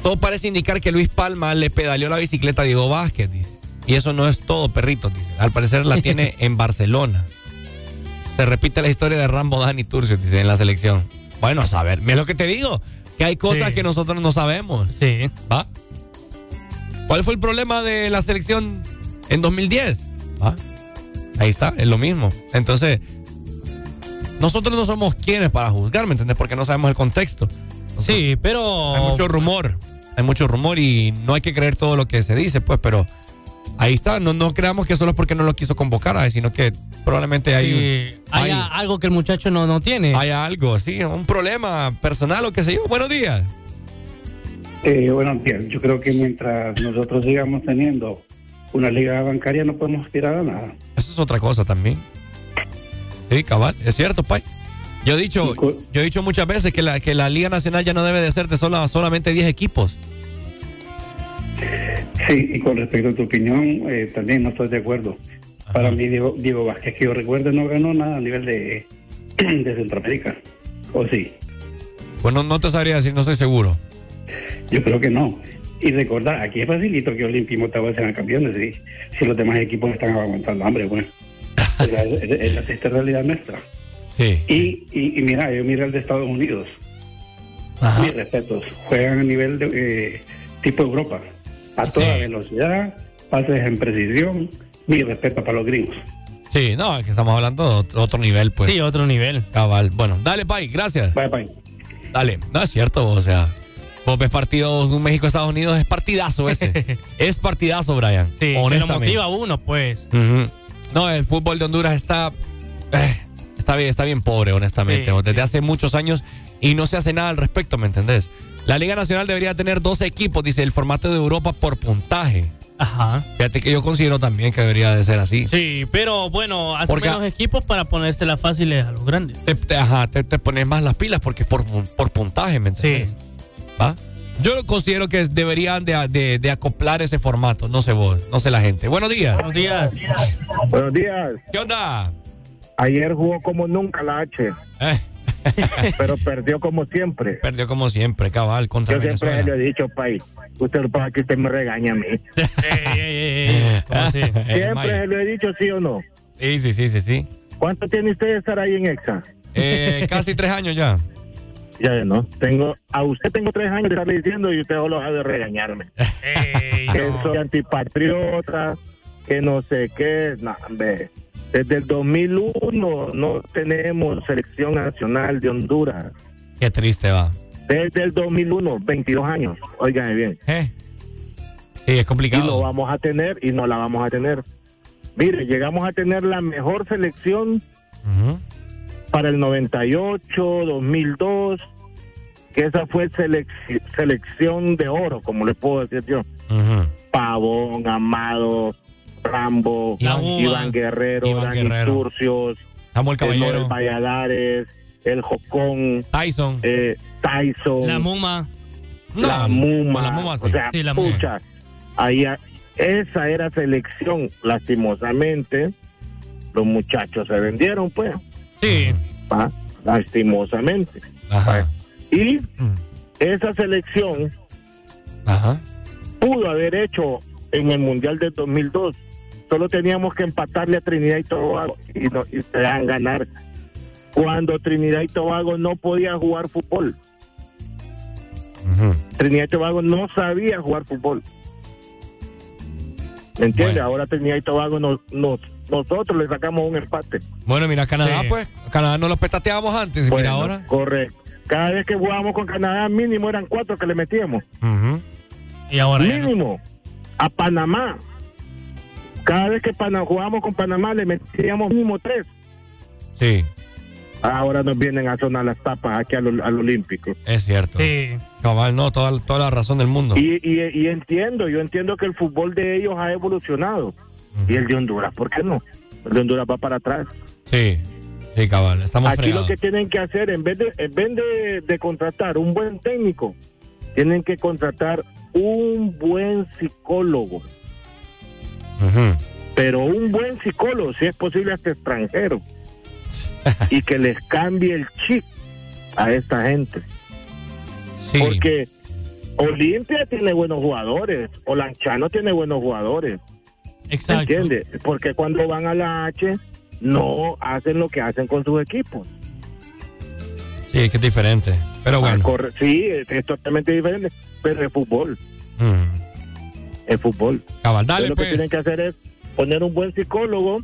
Todo parece indicar que Luis Palma le pedaleó la bicicleta a Diego Vázquez, dice. Y eso no es todo, perrito, dice. Al parecer la tiene en Barcelona. Se repite la historia de Rambo Dani Turcio, dice, en la selección. Bueno, a saber, es lo que te digo, que hay cosas Sí. que nosotros no sabemos. Sí. ¿Va? ¿Cuál fue el problema de la selección en 2010? ¿Va? Ahí está, es lo mismo. Entonces, nosotros no somos quienes para juzgar, ¿me entiendes? Porque no sabemos el contexto. Sí, pero. Hay mucho rumor, hay mucho rumor y no hay que creer todo lo que se dice, pues, pero ahí está. No, no creamos que solo es porque no lo quiso convocar, sino que probablemente hay, Sí, un, hay, haya algo que el muchacho no, no tiene. hay algo, sí, un problema personal o qué sé yo. Buenos días. Eh, buenos días. Yo creo que mientras nosotros sigamos teniendo una liga bancaria no podemos aspirar a nada. Eso es otra cosa también. Sí, cabal, es cierto, Pai. Yo he dicho, yo he dicho muchas veces que la, que la Liga Nacional ya no debe de ser de sola- solamente 10 equipos. Sí, y con respecto a tu opinión, eh, también no estoy de acuerdo. Para mí, Diego, Diego Vázquez, que yo recuerde, no ganó nada a nivel de, de Centroamérica. ¿O sí? Bueno, no te sabría decir, no estoy seguro. Yo creo que no. Y recordar, aquí es facilito que Olimpia y Motagua sean campeones, ¿sí? si los demás equipos están aguantando hambre, bueno. O sea, es, es- es la triste realidad nuestra. Sí. Y, y, y mira, yo miro el de Estados Unidos. Mis respetos. Juegan a nivel de eh, tipo Europa. A toda velocidad, pases en precisión. Mi respeto para los gringos. Sí, no, es que estamos hablando de otro, otro nivel, pues. Sí, otro nivel. Cabal. Bueno, dale, Pai, gracias. Bye, Pai. Dale, no es cierto, o sea, vos ves partidos de un México-Estados Unidos, es partidazo ese. es partidazo, Brian. Sí, honestamente. motiva a uno, pues. No, el fútbol de Honduras está eh, está bien, está bien pobre, honestamente. Sí, Desde hace muchos años y no se hace nada al respecto, ¿me entendés? La Liga Nacional debería tener 12 equipos, dice el formato de Europa por puntaje. Ajá. Fíjate que yo considero también que debería de ser así. Sí, pero bueno, hace Porque- menos equipos para ponérselas fáciles a los grandes. Te, te- ajá, te, te pones más las pilas porque es por, por puntaje, ¿me entiendes? ¿Va? Yo considero que deberían de, de- de acoplar ese formato, no sé vos, no sé la gente. Buenos días. Buenos días. Buenos días. ¿Qué onda? Ayer jugó como nunca la H. pero perdió como siempre. Perdió como siempre, cabal, contra Yo siempre Venezuela. le he dicho, país. Usted para que usted me regaña a mí. Siempre se lo he dicho, sí o no. Sí, sí, sí, sí, sí. ¿Cuánto tiene usted de estar ahí en EXA? Eh, casi tres años ya. Ya no. Tengo, a usted tengo tres años de estarle diciendo y usted solo ha de regañarme. que soy antipatriota, que no sé qué. No, hombre. Desde el 2001 no tenemos selección nacional de Honduras. Qué triste va. Desde el 2001, 22 años. Óigame bien. Sí, es complicado. Y lo vamos a tener y no la vamos a tener. Mire, llegamos a tener la mejor selección para el 98, 2002, que esa fue selec- selección de oro, como le puedo decir yo. Pavón, Amado, Rambo, La Uva, Iván Guerrero, Iván Dani Guerrero. Turcios, Samuel Caballero. el Valladares, el Jocón, Tyson, Tyson, La Muma. la Muma, la Muma, sí. o sea, Sí, la Muma. pucha, ahí a- esa era selección, lastimosamente, los muchachos se vendieron, pues, Sí. ¿va? lastimosamente. Ajá. Y esa selección Ajá. pudo haber hecho en el Mundial del 2002. Solo teníamos que empatarle a Trinidad y Tobago y, no, y se dejan ganar. Cuando Trinidad y Tobago no podía jugar fútbol. Trinidad y Tobago no sabía jugar fútbol. ¿Me entiendes? Ahora Trinidad y Tobago nos, nos- nosotros le sacamos un empate. Bueno, mira, Canadá, Sí. pues. Canadá no los petateábamos antes, Bueno, mira ahora. Correcto. Cada vez que jugábamos con Canadá, mínimo eran cuatro que le metíamos. Y ahora no. Mínimo. A Panamá. Cada vez que jugábamos con Panamá, le metíamos mínimo tres. Sí, Ahora nos vienen a sonar las tapas aquí al, al Olímpico. es cierto. Sí. Cabal, no, toda, toda la razón del mundo. Y, y, y entiendo, yo entiendo que el fútbol de ellos ha evolucionado. Y el de Honduras, ¿por qué no? El de Honduras va para atrás. Sí, sí, cabal, estamos Aquí fregados. lo que tienen que hacer, en vez de, en vez de, de contratar un buen técnico, tienen que contratar un buen psicólogo. Pero un buen psicólogo, si es posible hasta extranjero. y que les cambie el chip a esta gente. Porque Olimpia tiene buenos jugadores, Olanchano tiene buenos jugadores. Exacto. ¿Entiendes? Porque cuando van a la H no hacen lo que hacen con sus equipos. Sí, que es diferente. Pero bueno. sí, es, es totalmente diferente, pero es fútbol. Es fútbol. Cabal, dale, Entonces, lo pues. que tienen que hacer es poner un buen psicólogo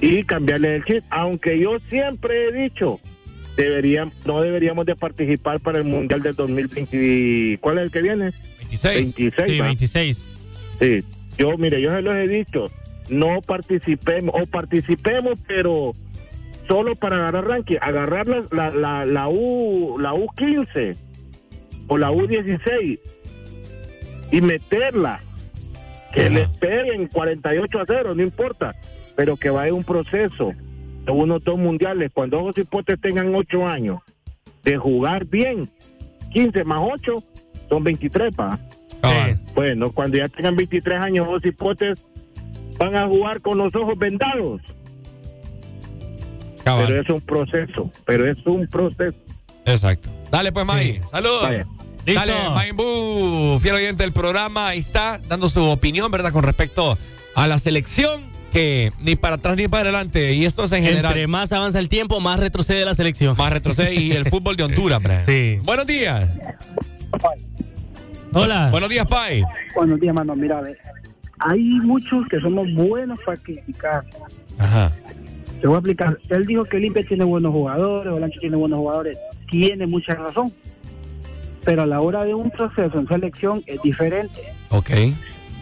y cambiarle el chip. Aunque yo siempre he dicho, deberían, no deberíamos de participar para el Mundial del 2020. ¿Cuál es el que viene? 26. 26. Sí, ¿va? 26. Sí, yo, mire, yo se los he dicho, no participemos, o participemos, pero solo para agarrar ranking, agarrar la, la, la, la U, la U15 o la U16 y meterla, que les peguen 48 a 0, no importa, pero que vaya un proceso de unos dos mundiales, cuando ojos hipotes tengan 8 años de jugar bien, 15 más 8 son 23, pa. Bueno, cuando ya tengan 23 años, los hipotes van a jugar con los ojos vendados. Pero es un proceso, pero es un proceso. Exacto. Dale, pues, May. Saludos. Vaya. Dale, Listo. Maimbu, fiel oyente del programa, ahí está, dando su opinión, ¿verdad? Con respecto a la selección, que ni para atrás ni para adelante, y esto es en general. Entre más avanza el tiempo, más retrocede la selección. Más retrocede y el fútbol de Honduras, Brian. Sí. Buenos días. Hola. Buenos días, Pai. Buenos días, mano. Mira, a ver. Hay muchos que somos buenos para criticar. Ajá. Te voy a explicar. Él dijo que Olimpia tiene buenos jugadores, Olancho tiene buenos jugadores. Tiene mucha razón. Pero a la hora de un proceso en selección es diferente, Ok.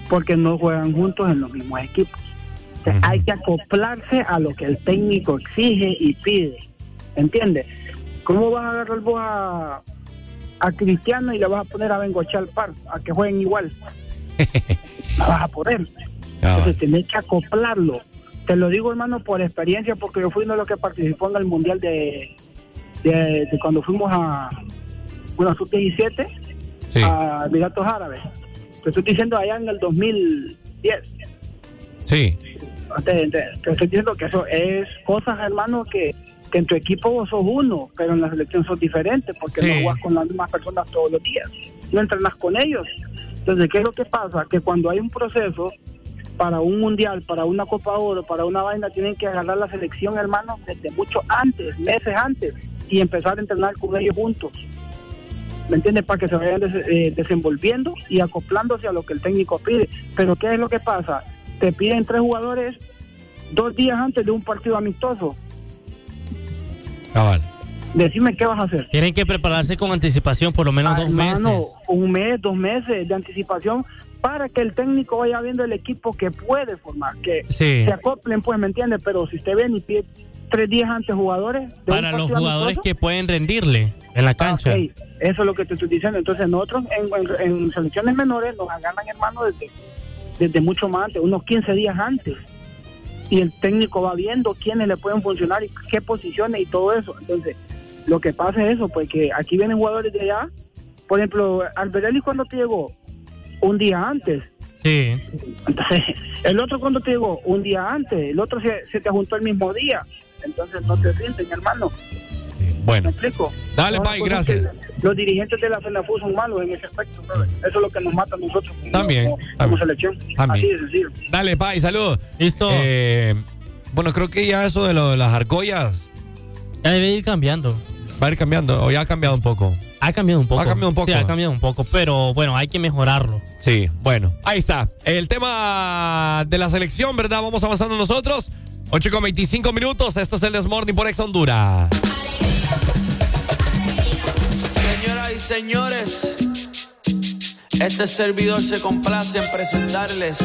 porque no juegan juntos en los mismos equipos. O sea, Hay que acoplarse a lo que el técnico exige y pide. ¿Entiendes? ¿Cómo vas a agarrar vos a, a Cristiano y le vas a poner a Bengochea al par, a que jueguen igual? No vas a poder. Entonces tenés que acoplarlo. Te lo digo, hermano, por experiencia, porque yo fui uno de los que participó en el Mundial de, de, de cuando fuimos a una sub-17 a Emiratos Árabes. Te estoy diciendo allá en el 2010. Sí. Te, te- te estoy diciendo que eso es cosas, hermano, que, que en tu equipo vos sos uno, pero en la selección sos diferente, porque Sí. no jugás con las mismas personas todos los días. No entrenas con ellos. Entonces, ¿qué es lo que pasa? Que cuando hay un proceso para un mundial, para una Copa Oro, para una vaina, tienen que agarrar la selección, hermano, desde mucho antes, meses antes, y empezar a entrenar con ellos juntos. ¿Me entiendes? Para que se vayan des- eh, desenvolviendo y acoplándose a lo que el técnico pide. Pero ¿qué es lo que pasa? Te piden tres jugadores dos días antes de un partido amistoso. Cabal. Decime qué vas a hacer. Tienen que prepararse con anticipación por lo menos dos Hermano, meses. un mes, dos meses de anticipación para que el técnico vaya viendo el equipo que puede formar, que Sí. se acoplen, pues, ¿me entiende? Pero si usted ve y pide tres días antes jugadores... de Para los jugadores que pueden rendirle en la cancha. Ok, eso es lo que te estoy diciendo. Entonces, nosotros en, en- en selecciones menores nos agarran, hermano, desde, desde mucho más antes, unos 15 días antes. Y el técnico va viendo quiénes le pueden funcionar y qué posiciones y todo eso. Entonces, lo que pasa es eso, pues que aquí vienen jugadores de allá. Por ejemplo, Alberelli, cuando te llegó? Un día antes. Sí. Entonces, el otro cuando te llegó? Un día antes. El otro se, se te juntó el mismo día. Entonces, no te rinden, hermano. Bueno. ¿Me explico? Dale, cosas gracias. Los dirigentes de la FENAFU son malos en ese aspecto, brother. Eso es lo que nos mata a nosotros como, También, como, como también. selección. También. Así de sencillo. Dale, Pai, saludos. Listo. Eh, bueno, creo que ya eso de, lo de las argollas. Ya debe ir cambiando. Va a ir cambiando, o ya ha cambiado un poco. Ha cambiado un poco. Ha cambiado un poco. Sí, ha cambiado un poco, pero bueno, hay que mejorarlo. Sí, bueno, ahí está. El tema de la selección, ¿verdad? Vamos avanzando nosotros. 8 con 25 minutos. Esto es el Desmorning por Ex Honduras. Señoras y señores, este servidor se complace en presentarles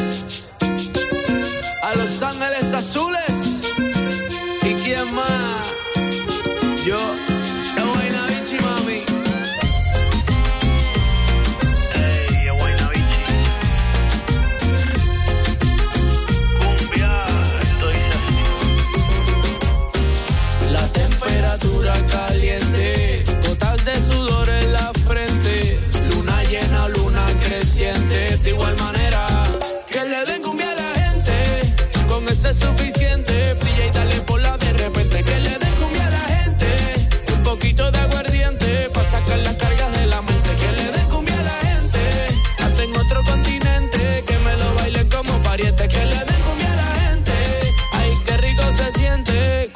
a Los Ángeles Azules. ¿Y quién más? Yo,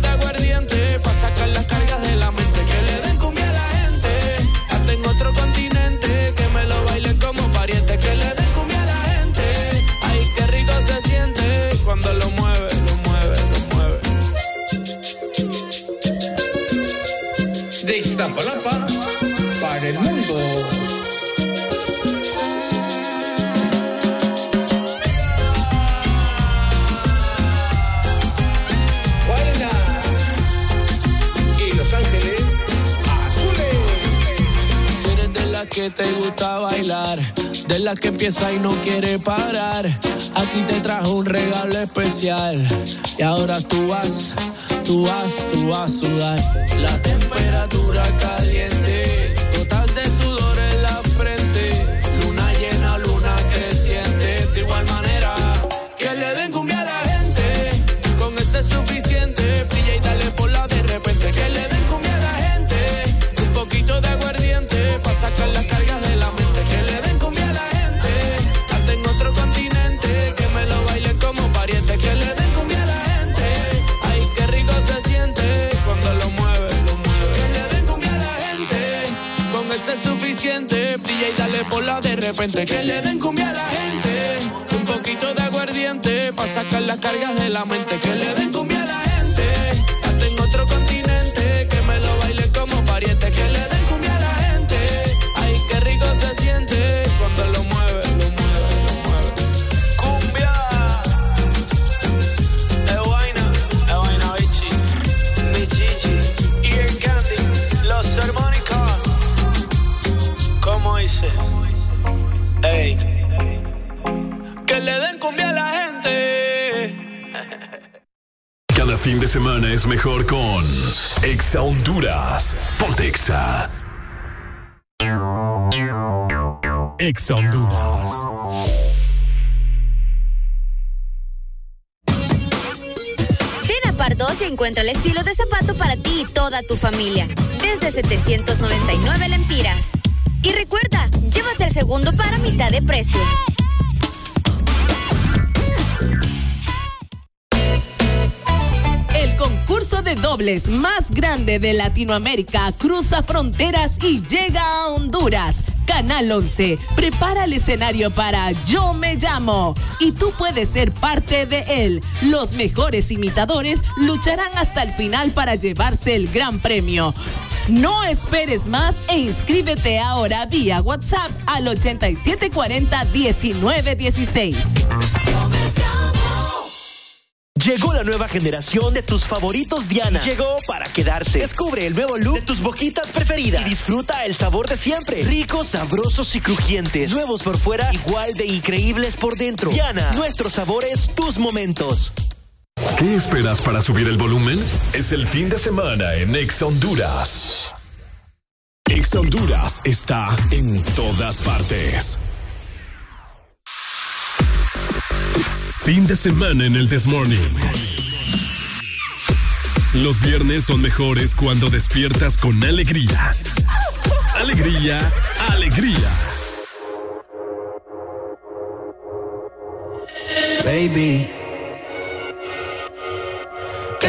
De aguardiente. Que te gusta bailar, de las que empieza y no quiere parar, aquí te trajo un regalo especial. Y ahora tú vas, tú vas, tú vas a sudar. La temperatura caliente, para sacar las cargas de la mente. Que le den cumbia a la gente. Hasta en otro continente. Que me lo bailen como pariente. Que le den cumbia a la gente. Ay, qué rico se siente cuando lo mueve, lo mueve. Que le den cumbia a la gente. Con ese es suficiente. Brilla y dale por la de repente. Que le den cumbia a la gente. Un poquito de aguardiente para sacar las cargas de la mente. Que le den cumbia cuando lo mueve, lo mueve, lo mueve. Cumbia. Es vaina, es vaina, bichi. Mi. Y el candy. Los armónicos. ¿Cómo dice? Ey. Que le den cumbia a la gente. Cada fin de semana es mejor con Exa Honduras. Ponte Exa Honduras. Ven a Pardos y encuentra el estilo de zapato para ti y toda tu familia. Desde 799 lempiras. Y recuerda, llévate el segundo para mitad de precio. El concurso de dobles más grande de Latinoamérica cruza fronteras y llega a Honduras. Canal 11 prepara el escenario para Yo Me Llamo y tú puedes ser parte de él. Los mejores imitadores lucharán hasta el final para llevarse el gran premio. No esperes más e inscríbete ahora vía WhatsApp al 8740-1916. Llegó la nueva generación de tus favoritos Diana. Llegó para quedarse. Descubre el nuevo look de tus boquitas preferidas y disfruta el sabor de siempre. Ricos, sabrosos y crujientes. Nuevos por fuera, igual de increíbles por dentro. Diana, nuestros sabores, tus momentos. ¿Qué esperas para subir el volumen? Es el fin de semana en Exa Honduras. Exa Honduras está en todas partes. Fin de semana en el Desmorning. Los viernes son mejores cuando despiertas con alegría. Alegría, alegría. Baby.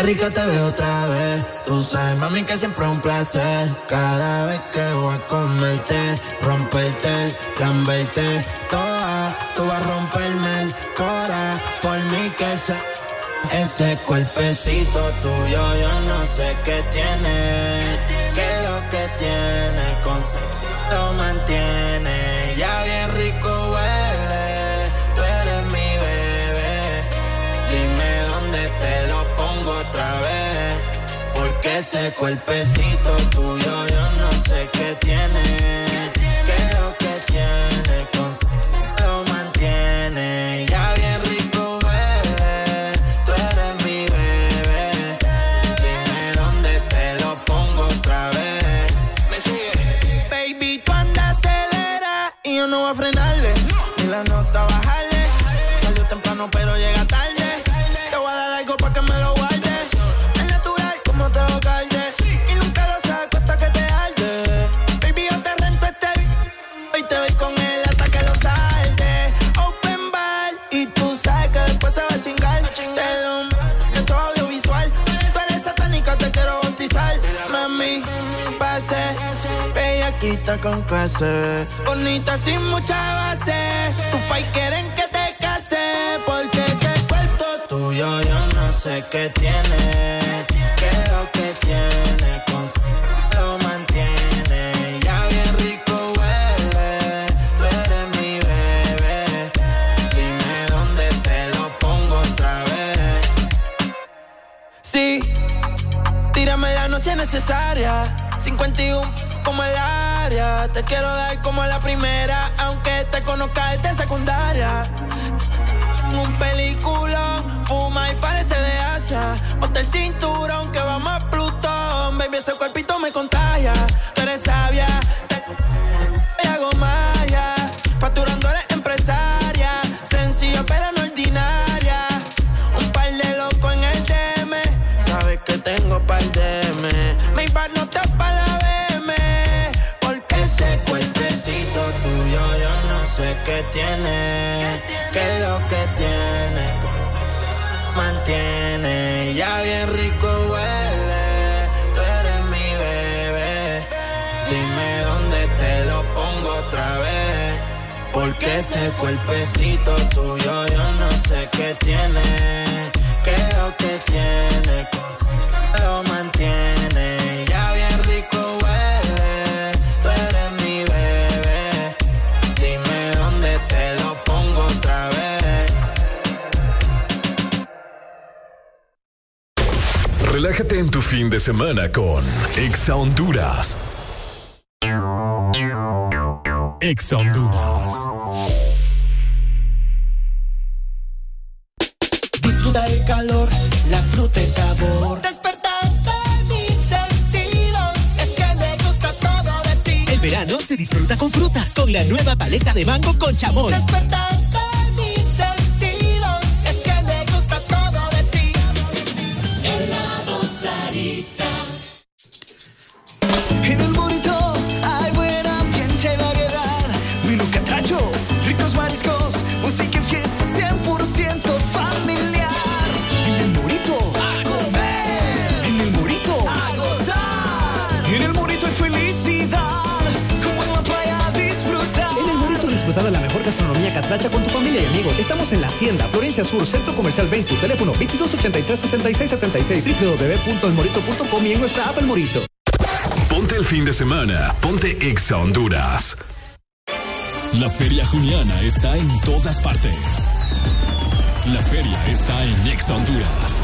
Rico te veo otra vez. Tú sabes, mami, que siempre es un placer. Cada vez que voy a comerte, romperte, lamberte, toda. Tú vas a romperme el cora. Por mí que se. Ese cuerpecito tuyo, yo no sé qué tiene. ¿Qué es lo que tiene? Con lo mantiene. Ya Porque ese cuerpecito tuyo yo no sé qué tiene. Bellaquita con clase. Bonita sin mucha base. Tu pai quieren que te case. Porque ese cuerpo tuyo yo no sé qué tiene. ¿Qué lo que tiene? Con lo mantiene. Ya bien rico huele. Tú eres mi bebé. Dime dónde te lo pongo otra vez. Sí, tírame la noche necesaria. 51 como el área. Te quiero dar como la primera, aunque te conozca desde secundaria. Un peliculón, fuma y parece de Asia. Ponte el cinturón que vamos a Plutón. Baby, ese cuerpito me contagia. Tú eres sabia, te y hago maya. Facturando qué tiene. ¿Qué es lo que tiene? Mantiene. Ya bien rico huele. Tú eres mi bebé. Dime dónde te lo pongo otra vez. Porque ese cuerpecito tuyo yo no sé qué tiene. ¿Qué es lo que tiene? Lo mantiene. Relájate en tu fin de semana con Exa Honduras. Exa Honduras. Disfruta el calor, la fruta y sabor. Despertaste mis sentidos. Es que me gusta todo de ti. El verano se disfruta con fruta, con la nueva paleta de mango con chamón. Despertaste catracha con tu familia y amigos. Estamos en La Hacienda, Florencia Sur, Centro Comercial 20, teléfono 2283-6676, www.elmorito.com y en nuestra app El Morito. Ponte el fin de semana. Ponte Exa Honduras. La Feria Juniana está en todas partes. La feria está en Exa Honduras.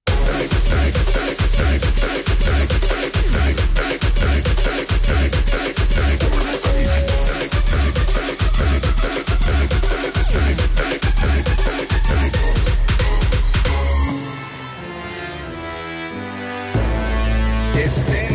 Este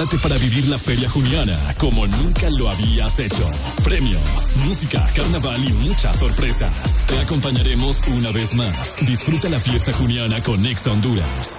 Prepárate para vivir la Feria Juniana como nunca lo habías hecho. Premios, música, carnaval y muchas sorpresas. Te acompañaremos una vez más. Disfruta la fiesta juniana con Exa Honduras.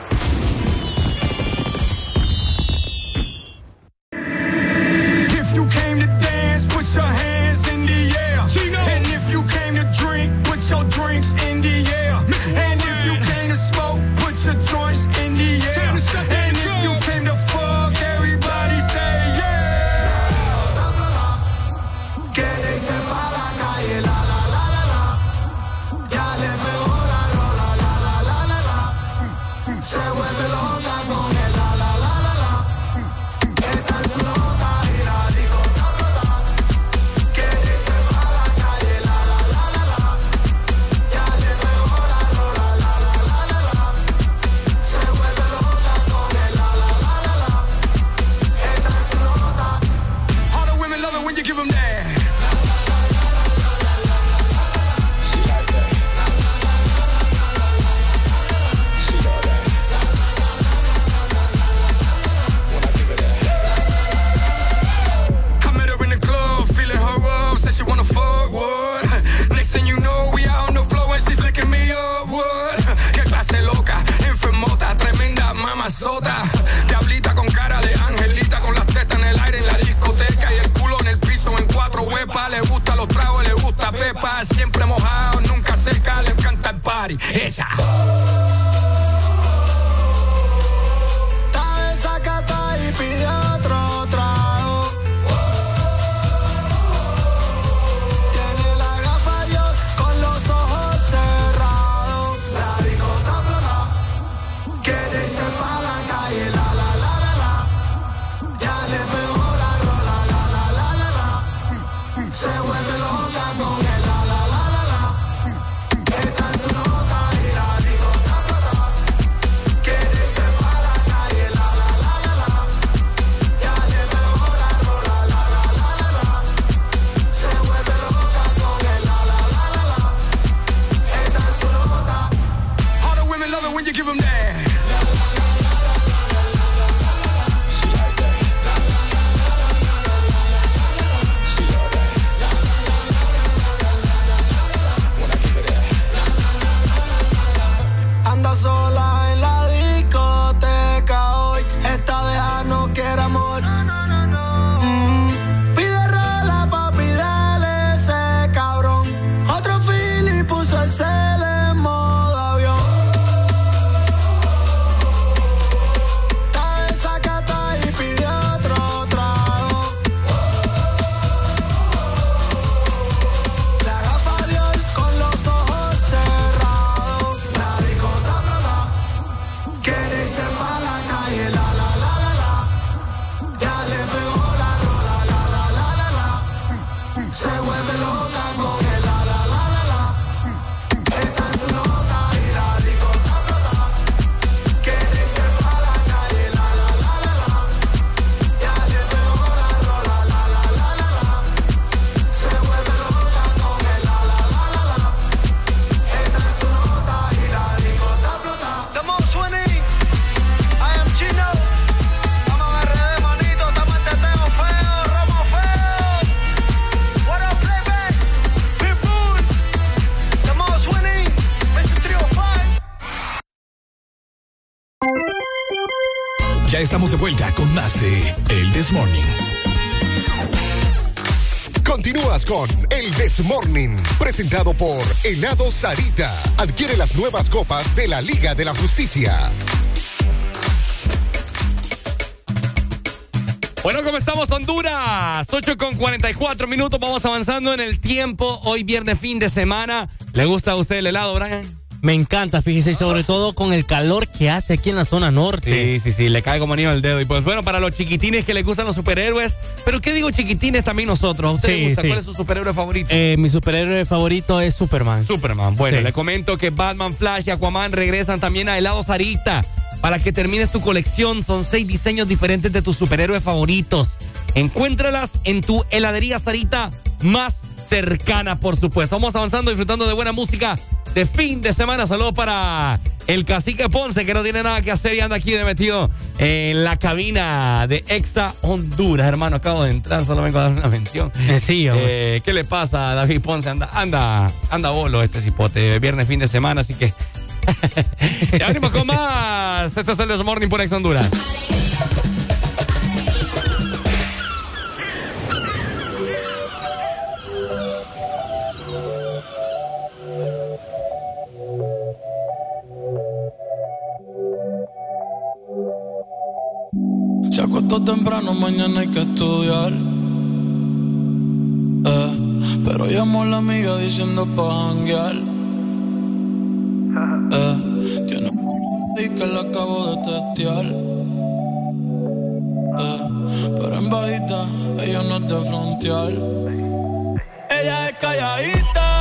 estamos de vuelta con más de El This Continúas con El This Morning, presentado por Helado Sarita. Adquiere las nuevas copas de la Liga de la Justicia. Bueno, ¿cómo estamos, Honduras? 8 con 44 minutos, vamos avanzando en el tiempo. Hoy viernes, fin de semana. ¿Le gusta a usted el helado, Brian? Me encanta, fíjese, y sobre todo con el calor que hace aquí en la zona norte. Sí, sí, sí, le cae como anillo al dedo. Y pues bueno, para los chiquitines que les gustan los superhéroes, pero ¿qué digo chiquitines también nosotros? ¿A usted Sí, le gusta? sí. ¿Cuál es su superhéroe favorito? Eh, mi superhéroe favorito es Superman. Superman. Bueno, Sí. le comento que Batman, Flash y Aquaman regresan también a Helado Sarita para que termines tu colección. Son seis diseños diferentes de tus superhéroes favoritos. Encuéntralas en tu heladería Sarita más cercana, por supuesto. Vamos avanzando, disfrutando de buena música de fin de semana. Saludos para el cacique Ponce, que no tiene nada que hacer y anda aquí de metido en la cabina de Exa Honduras. Hermano, acabo de entrar, solo vengo a dar una mención. Sí, hombre. Eh, ¿Qué le pasa a David Ponce? Anda, anda, anda bolo este cipote. Viernes, fin de semana, así que. ya venimos con más. Este es el This Morning por Ex Honduras. Acostó temprano, mañana hay que estudiar. Eh, pero llamó a la amiga diciendo pa' janguear. Eh, tiene y que la acabo de testear. Eh, pero en bajita, ella no es de frontear. Ella es calladita,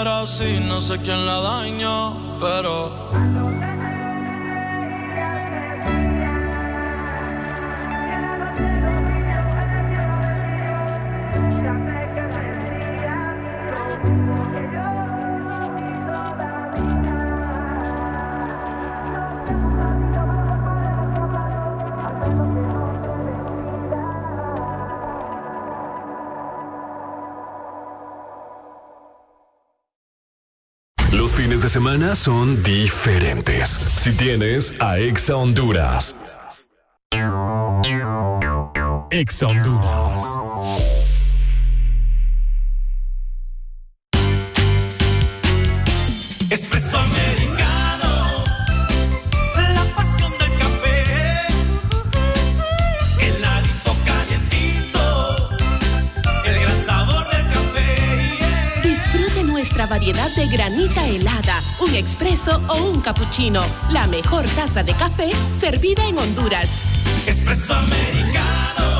ella no era así, no sé quién la dañó, pero semana son diferentes. Si tienes a Exa Honduras. Exa Honduras. O un cappuccino. La mejor taza de café servida en Honduras. Espresso americano,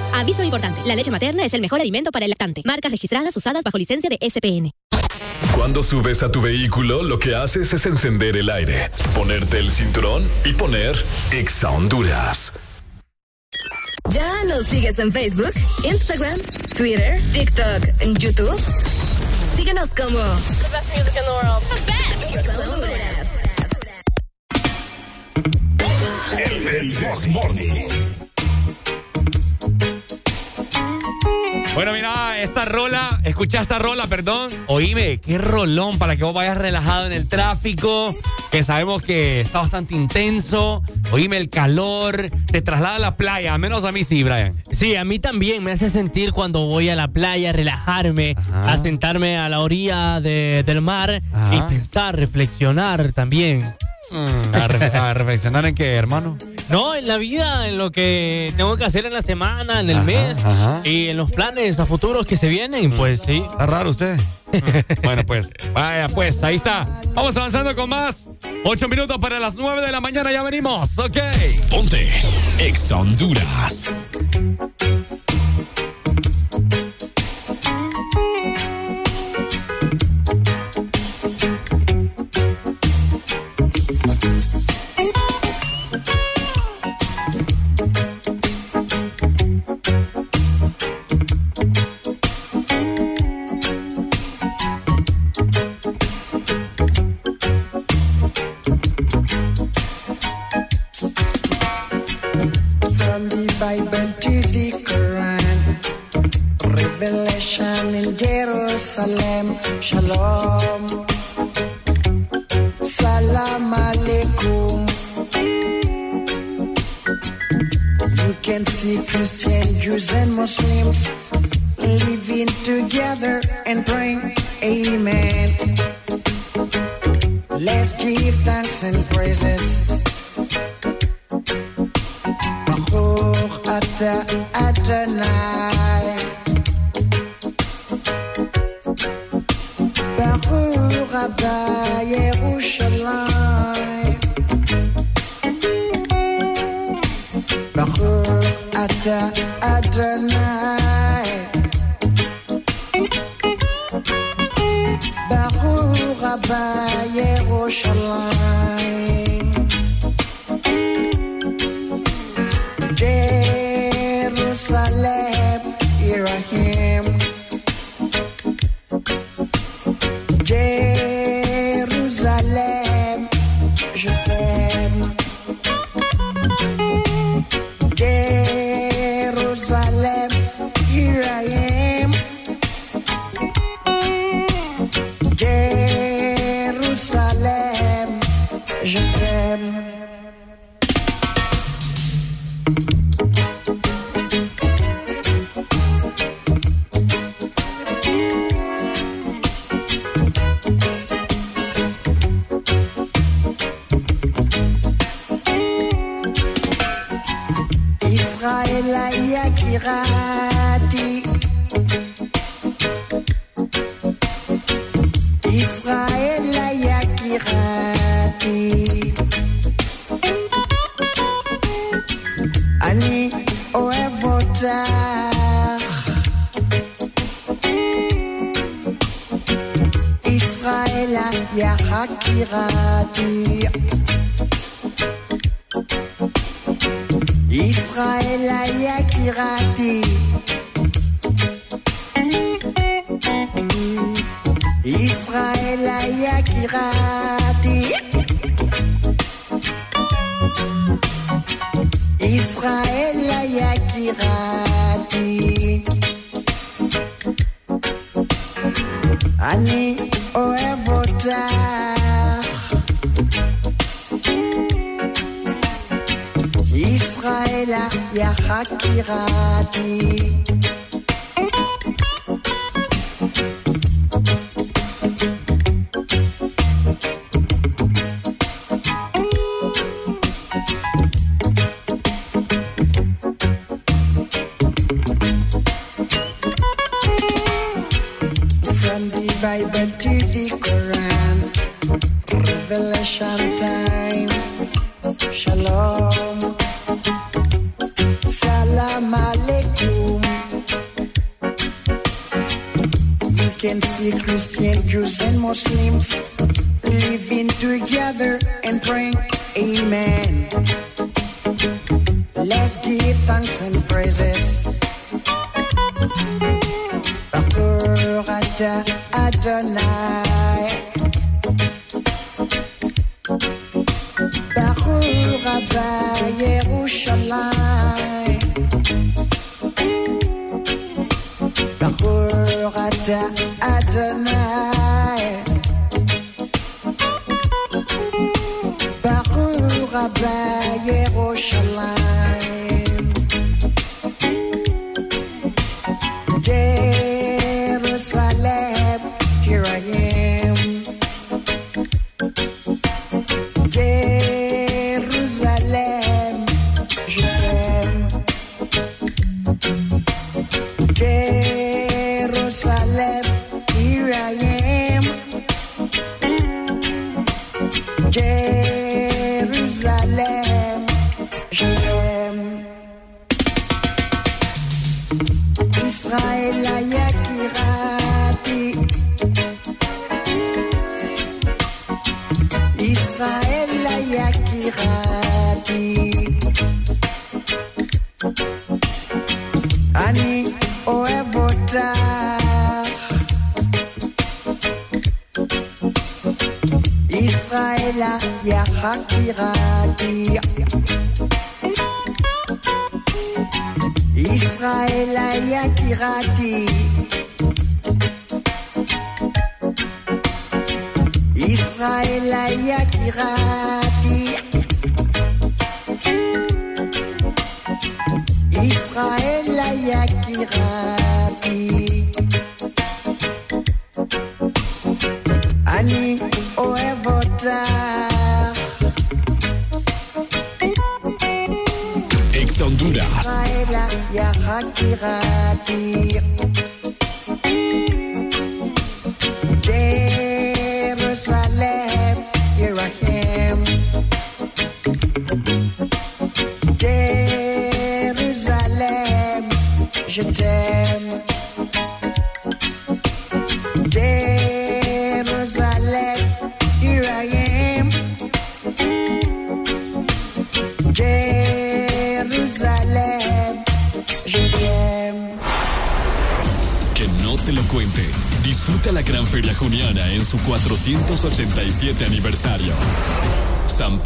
Aviso importante, la leche materna es el mejor alimento para el lactante. Marcas registradas usadas bajo licencia de SPN. Cuando subes a tu vehículo, lo que haces es encender el aire, ponerte el cinturón y poner Exa Honduras. ¿Ya nos sigues en Facebook, Instagram, Twitter, TikTok, en YouTube? Síguenos como The best music in the world. The best. Honduras. El This Bueno, mira, esta rola, escucha esta rola, perdón. Oíme, qué rolón para que vos vayas relajado en el tráfico, que sabemos que está bastante intenso. Oíme el calor, te traslada a la playa, al menos a mí sí, Brian. Sí, a mí también me hace sentir cuando voy a la playa, relajarme, a sentarme a la orilla de- del mar y Ajá. pensar, reflexionar también. Mm, a, re- a reflexionar en qué, hermano. No, en la vida, en lo que tengo que hacer en la semana, en el Ajá, mes ajá. y en los planes a futuros que se vienen, pues sí. Está raro usted. Bueno, pues, vaya, pues, ahí está. Vamos avanzando con más. Ocho minutos para las nueve de la mañana, ya venimos, ok. Ponte Exa Honduras.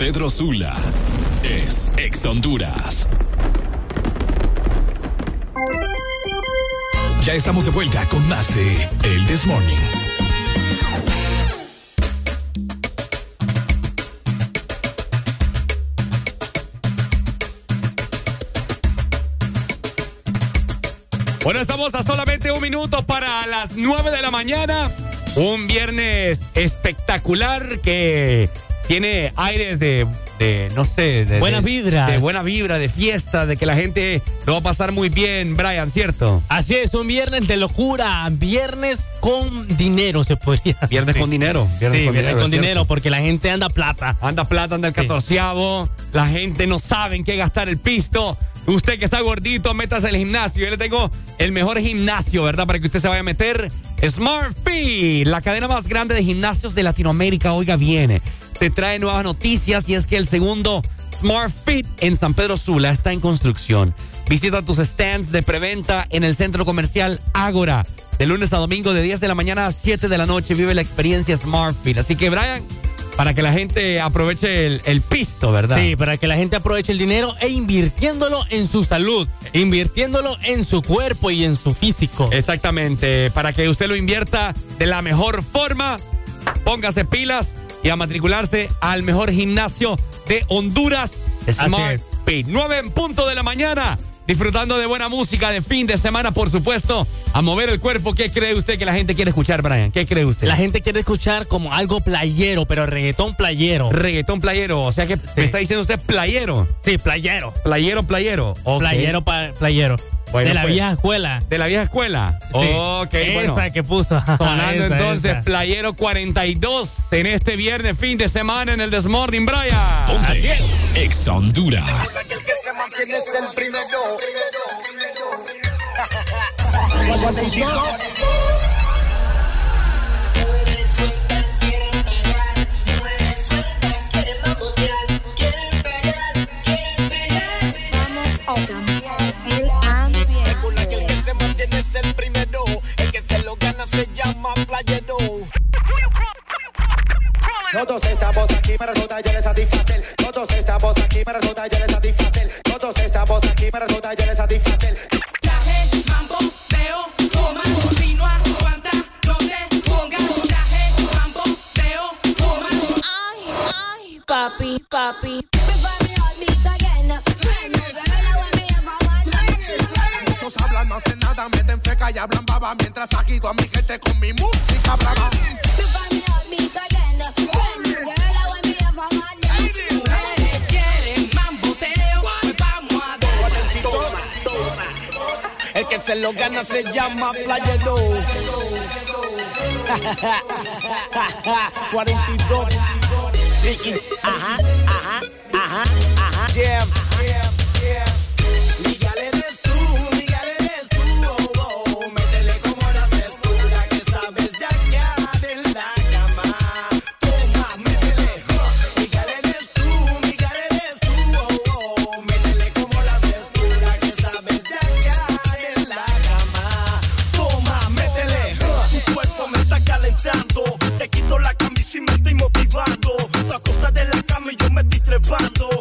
Pedro Sula es Ex Honduras. Ya estamos de vuelta con más de El This Morning. Bueno, estamos a solamente un minuto para las 9 de la mañana. Un viernes espectacular que tiene aires de, de, no sé, de Buenas de- vibras. De buena vibra, de fiesta, de que la gente lo va a pasar muy bien, Brian, ¿cierto? Así es, un viernes de locura, viernes con dinero se podría Viernes decir. con dinero. Viernes sí, con viernes dinero, con dinero, porque la gente anda plata. Anda plata, anda el catorceavo. La gente no sabe en qué gastar el pisto. Usted que está gordito, métase al gimnasio. Yo le tengo el mejor gimnasio, ¿verdad? Para que usted se vaya a meter Smart Fit, la cadena más grande de gimnasios de Latinoamérica, oiga, viene. Te trae nuevas noticias y es que el segundo Smart Fit en San Pedro Sula está en construcción. Visita tus stands de preventa en el centro comercial Ágora. De lunes a domingo de 10 de la mañana a 7 de la noche vive la experiencia Smart Fit. Así que Brian, para que la gente aproveche el, el pisto, ¿verdad? Sí, para que la gente aproveche el dinero e invirtiéndolo en su salud, invirtiéndolo en su cuerpo y en su físico. Exactamente, para que usted lo invierta de la mejor forma, póngase pilas y a matricularse al mejor gimnasio de Honduras, Smart. Fit. 9 en punto de la mañana. Disfrutando de buena música de fin de semana, por supuesto, a mover el cuerpo. ¿Qué cree usted que la gente quiere escuchar, Brian? ¿Qué cree usted? La gente quiere escuchar como algo playero, pero reggaetón playero. Reggaetón playero, o sea que me está diciendo usted playero. Sí, playero. Playero, playero. Ok. Playero, playero. Bueno, de la pues. vieja escuela. De la vieja escuela. Sí. Ok, Esa bueno. que puso. Sonando Esa, entonces esa. Playero 42 en este viernes, fin de semana en el Desmorning, Brian. Ponte Ex Honduras. El que se mantiene es el primero. Todos estamos aquí para ya les satisfacer. Todos estamos aquí para ya les satisfacer. Todos estamos aquí para ya les satisfacer. Traje, mambo, veo, toma, continúa, aguanta, no te pongas. Traje, mambo, veo, toma. Ay, ay, papi, papi. Muchos hablan, no hacen nada, meten feca y hablan baba mientras agito a mi gente con mi música brava. Que se lo gana se llama playero. 42. Ricky, ajá, ajá, ajá, ajá. Jam. Me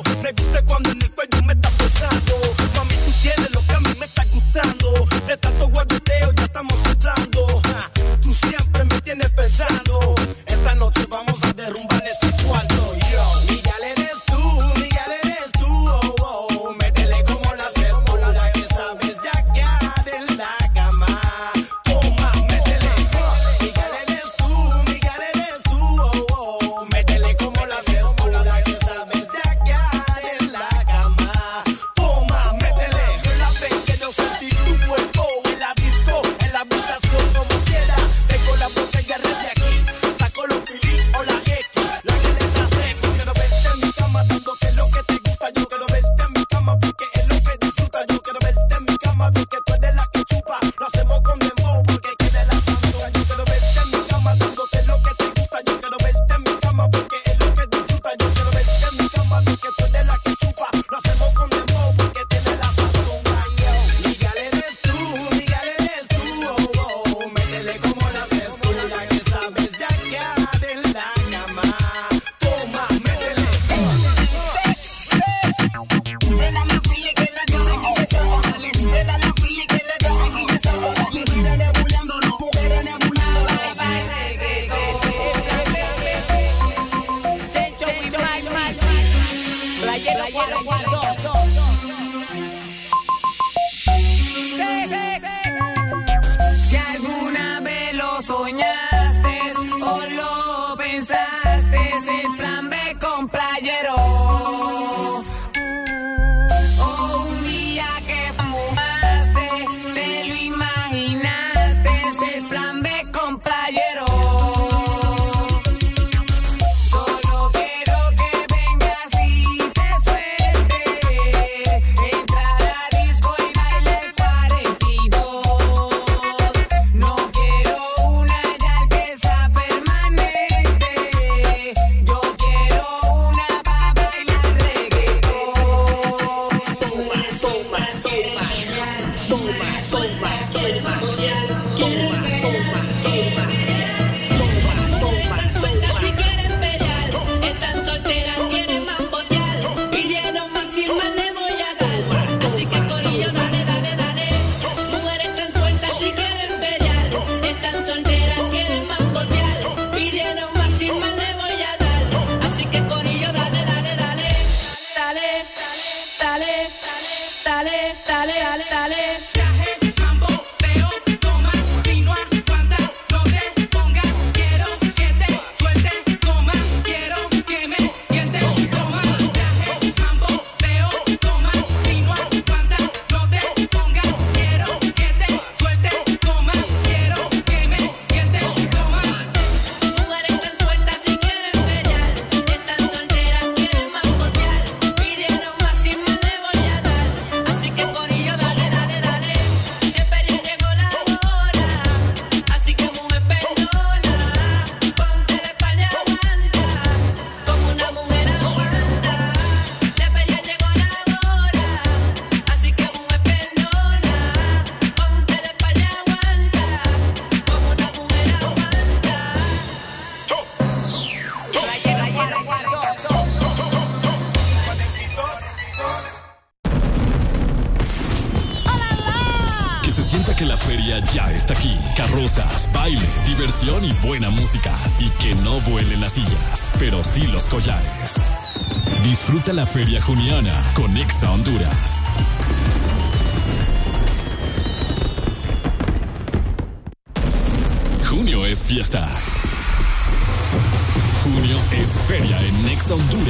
feria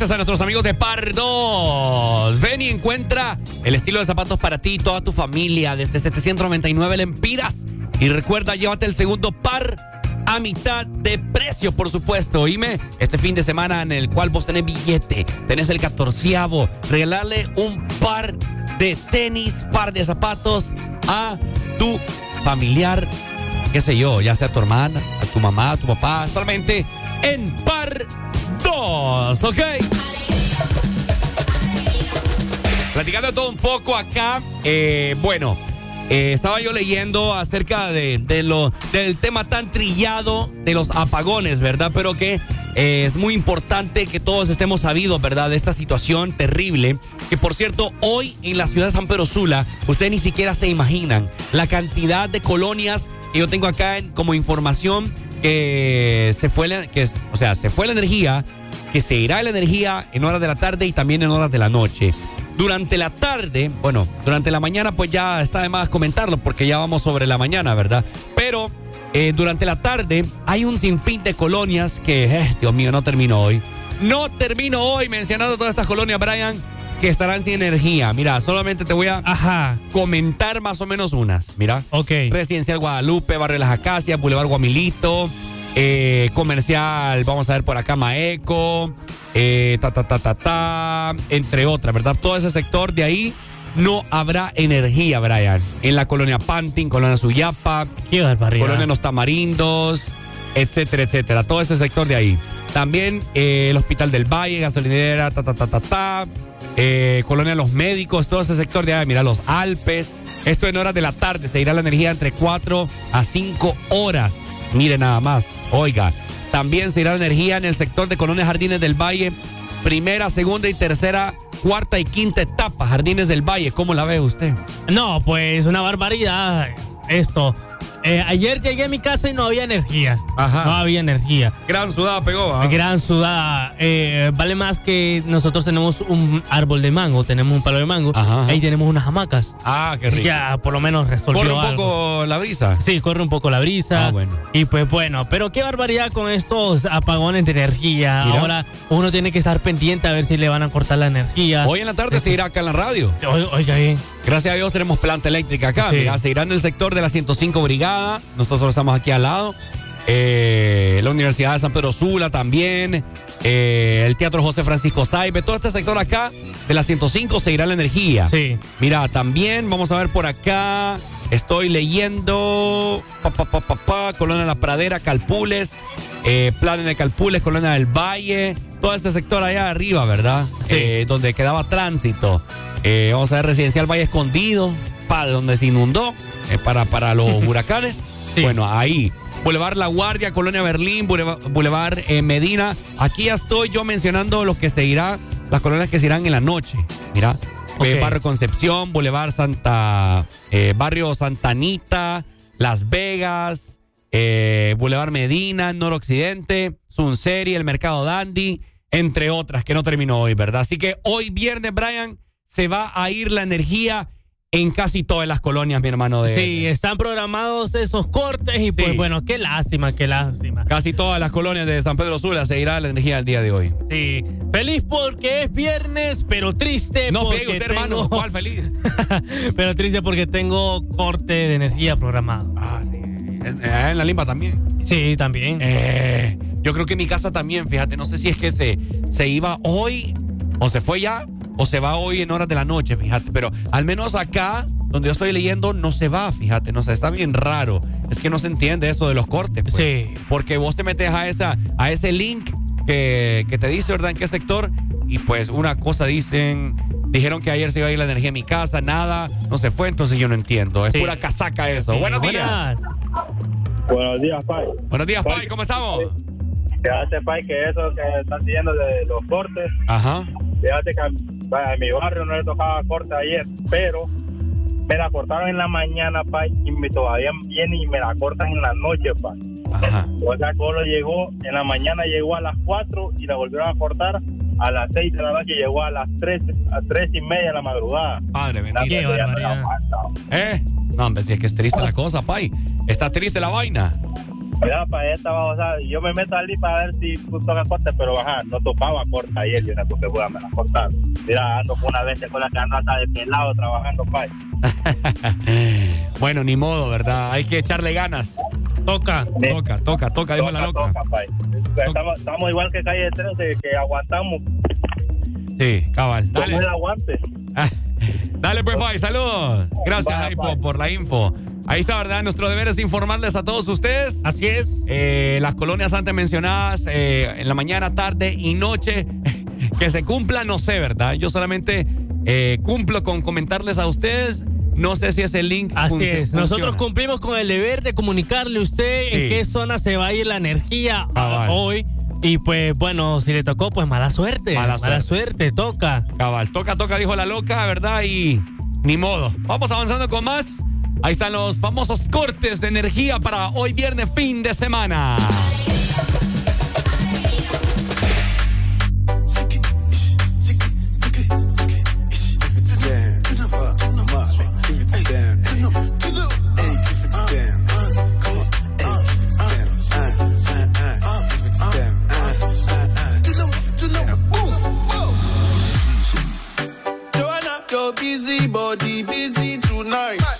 A nuestros amigos de Pardos. Ven y encuentra el estilo de zapatos para ti y toda tu familia desde 799 lempiras. Y recuerda, llévate el segundo par a mitad de precio, por supuesto. Oíme, este fin de semana en el cual vos tenés billete, tenés el catorceavo, regalarle un par de tenis, par de zapatos a tu familiar, qué sé yo, ya sea tu hermana, a tu mamá, a tu papá, solamente en par 2, ¿ok? Platicando todo un poco acá, eh, bueno, eh, estaba yo leyendo acerca de, lo, del tema tan trillado de los apagones, ¿verdad? Pero que eh, es muy importante que todos estemos sabidos, ¿verdad? De esta situación terrible. Que por cierto, hoy en la ciudad de San Pedro Sula, ustedes ni siquiera se imaginan la cantidad de colonias que yo tengo acá en- como información que se fue, que, o sea, se fue la energía, que se irá la energía en horas de la tarde y también en horas de la noche. Durante la tarde, bueno, durante la mañana pues ya está de más comentarlo porque ya vamos sobre la mañana, ¿verdad? Pero eh, durante la tarde hay un sinfín de colonias que, eh, Dios mío, no termino hoy. No termino hoy mencionando todas estas colonias, Brian, que estarán sin energía. Mira, solamente te voy a comentar más o menos unas. Mira. Ok. Residencial Guadalupe, Barrio Las Acacias, Boulevard Guamilito, eh, Comercial, vamos a ver por acá, Maeco, eh, ta, ta, ta, ta, ta, entre otras, ¿verdad? Todo ese sector de ahí no habrá energía, Brian. En la colonia Pantin, colonia Suyapa, colonia Los Tamarindos, etcétera, etcétera. Todo ese sector de ahí. También eh, el Hospital del Valle, gasolinera, ta, ta, ta, ta, ta. eh, colonia Los Médicos, todo ese sector de ahí. Mira, los Alpes. Esto en horas de la tarde. Se irá la energía entre 4 a 5 horas. Mire nada más. Oiga. También se irá energía en el sector de Colonia Jardines del Valle. Primera, segunda y tercera, cuarta y quinta etapa. Jardines del Valle. ¿Cómo la ve usted? No, pues una barbaridad esto. Eh, ayer llegué a mi casa y no había energía. Ajá. No había energía. Gran sudada pegó. ¿ah? Gran sudada. Eh, vale más que nosotros tenemos un árbol de mango, tenemos un palo de mango. Ajá, ajá. Ahí tenemos unas hamacas. Ah, qué rico. Ya por lo menos resolvió Corre un algo. poco la brisa. Sí, corre un poco la brisa. Ah, bueno. Y pues bueno, pero qué barbaridad con estos apagones de energía. Mira. Ahora uno tiene que estar pendiente a ver si le van a cortar la energía. Hoy en la tarde se irá acá en la radio. Oiga bien. Gracias a Dios tenemos planta eléctrica acá. Sí. Mira, se irá en el sector de la 105 Brigada. Nosotros estamos aquí al lado. Eh, la Universidad de San Pedro Sula también. Eh, el Teatro José Francisco Saibe. Todo este sector acá de la 105 se irá la energía. Sí. Mira, también vamos a ver por acá. Estoy leyendo. Pa, pa, pa, pa, pa, Colonia La Pradera, Calpules. Eh, Plan de Calpules, Colonia del Valle. Todo este sector allá arriba, ¿verdad? Sí. Eh, donde quedaba tránsito. Eh, vamos a ver Residencial Valle Escondido. Para donde se inundó. eh, para, para los huracanes. Sí. Bueno, ahí. Boulevard La Guardia, Colonia Berlín, Boulevard, Boulevard, Medina. Aquí ya estoy yo mencionando los que se irán, las colonias que se irán en la noche. Mira, eh. Barrio Concepción, Boulevard Santa, eh, Barrio Santanita, Las Vegas, eh, Boulevard Medina, Noroccidente, Sunseri, el Mercado Dandy, entre otras que no terminó hoy, ¿verdad? Así que hoy viernes, Brian, se va a ir la energía en casi todas las colonias, mi hermano. De, Sí, están programados esos cortes y pues Sí. bueno, qué lástima, qué lástima. Casi todas las colonias de San Pedro Sula se irá la energía el día de hoy. Sí, feliz porque es viernes, pero triste No porque friegue usted, tengo- hermano. ¿Cuál feliz? pero triste porque tengo corte de energía programado. Ah, sí. En, en la Limba también. Sí, también. Eh, yo creo que en mi casa también, fíjate. No sé si es que se, se iba hoy o se fue ya o se va hoy en horas de la noche, fíjate. Pero al menos acá, donde yo estoy leyendo, no se va, fíjate. No sé, está bien raro. Es que no se entiende eso de los cortes. pues. Sí. Porque vos te metes a, esa, a ese link que, que te dice, ¿verdad? En qué sector. Y pues una cosa dicen, dijeron que ayer se iba a ir la energía en mi casa, nada, no se fue, entonces yo no entiendo. Es Sí. pura casaca eso. Sí, Buenos días. buenas. Buenos días, Pai. Buenos días, Pai, ¿cómo estamos? Fíjate, Pai, que eso que están diciendo de los cortes, Ajá. fíjate que en mi barrio no le tocaba corte ayer, pero me la cortaron en la mañana, Pai, y me todavía viene y me la cortan en la noche, Pai. O sea, solo llegó, en la mañana llegó a las 4 y la volvieron a cortar a las 6 de la noche, llegó a las 3, a 3 y media de la madrugada. Padre bendito. ¿Eh? No, hombre, si es que es triste la cosa, pay. Está triste la vaina. Ya, para ella estaba, o sea, yo me meto allí para ver si toca corte, pero ajá, no tocaba corta ayer, yo no porque voy a me la cortar. Mira, ando con una vez con la que ando hasta de pelado trabajando, pay. Bueno, ni modo, ¿verdad? Hay que echarle ganas. Toca. Toca, toca, toca, dijo la loca. Toca, pay. Estamos, estamos igual que calle 13, que aguantamos. Sí, cabal. Dale. Como el aguante. Dale, pues, bye. Saludos. Gracias, Aipo, por la info. Ahí está, ¿verdad? Nuestro deber es informarles a todos ustedes. Así es. Eh, las colonias antes mencionadas, eh, en la mañana, tarde y noche, que se cumpla, no sé, ¿verdad? Yo solamente eh, cumplo con comentarles a ustedes. No sé si ese link Así es. Nosotros cumplimos con el deber de comunicarle a usted Sí. en qué zona se va a ir la energía ah, Cabal. hoy. Y pues bueno, si le tocó, pues mala suerte. Mala Mala, suerte. toca. Cabal, toca, toca, dijo la loca, ¿verdad? Y ni modo. Vamos avanzando con más. Ahí están los famosos cortes de energía para hoy viernes, fin de semana. Busy busy tonight.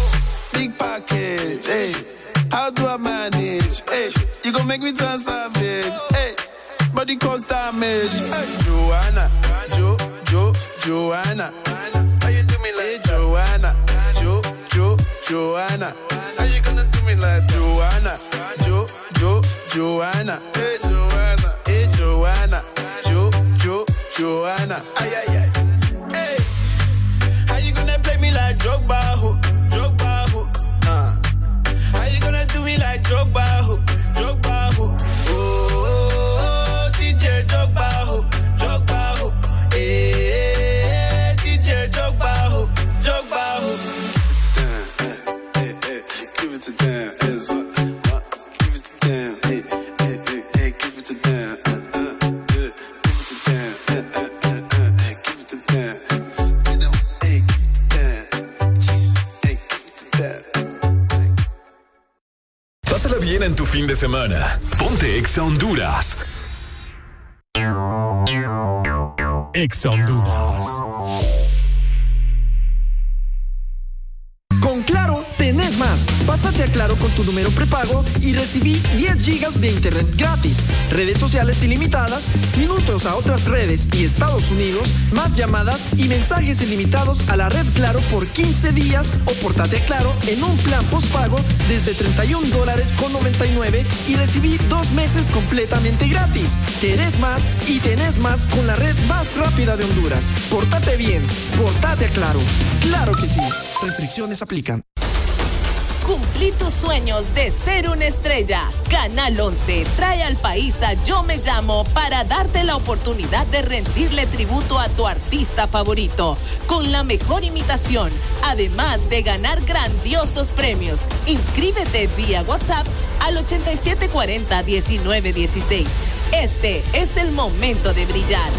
Big package, hey. How do I manage? Hey, you gon' make me turn savage. Hey, body cause damage. Hey, Joanna, Jo, Jo, Joanna. How you do me like hey, Joanna? Jo, Jo, Joanna. How you gonna do me like Joanna? Jo, Jo, Joanna. Hey, Joanna. Hey, Joanna. Jo, Jo, Joanna. Ay, ay, ay. Hey, how you gonna play me like Drogba, ho? Pásala bien en tu fin de semana. Ponte Exa Honduras. Exa Honduras. Claro, con tu número prepago y recibí 10 gigas de internet gratis, redes sociales ilimitadas, minutos a otras redes y Estados Unidos, más llamadas y mensajes ilimitados a la red Claro por 15 días o portate a Claro en un plan postpago desde 31 dólares con 99 y recibí dos meses completamente gratis. Querés más y tenés más con la red más rápida de Honduras. Portate bien, portate a Claro. Claro que sí. Restricciones aplican. Cumplí tus sueños de ser una estrella. Canal 11 trae al país a Yo Me Llamo para darte la oportunidad de rendirle tributo a tu artista favorito con la mejor imitación, además de ganar grandiosos premios. Inscríbete vía WhatsApp al 8740-1916. Este es el momento de brillar.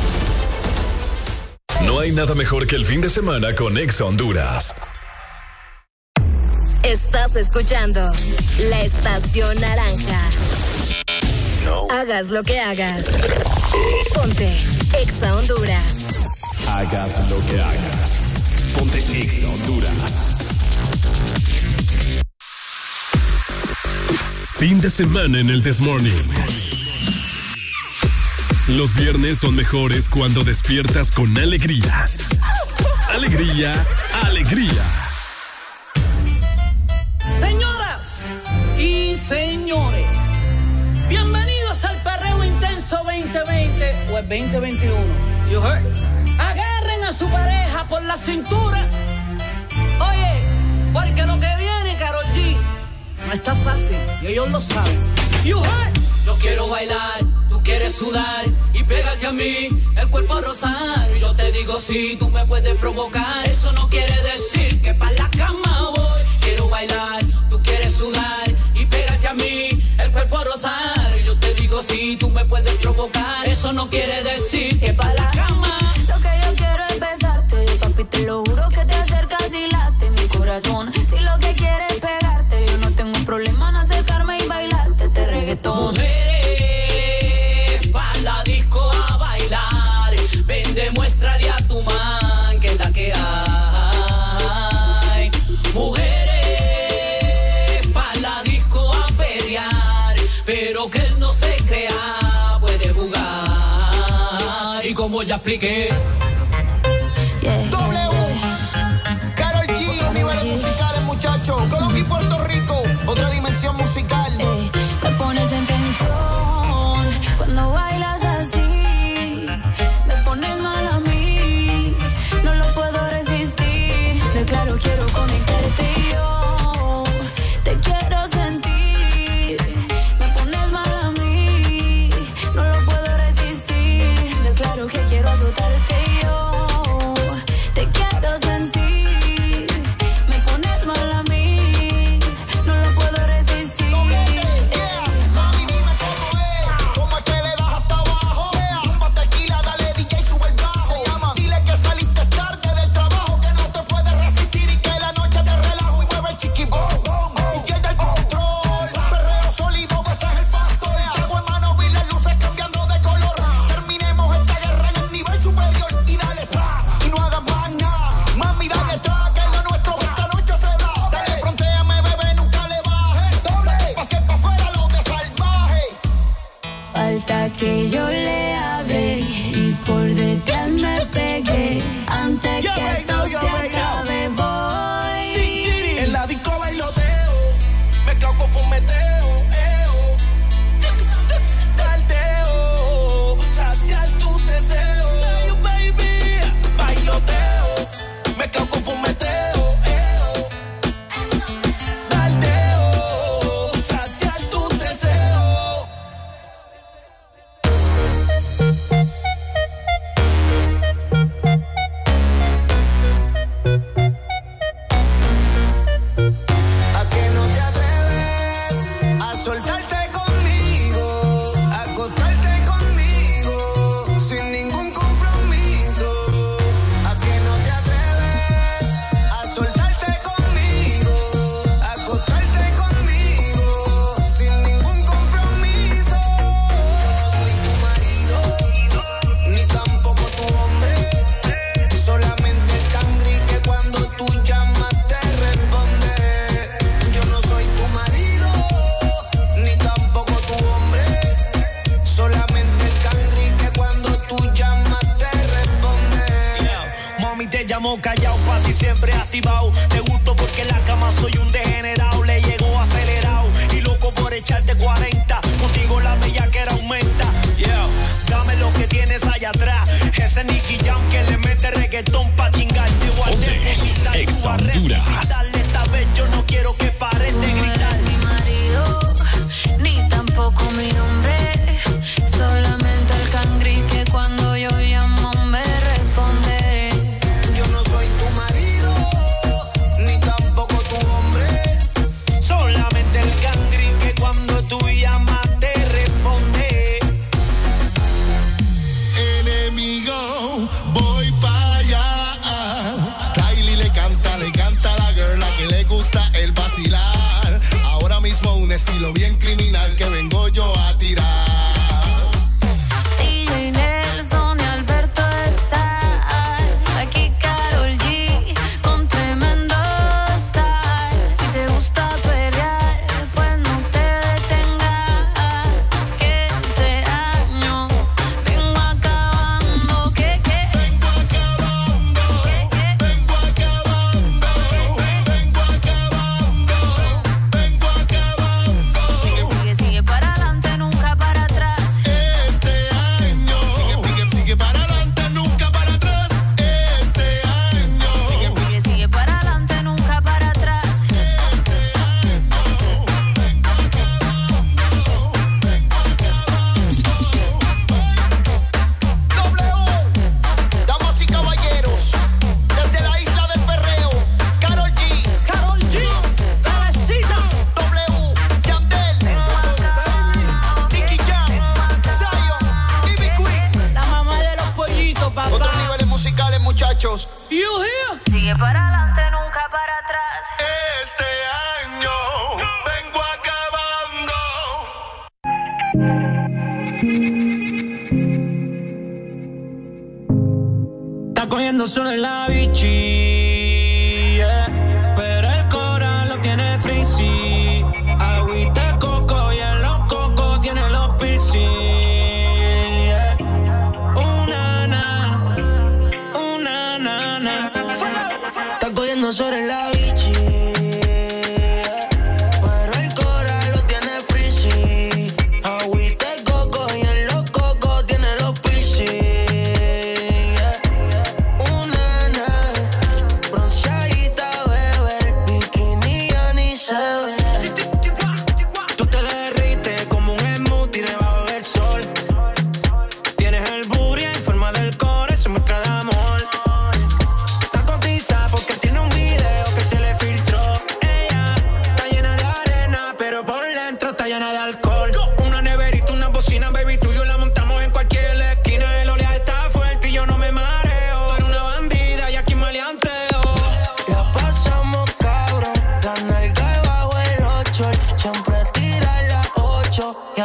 No hay nada mejor que el fin de semana con Exa Honduras. Estás escuchando la estación naranja. Hagas lo que hagas. Ponte Exa Honduras. Hagas lo que hagas. Ponte Exa Honduras. Fin de semana en el Desmorning. Los viernes son mejores cuando despiertas con alegría. Alegría, alegría. Señores, bienvenidos al Perreo Intenso 2020 o el 2021. You heard? Agarren a su pareja por la cintura. Oye, porque lo que viene, Karol G, no está fácil y ellos lo saben. You heard? Yo quiero bailar, tú quieres sudar y pégate a mí, el cuerpo rosar. Yo te digo si tú me puedes provocar, eso no quiere decir que para la cama voy. Quiero bailar, tú quieres sudar el cuerpo rosar. Yo te digo si tú me puedes provocar, eso no quiere decir que para la cama. Lo que yo quiero es besarte, papi, te lo juro que te acercas y late mi corazón. Si lo que quieres es pegarte, yo no tengo problema en acercarme y bailarte este reggaetón. Ya expliqué. W. Karol G, niveles musicales, muchachos. Colombia y Puerto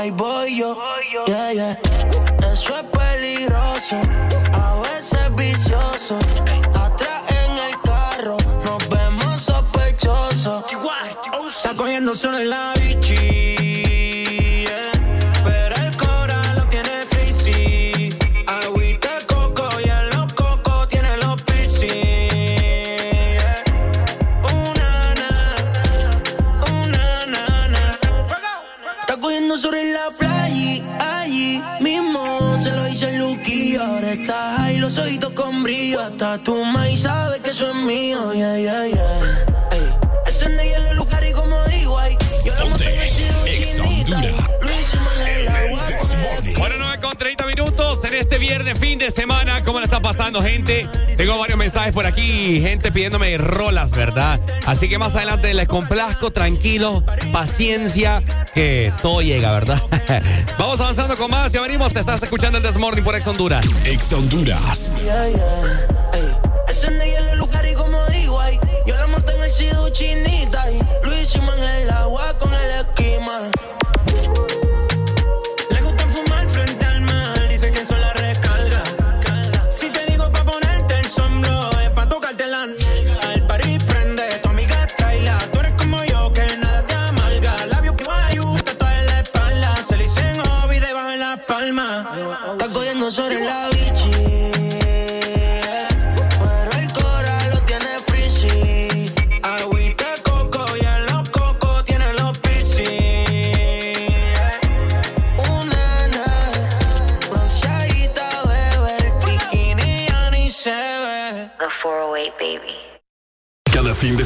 ahí voy yo. Yeah, yeah. Eso es peligroso, a veces vicioso. Atrás en el carro, nos vemos sospechosos. Está cogiendo solo el labio está tu ma sabe que eso es mío, yeah, yeah, yeah. semana, ¿cómo la está pasando, gente? Tengo varios mensajes por aquí, gente pidiéndome rolas, ¿verdad? Así que más adelante les complazco, tranquilo, paciencia, que todo llega, ¿verdad? Vamos avanzando con más, ya venimos, te estás escuchando el Desmorning por Ex Honduras. Ex Honduras.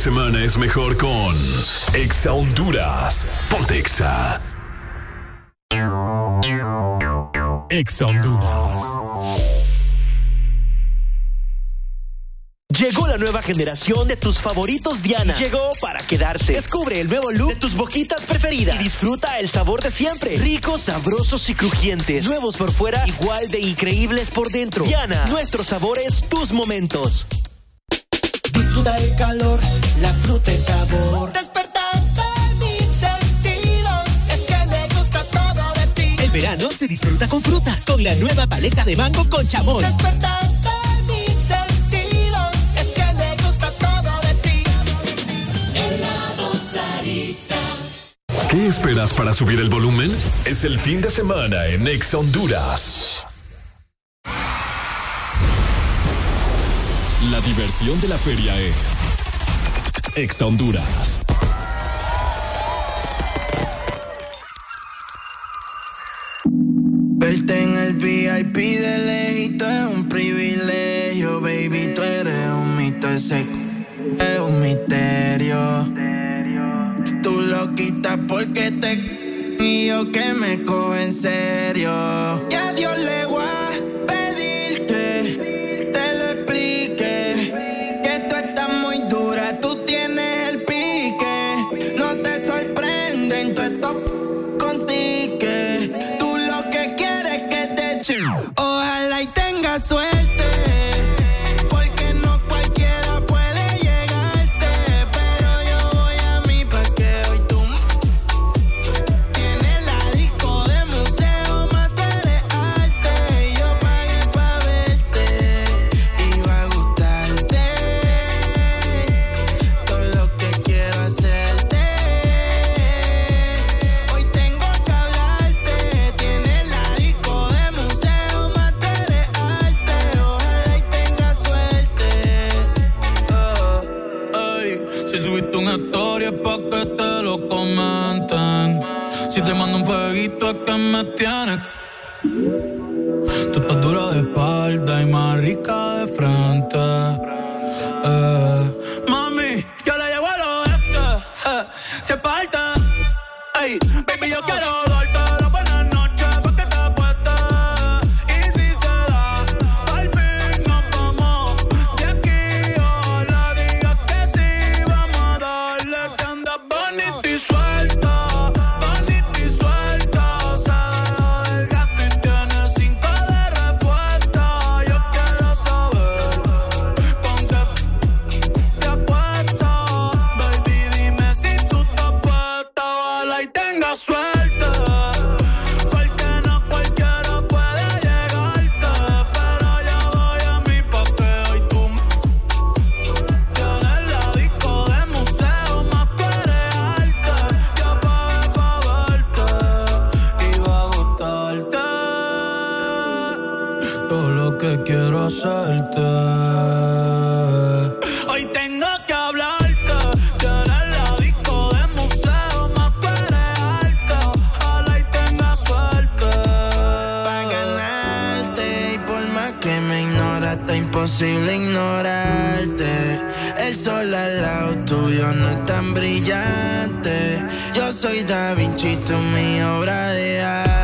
semana es mejor con Exa Honduras Portexa Exa Honduras. Llegó la nueva generación de tus favoritos Diana. Llegó para quedarse. Descubre el nuevo look de tus boquitas preferidas. Y disfruta el sabor de siempre. Ricos, sabrosos y crujientes. Nuevos por fuera, igual de increíbles por dentro. Diana, nuestros sabores, tus momentos. Disfruta el calor, la fruta es sabor. Despertaste mis sentidos, es que me gusta todo de ti. El verano se disfruta con fruta, con la nueva paleta de mango con chamón. Despertaste mis sentidos, es que me gusta todo de ti. Helado Sarita. ¿Qué esperas para subir el volumen? Es el fin de semana en Ex Honduras. La diversión de la feria es Ex Honduras. Verte en el VIP de lejito es un privilegio, baby. Tú eres un mito, ese es un misterio. Tú lo quitas porque te. Y yo que me cojo en serio. Y a Dios le brillante. Yo soy Da Vinci, mi obra de arte.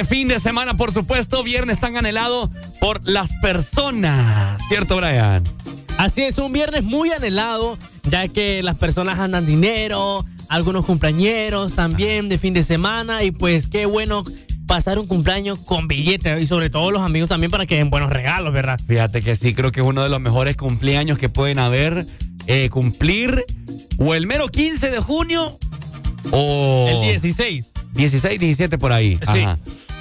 Viernes, fin de semana, por supuesto, viernes tan anhelado por las personas. ¿Cierto, Brian? Así es, un viernes muy anhelado, ya que las personas andan dinero, algunos cumpleañeros también de fin de semana, y pues qué bueno pasar un cumpleaños con billetes y sobre todo los amigos también para que den buenos regalos, ¿verdad? Fíjate que sí, creo que es uno de los mejores cumpleaños que pueden haber. eh, cumplir o el mero 15 de junio o... El 16. 16, 17 por ahí. Sí. Ajá.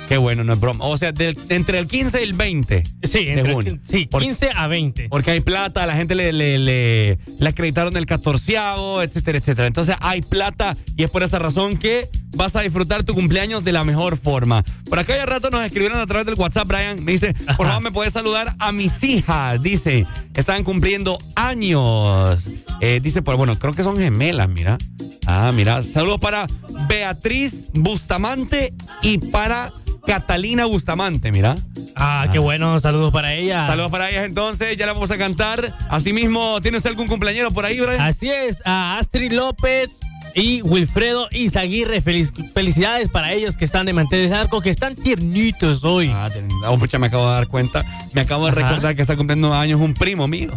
Qué bueno, no es broma. O sea, del- entre el 15 y el 20 Sí, de entre- junio. sí, 15 a 20. Porque hay plata, la gente le, le, le, le acreditaron el catorceavo, etcétera, etcétera. Entonces hay plata y es por esa razón que vas a disfrutar tu cumpleaños de la mejor forma. Por acá ya rato nos escribieron a través del WhatsApp, Brian. Me dice, por favor, me puedes saludar a mis hijas. Dice, están cumpliendo años. Eh, dice, pues bueno, creo que son gemelas, mira. Ah, mira. Saludos para Beatriz Bustamante y para Catalina Bustamante, mira. Ah, qué bueno, saludos para ella. Saludos para ellas entonces, ya la vamos a cantar. Asimismo, ¿tiene usted algún cumpleañero por ahí, Brian? Así es, a Astrid López y Wilfredo Izaguirre. Feliz- felicidades para ellos que están de manteles arco, que están tiernitos hoy. Ah, oh, pucha, me acabo de dar cuenta. Me acabo de Ajá. recordar que está cumpliendo años un primo mío.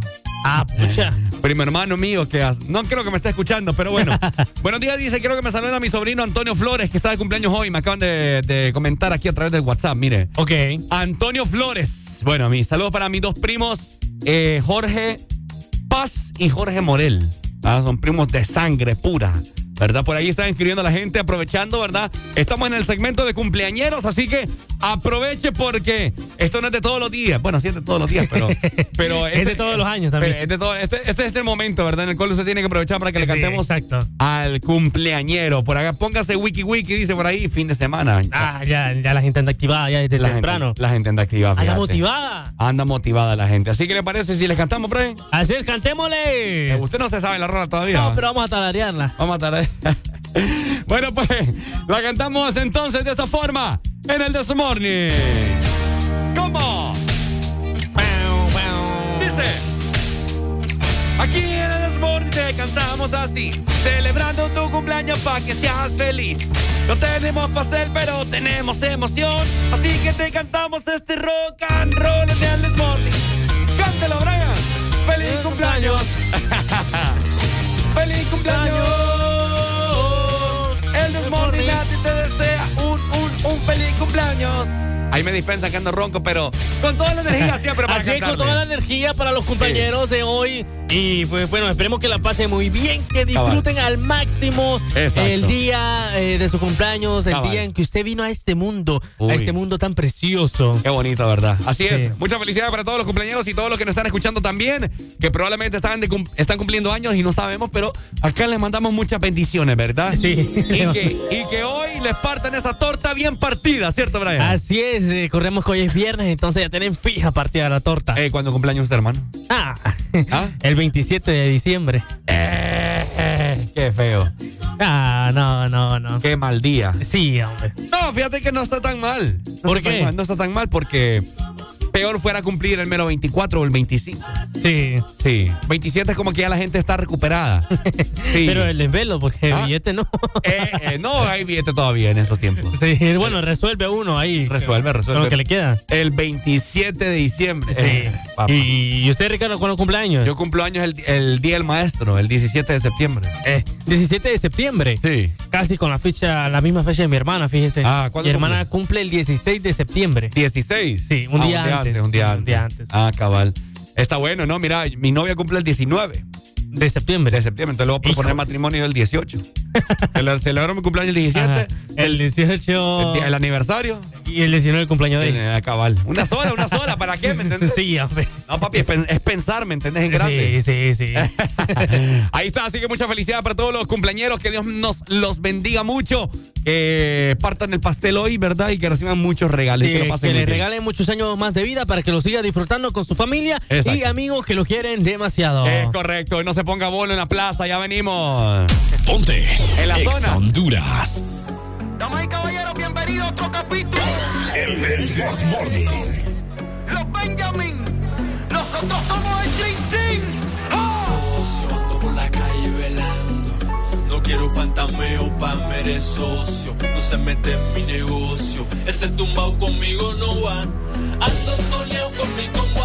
Ah, pucha. Primo hermano mío que no creo que me esté escuchando, pero bueno. Buenos días, dice, quiero que me saluden a mi sobrino Antonio Flores, que está de cumpleaños hoy. Me acaban de, de comentar aquí a través del WhatsApp, mire. Ok. Antonio Flores. Bueno, mis saludos para mis dos primos, eh, Jorge Paz y Jorge Morel. Ah, son primos de sangre pura. ¿Verdad? Por ahí están escribiendo la gente, aprovechando, ¿verdad? Estamos en el segmento de cumpleañeros, así que aproveche porque esto no es de todos los días. Bueno, sí es de todos los días, pero. pero Es de todos los años también. es de todo- este, este es el momento, ¿verdad? En el cual usted tiene que aprovechar para que le cantemos exacto. al cumpleañero. Por acá, póngase wiki wiki, dice por ahí, fin de semana. Ah, ya, ya la gente anda activada ya desde la temprano. Gente, la gente anda activada. Anda motivada. Anda motivada la gente. Así que le parece si les cantamos, Brian. Así es, cantémosle. Usted no se sabe la rola todavía. No, pero vamos a talarearla. Vamos a tararear. bueno, pues la cantamos entonces de esta forma en el This Morning. ¿Cómo? Dice. Aquí en el This Morning te cantamos así, celebrando tu cumpleaños para que seas feliz. No tenemos pastel, pero tenemos emoción. Así que te cantamos este rock and roll en el This Morning. Cántelo, Brian. ¡Feliz cumpleaños! ¡Feliz cumpleaños! El Desmorning a ti te desea un, un, un feliz cumpleaños. Ahí me dispensan que ando ronco, pero con toda la energía siempre para Así es, con toda la energía para los compañeros de hoy. Y pues bueno, esperemos que la pasen muy bien, que disfruten al máximo Exacto. el día eh, de su cumpleaños, el Cabal. día en que usted vino a este mundo, Uy. a este mundo tan precioso. Qué bonito, ¿verdad? Así Sí. es. Muchas felicidades para todos los cumpleaños y todos los que nos están escuchando también, que probablemente están, de cum- están cumpliendo años y no sabemos, pero acá les mandamos muchas bendiciones, ¿verdad? Sí. Y que, y que hoy les partan esa torta bien partida, ¿cierto, Brian? Así es, eh, corremos que hoy es viernes, entonces ya tienen fija partida la torta. Eh, ¿Cuándo cumpleaños usted, hermano? Ah, ¿Ah? el 27 de diciembre. Eh, eh, qué feo. Ah, no, no, no. Qué mal día. Sí, hombre. No, fíjate que no está tan mal. No ¿Por qué? mal, no está tan mal porque peor fuera cumplir el mero 24 o el 25. Sí. Sí. 27 es como que ya la gente está recuperada. Sí. Pero el desvelo, porque el Ah. billete no. Eh, eh, no hay billete todavía en esos tiempos. Sí, bueno, resuelve uno ahí. Resuelve, resuelve. Lo que le queda. El 27 de diciembre. Sí. Eh, papá. ¿Y, y usted, Ricardo, cuándo cumpleaños? Yo cumplo años el, el Día del Maestro, el 17 de septiembre. Eh, 17 de septiembre. Sí. Casi con la fecha, la misma fecha de mi hermana, fíjese. Ah, ¿cuándo Mi hermana cumple el 16 de septiembre. 16. Sí, un Ah, día antes. Un día antes. Un día antes. Ah, cabal. Está bueno, ¿no? Mira, mi novia cumple el 19 de septiembre. De septiembre. Entonces le voy a proponer matrimonio el 18. Celebraron mi cumpleaños el 17. El 18. El, aniversario. Y el 19 el cumpleaños de ella. Eh, cabal. Una sola, una sola. ¿Para qué? ¿Me entendés? Sí, hombre. No, papi, es, pensar, ¿me entendés? En grande. Sí, sí, sí. Ahí está. Así que mucha felicidad para todos los cumpleañeros. Que Dios nos los bendiga mucho. Que partan el pastel hoy, ¿verdad? Y que reciban muchos regalos. Sí, que, lo que les regalen muchos años más de vida para que lo siga disfrutando con su familia y amigos que lo quieren demasiado. Es correcto. No se se ponga bolo en la plaza, ya venimos. Ponte. En la zona. Honduras. Damas y caballeros, bienvenidos a otro capítulo. El, Los Benjamin. Nosotros somos el Clintín. ¡Oh! ¡Ah! por la calle velando. No quiero fantameo pa' merecer socio. No se mete en mi negocio. Ese tumbao conmigo no va. Ando soleado con mi combo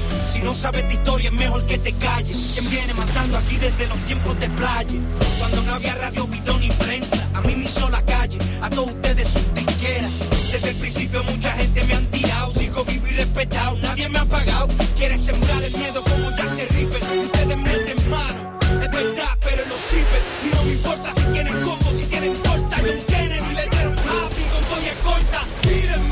Si no sabes de historia es mejor que te calles. Quien viene matando aquí desde los tiempos de playa. Cuando no había radio, bidón ni prensa. A mí me hizo la calle, a todos ustedes sus tiqueras. Desde el principio mucha gente me han tirado. Sigo vivo y respetado, nadie me ha pagado. Quieres sembrar el miedo como Dante Ripper. Ustedes meten mano, es verdad, pero lo sirven. Y no me importa si tienen combo, si tienen torta. Yo Kennedy le dieron happy con corta. Mírenme.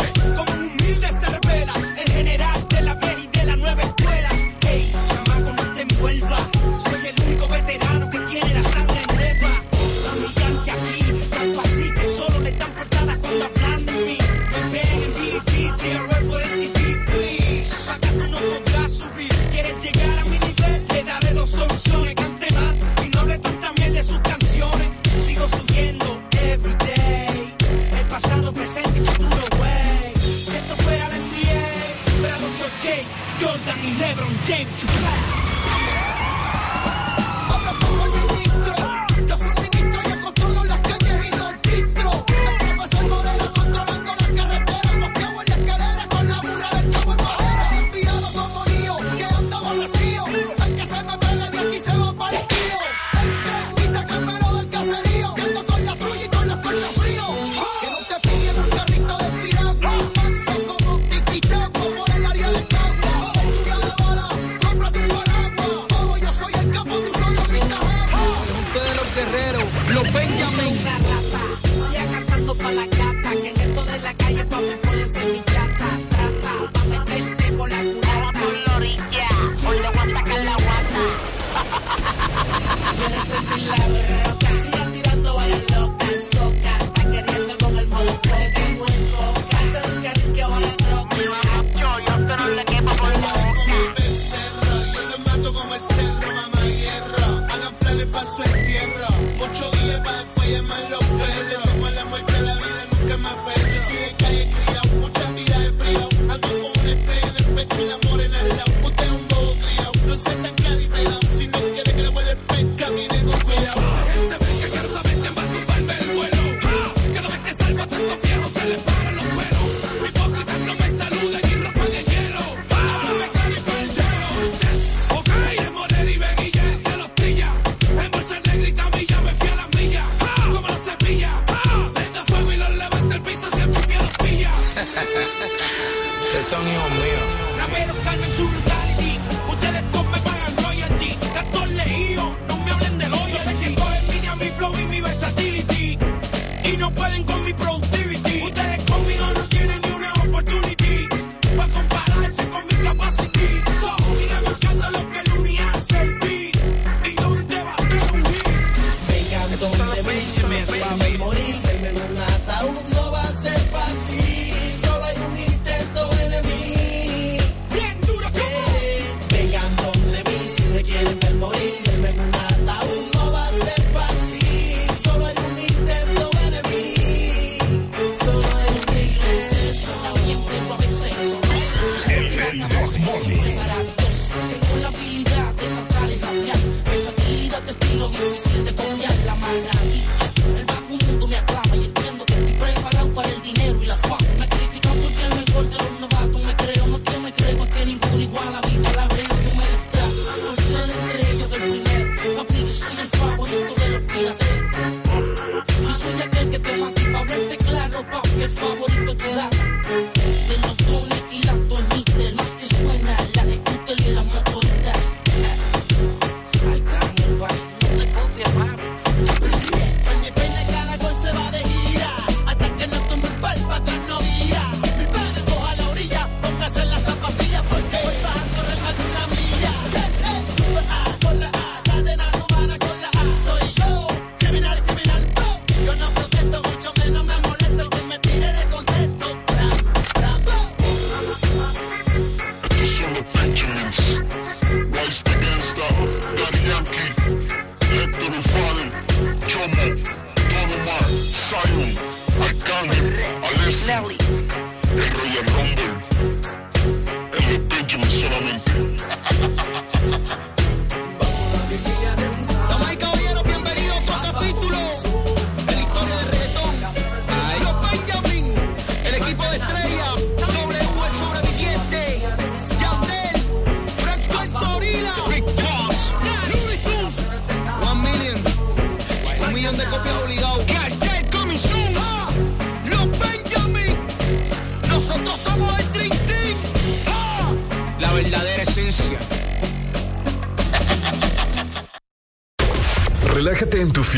Jordan y LeBron James to play.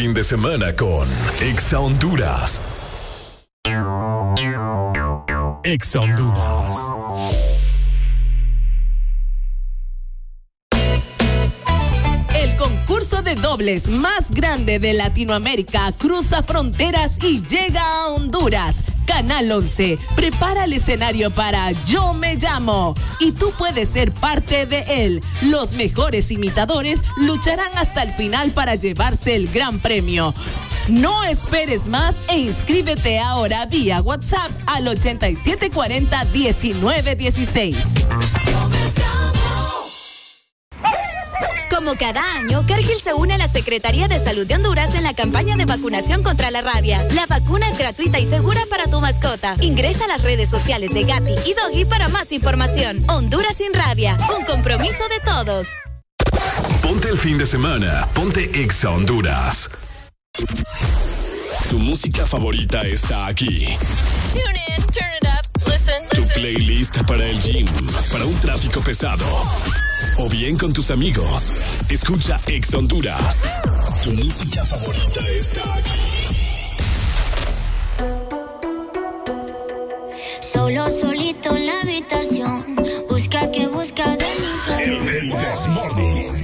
fin de semana con Exa Honduras. Exa Honduras. El concurso de dobles más grande de Latinoamérica cruza fronteras y llega a Honduras. Canal 11 prepara el escenario para Yo me llamo y tú puedes ser parte de él. Los mejores imitadores lucharán hasta el final para llevarse el gran premio. No esperes más e inscríbete ahora vía WhatsApp al 8740 1916. Cada año, Cargill se une a la Secretaría de Salud de Honduras en la campaña de vacunación contra la rabia. La vacuna es gratuita y segura para tu mascota. Ingresa a las redes sociales de Gatti y Doggy para más información. Honduras sin rabia, un compromiso de todos. Ponte el fin de semana, ponte Exa Honduras. Tu música favorita está aquí. Tune in, turn it up, listen. Tu playlist para el gym, para un tráfico pesado o bien con tus amigos. Escucha Ex Honduras. Tu música favorita está aquí. Solo solito en la habitación. Busca que busca de mi El,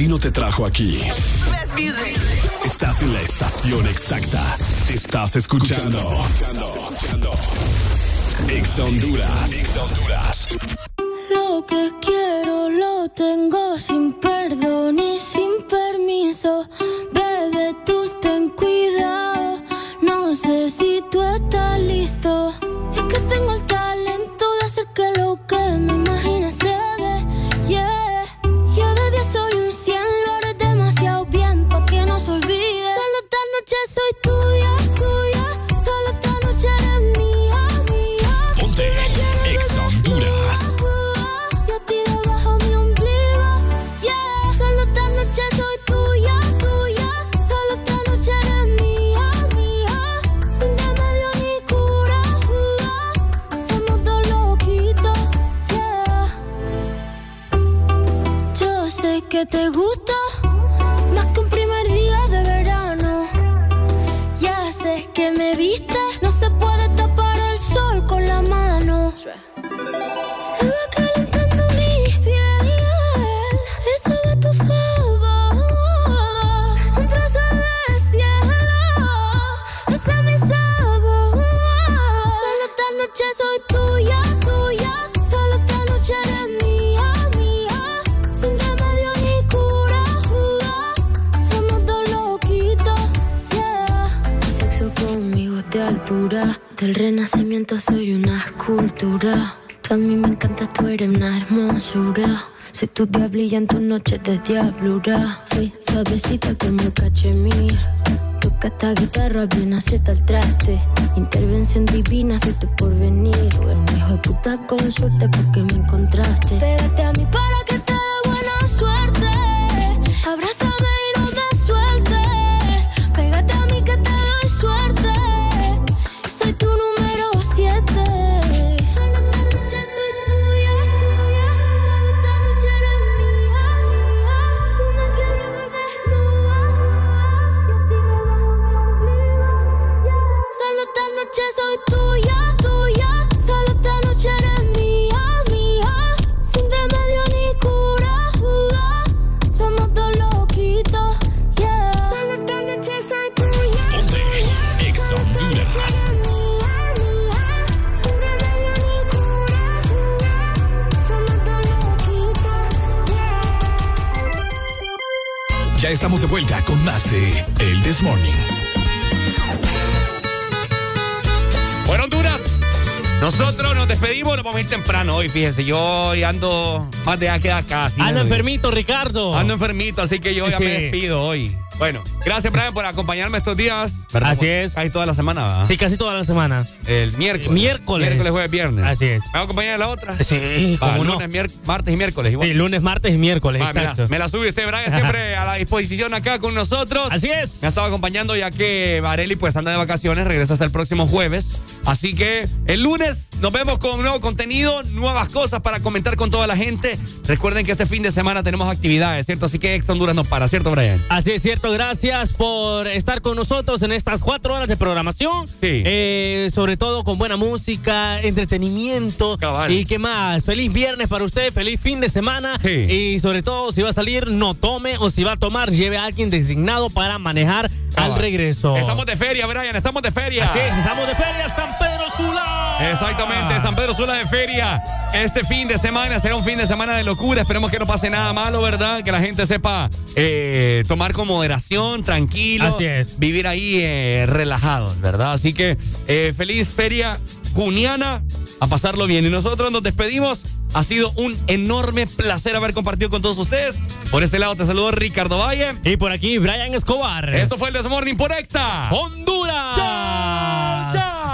destino te trajo aquí. Estás en la estación exacta. Estás escuchando. Ex Honduras. Lo que quiero lo tengo de diablura. Soy suavecita como cachemir. Toca esta guitarra bien acierta el traste. Intervención divina, soy tu porvenir. Tú eres un hijo de puta con suerte porque me encontraste. Pégate a mí fíjense. Yo hoy ando más de aquí a acá. así Ando enfermito, Ricardo. Ando enfermito, así que yo ya Sí. me despido hoy. Bueno, gracias, Brian, por acompañarme estos días. Así es. Casi toda la semana, ¿verdad? Sí, casi toda la semana. El miércoles. Miércoles. Miércoles, jueves, viernes. Así es. ¿Me va a acompañar en la otra? Sí, Va, cómo no. lunes, mier- martes y miércoles. Igual. Sí, lunes, martes y miércoles, Va, me, la, me la sube usted, Brian, siempre a la disposición acá con nosotros. Así es. Me ha estado acompañando ya que Vareli pues anda de vacaciones, regresa hasta el próximo jueves. Así que el lunes nos vemos con nuevo contenido, nuevas cosas para comentar con toda la gente. Recuerden que este fin de semana tenemos actividades, ¿cierto? Así que Ex Honduras no para, ¿cierto, Brian? Así es cierto, gracias por estar con nosotros en estas cuatro horas de programación. Sí. Eh, sobre todo con buena música, entretenimiento. Cabal. Y qué más, feliz viernes para usted, feliz fin de semana. Sí. Y sobre todo, si va a salir, no tome o si va a tomar, lleve a alguien designado para manejar al regreso. Estamos de feria, Brian, estamos de feria. Así es, estamos de feria San Pedro Sula. Exactamente, San Pedro Sula de Feria. Este fin de semana será un fin de semana de locura. Esperemos que no pase nada malo, ¿verdad? Que la gente sepa eh, tomar con moderación, tranquilo. Así es. Vivir ahí eh, relajados, ¿verdad? Así que eh, feliz feria juniana. A pasarlo bien. Y nosotros nos despedimos. Ha sido un enorme placer haber compartido con todos ustedes. Por este lado te saludo Ricardo Valle. Y por aquí, Brian Escobar. Esto fue el Desmorning por Exa. Honduras. ¡Chao! ¡Chao!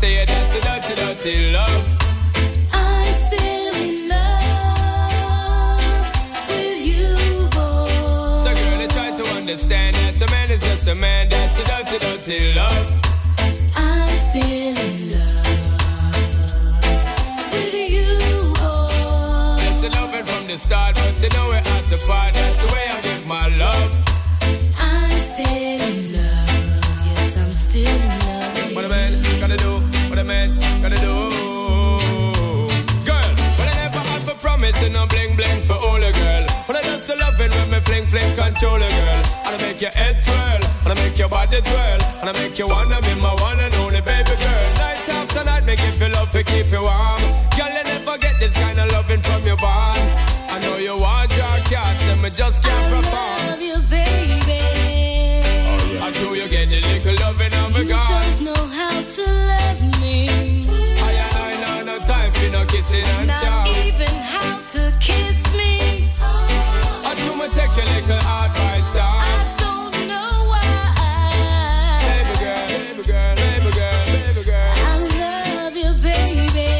stay a dirty, dirty, dirty love. I'm still in love with you, boy. So girl, I try to understand that a man is just a man. That's a dirty, dirty love. I'm still in love with you, boy. That's a loving from the start. Fling fling control a girl. And I make your head swirl, and I make your body twirl, and I make you wanna be my one and only baby girl. Night after night, make you feel love to keep you warm. Girl, you never get this kind of loving from your bond. I know you want your cat, and me just can't perform. I love you, baby. Until you get the little loving of a You God. don't know how to love me. I I know no time for no kissing and Not chow. even how to kiss. I do me take your little advice down. I don't know why. Baby girl, baby girl, baby girl, baby girl. I love you, baby.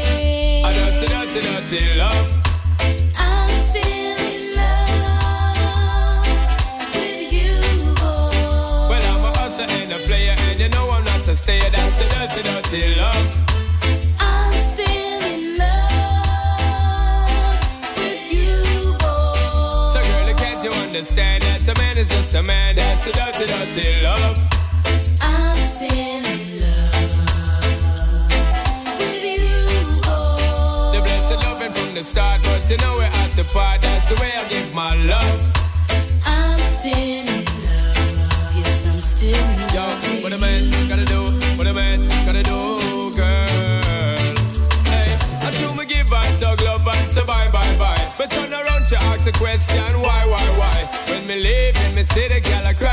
I don't see nothing, nothing love. I'm still in love with you, boy. Well, I'm a hustler and a player, and you know I'm not a stayer. That's a dirty, dirty love. Understand that a man is just a man? That's a dirty, dirty love. I'm still in love with you, boy. The blessed loving from the start, but you know we're at the part. That's the way I give my love. I'm still in love. Yes, I'm still in Yo, love. what a man gotta do, what a man gotta do, girl. Hey, I do me give I talk love and say bye, bye, bye. But turn around, she ask a question, city, girl, I cry.